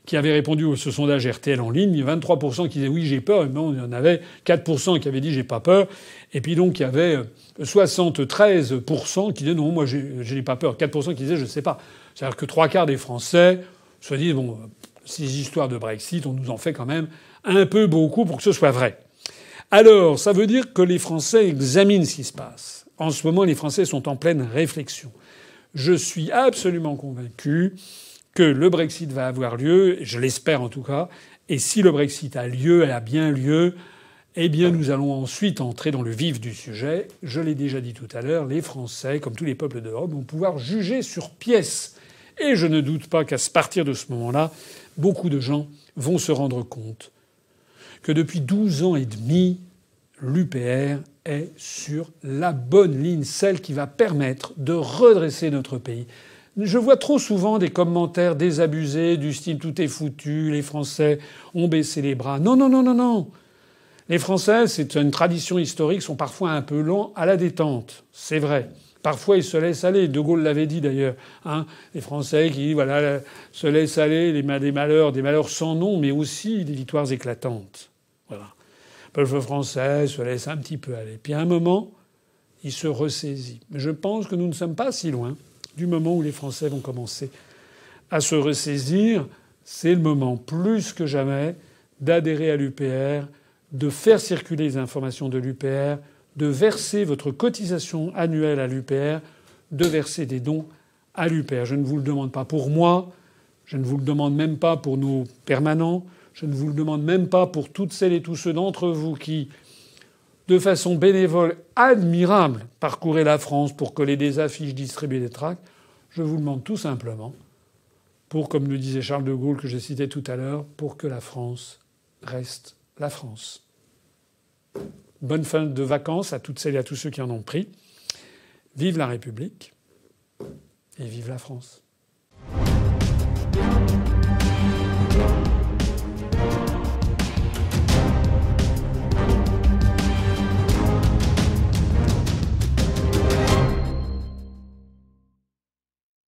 qui avaient répondu à ce sondage RTL en ligne, 23% qui disaient oui j'ai peur, non, il y en avait 4% qui avaient dit j'ai pas peur, et puis donc il y avait 73% qui disaient non moi je n'ai pas peur, 4% qui disaient je sais pas. C'est-à-dire que trois quarts des Français se disent bon ces histoires de Brexit on nous en fait quand même un peu beaucoup pour que ce soit vrai. Alors ça veut dire que les Français examinent ce qui se passe. En ce moment les Français sont en pleine réflexion. Je suis absolument convaincu que le Brexit va avoir lieu, je l'espère en tout cas, et si le Brexit a lieu et a bien lieu, eh bien nous allons ensuite entrer dans le vif du sujet. Je l'ai déjà dit tout à l'heure, les Français, comme tous les peuples d'Europe, vont pouvoir juger sur pièce. Et je ne doute pas qu'à partir de ce moment-là, beaucoup de gens vont se rendre compte que depuis 12 ans et demi, l'UPR est sur la bonne ligne, celle qui va permettre de redresser notre pays. Je vois trop souvent des commentaires désabusés du style tout est foutu, les Français ont baissé les bras. Non, non, non, non, non. Les Français, c'est une tradition historique, sont parfois un peu lents à la détente. C'est vrai. Parfois, ils se laissent aller. De Gaulle l'avait dit d'ailleurs. Hein les Français qui, voilà, se laissent aller, des malheurs, des malheurs sans nom, mais aussi des victoires éclatantes. Peuple français se laisse un petit peu aller. Puis à un moment, il se ressaisit. Mais je pense que nous ne sommes pas si loin du moment où les Français vont commencer à se ressaisir. C'est le moment plus que jamais d'adhérer à l'UPR, de faire circuler les informations de l'UPR, de verser votre cotisation annuelle à l'UPR, de verser des dons à l'UPR. Je ne vous le demande pas pour moi, je ne vous le demande même pas pour nos permanents, je ne vous le demande même pas pour toutes celles et tous ceux d'entre vous qui, de façon bénévole admirable, parcouraient la France pour coller des affiches, distribuer des tracts. Je vous demande tout simplement, pour, comme le disait Charles de Gaulle que j'ai cité tout à l'heure, pour que la France reste la France. Bonne fin de vacances à toutes celles et à tous ceux qui en ont pris. Vive la République et vive la France.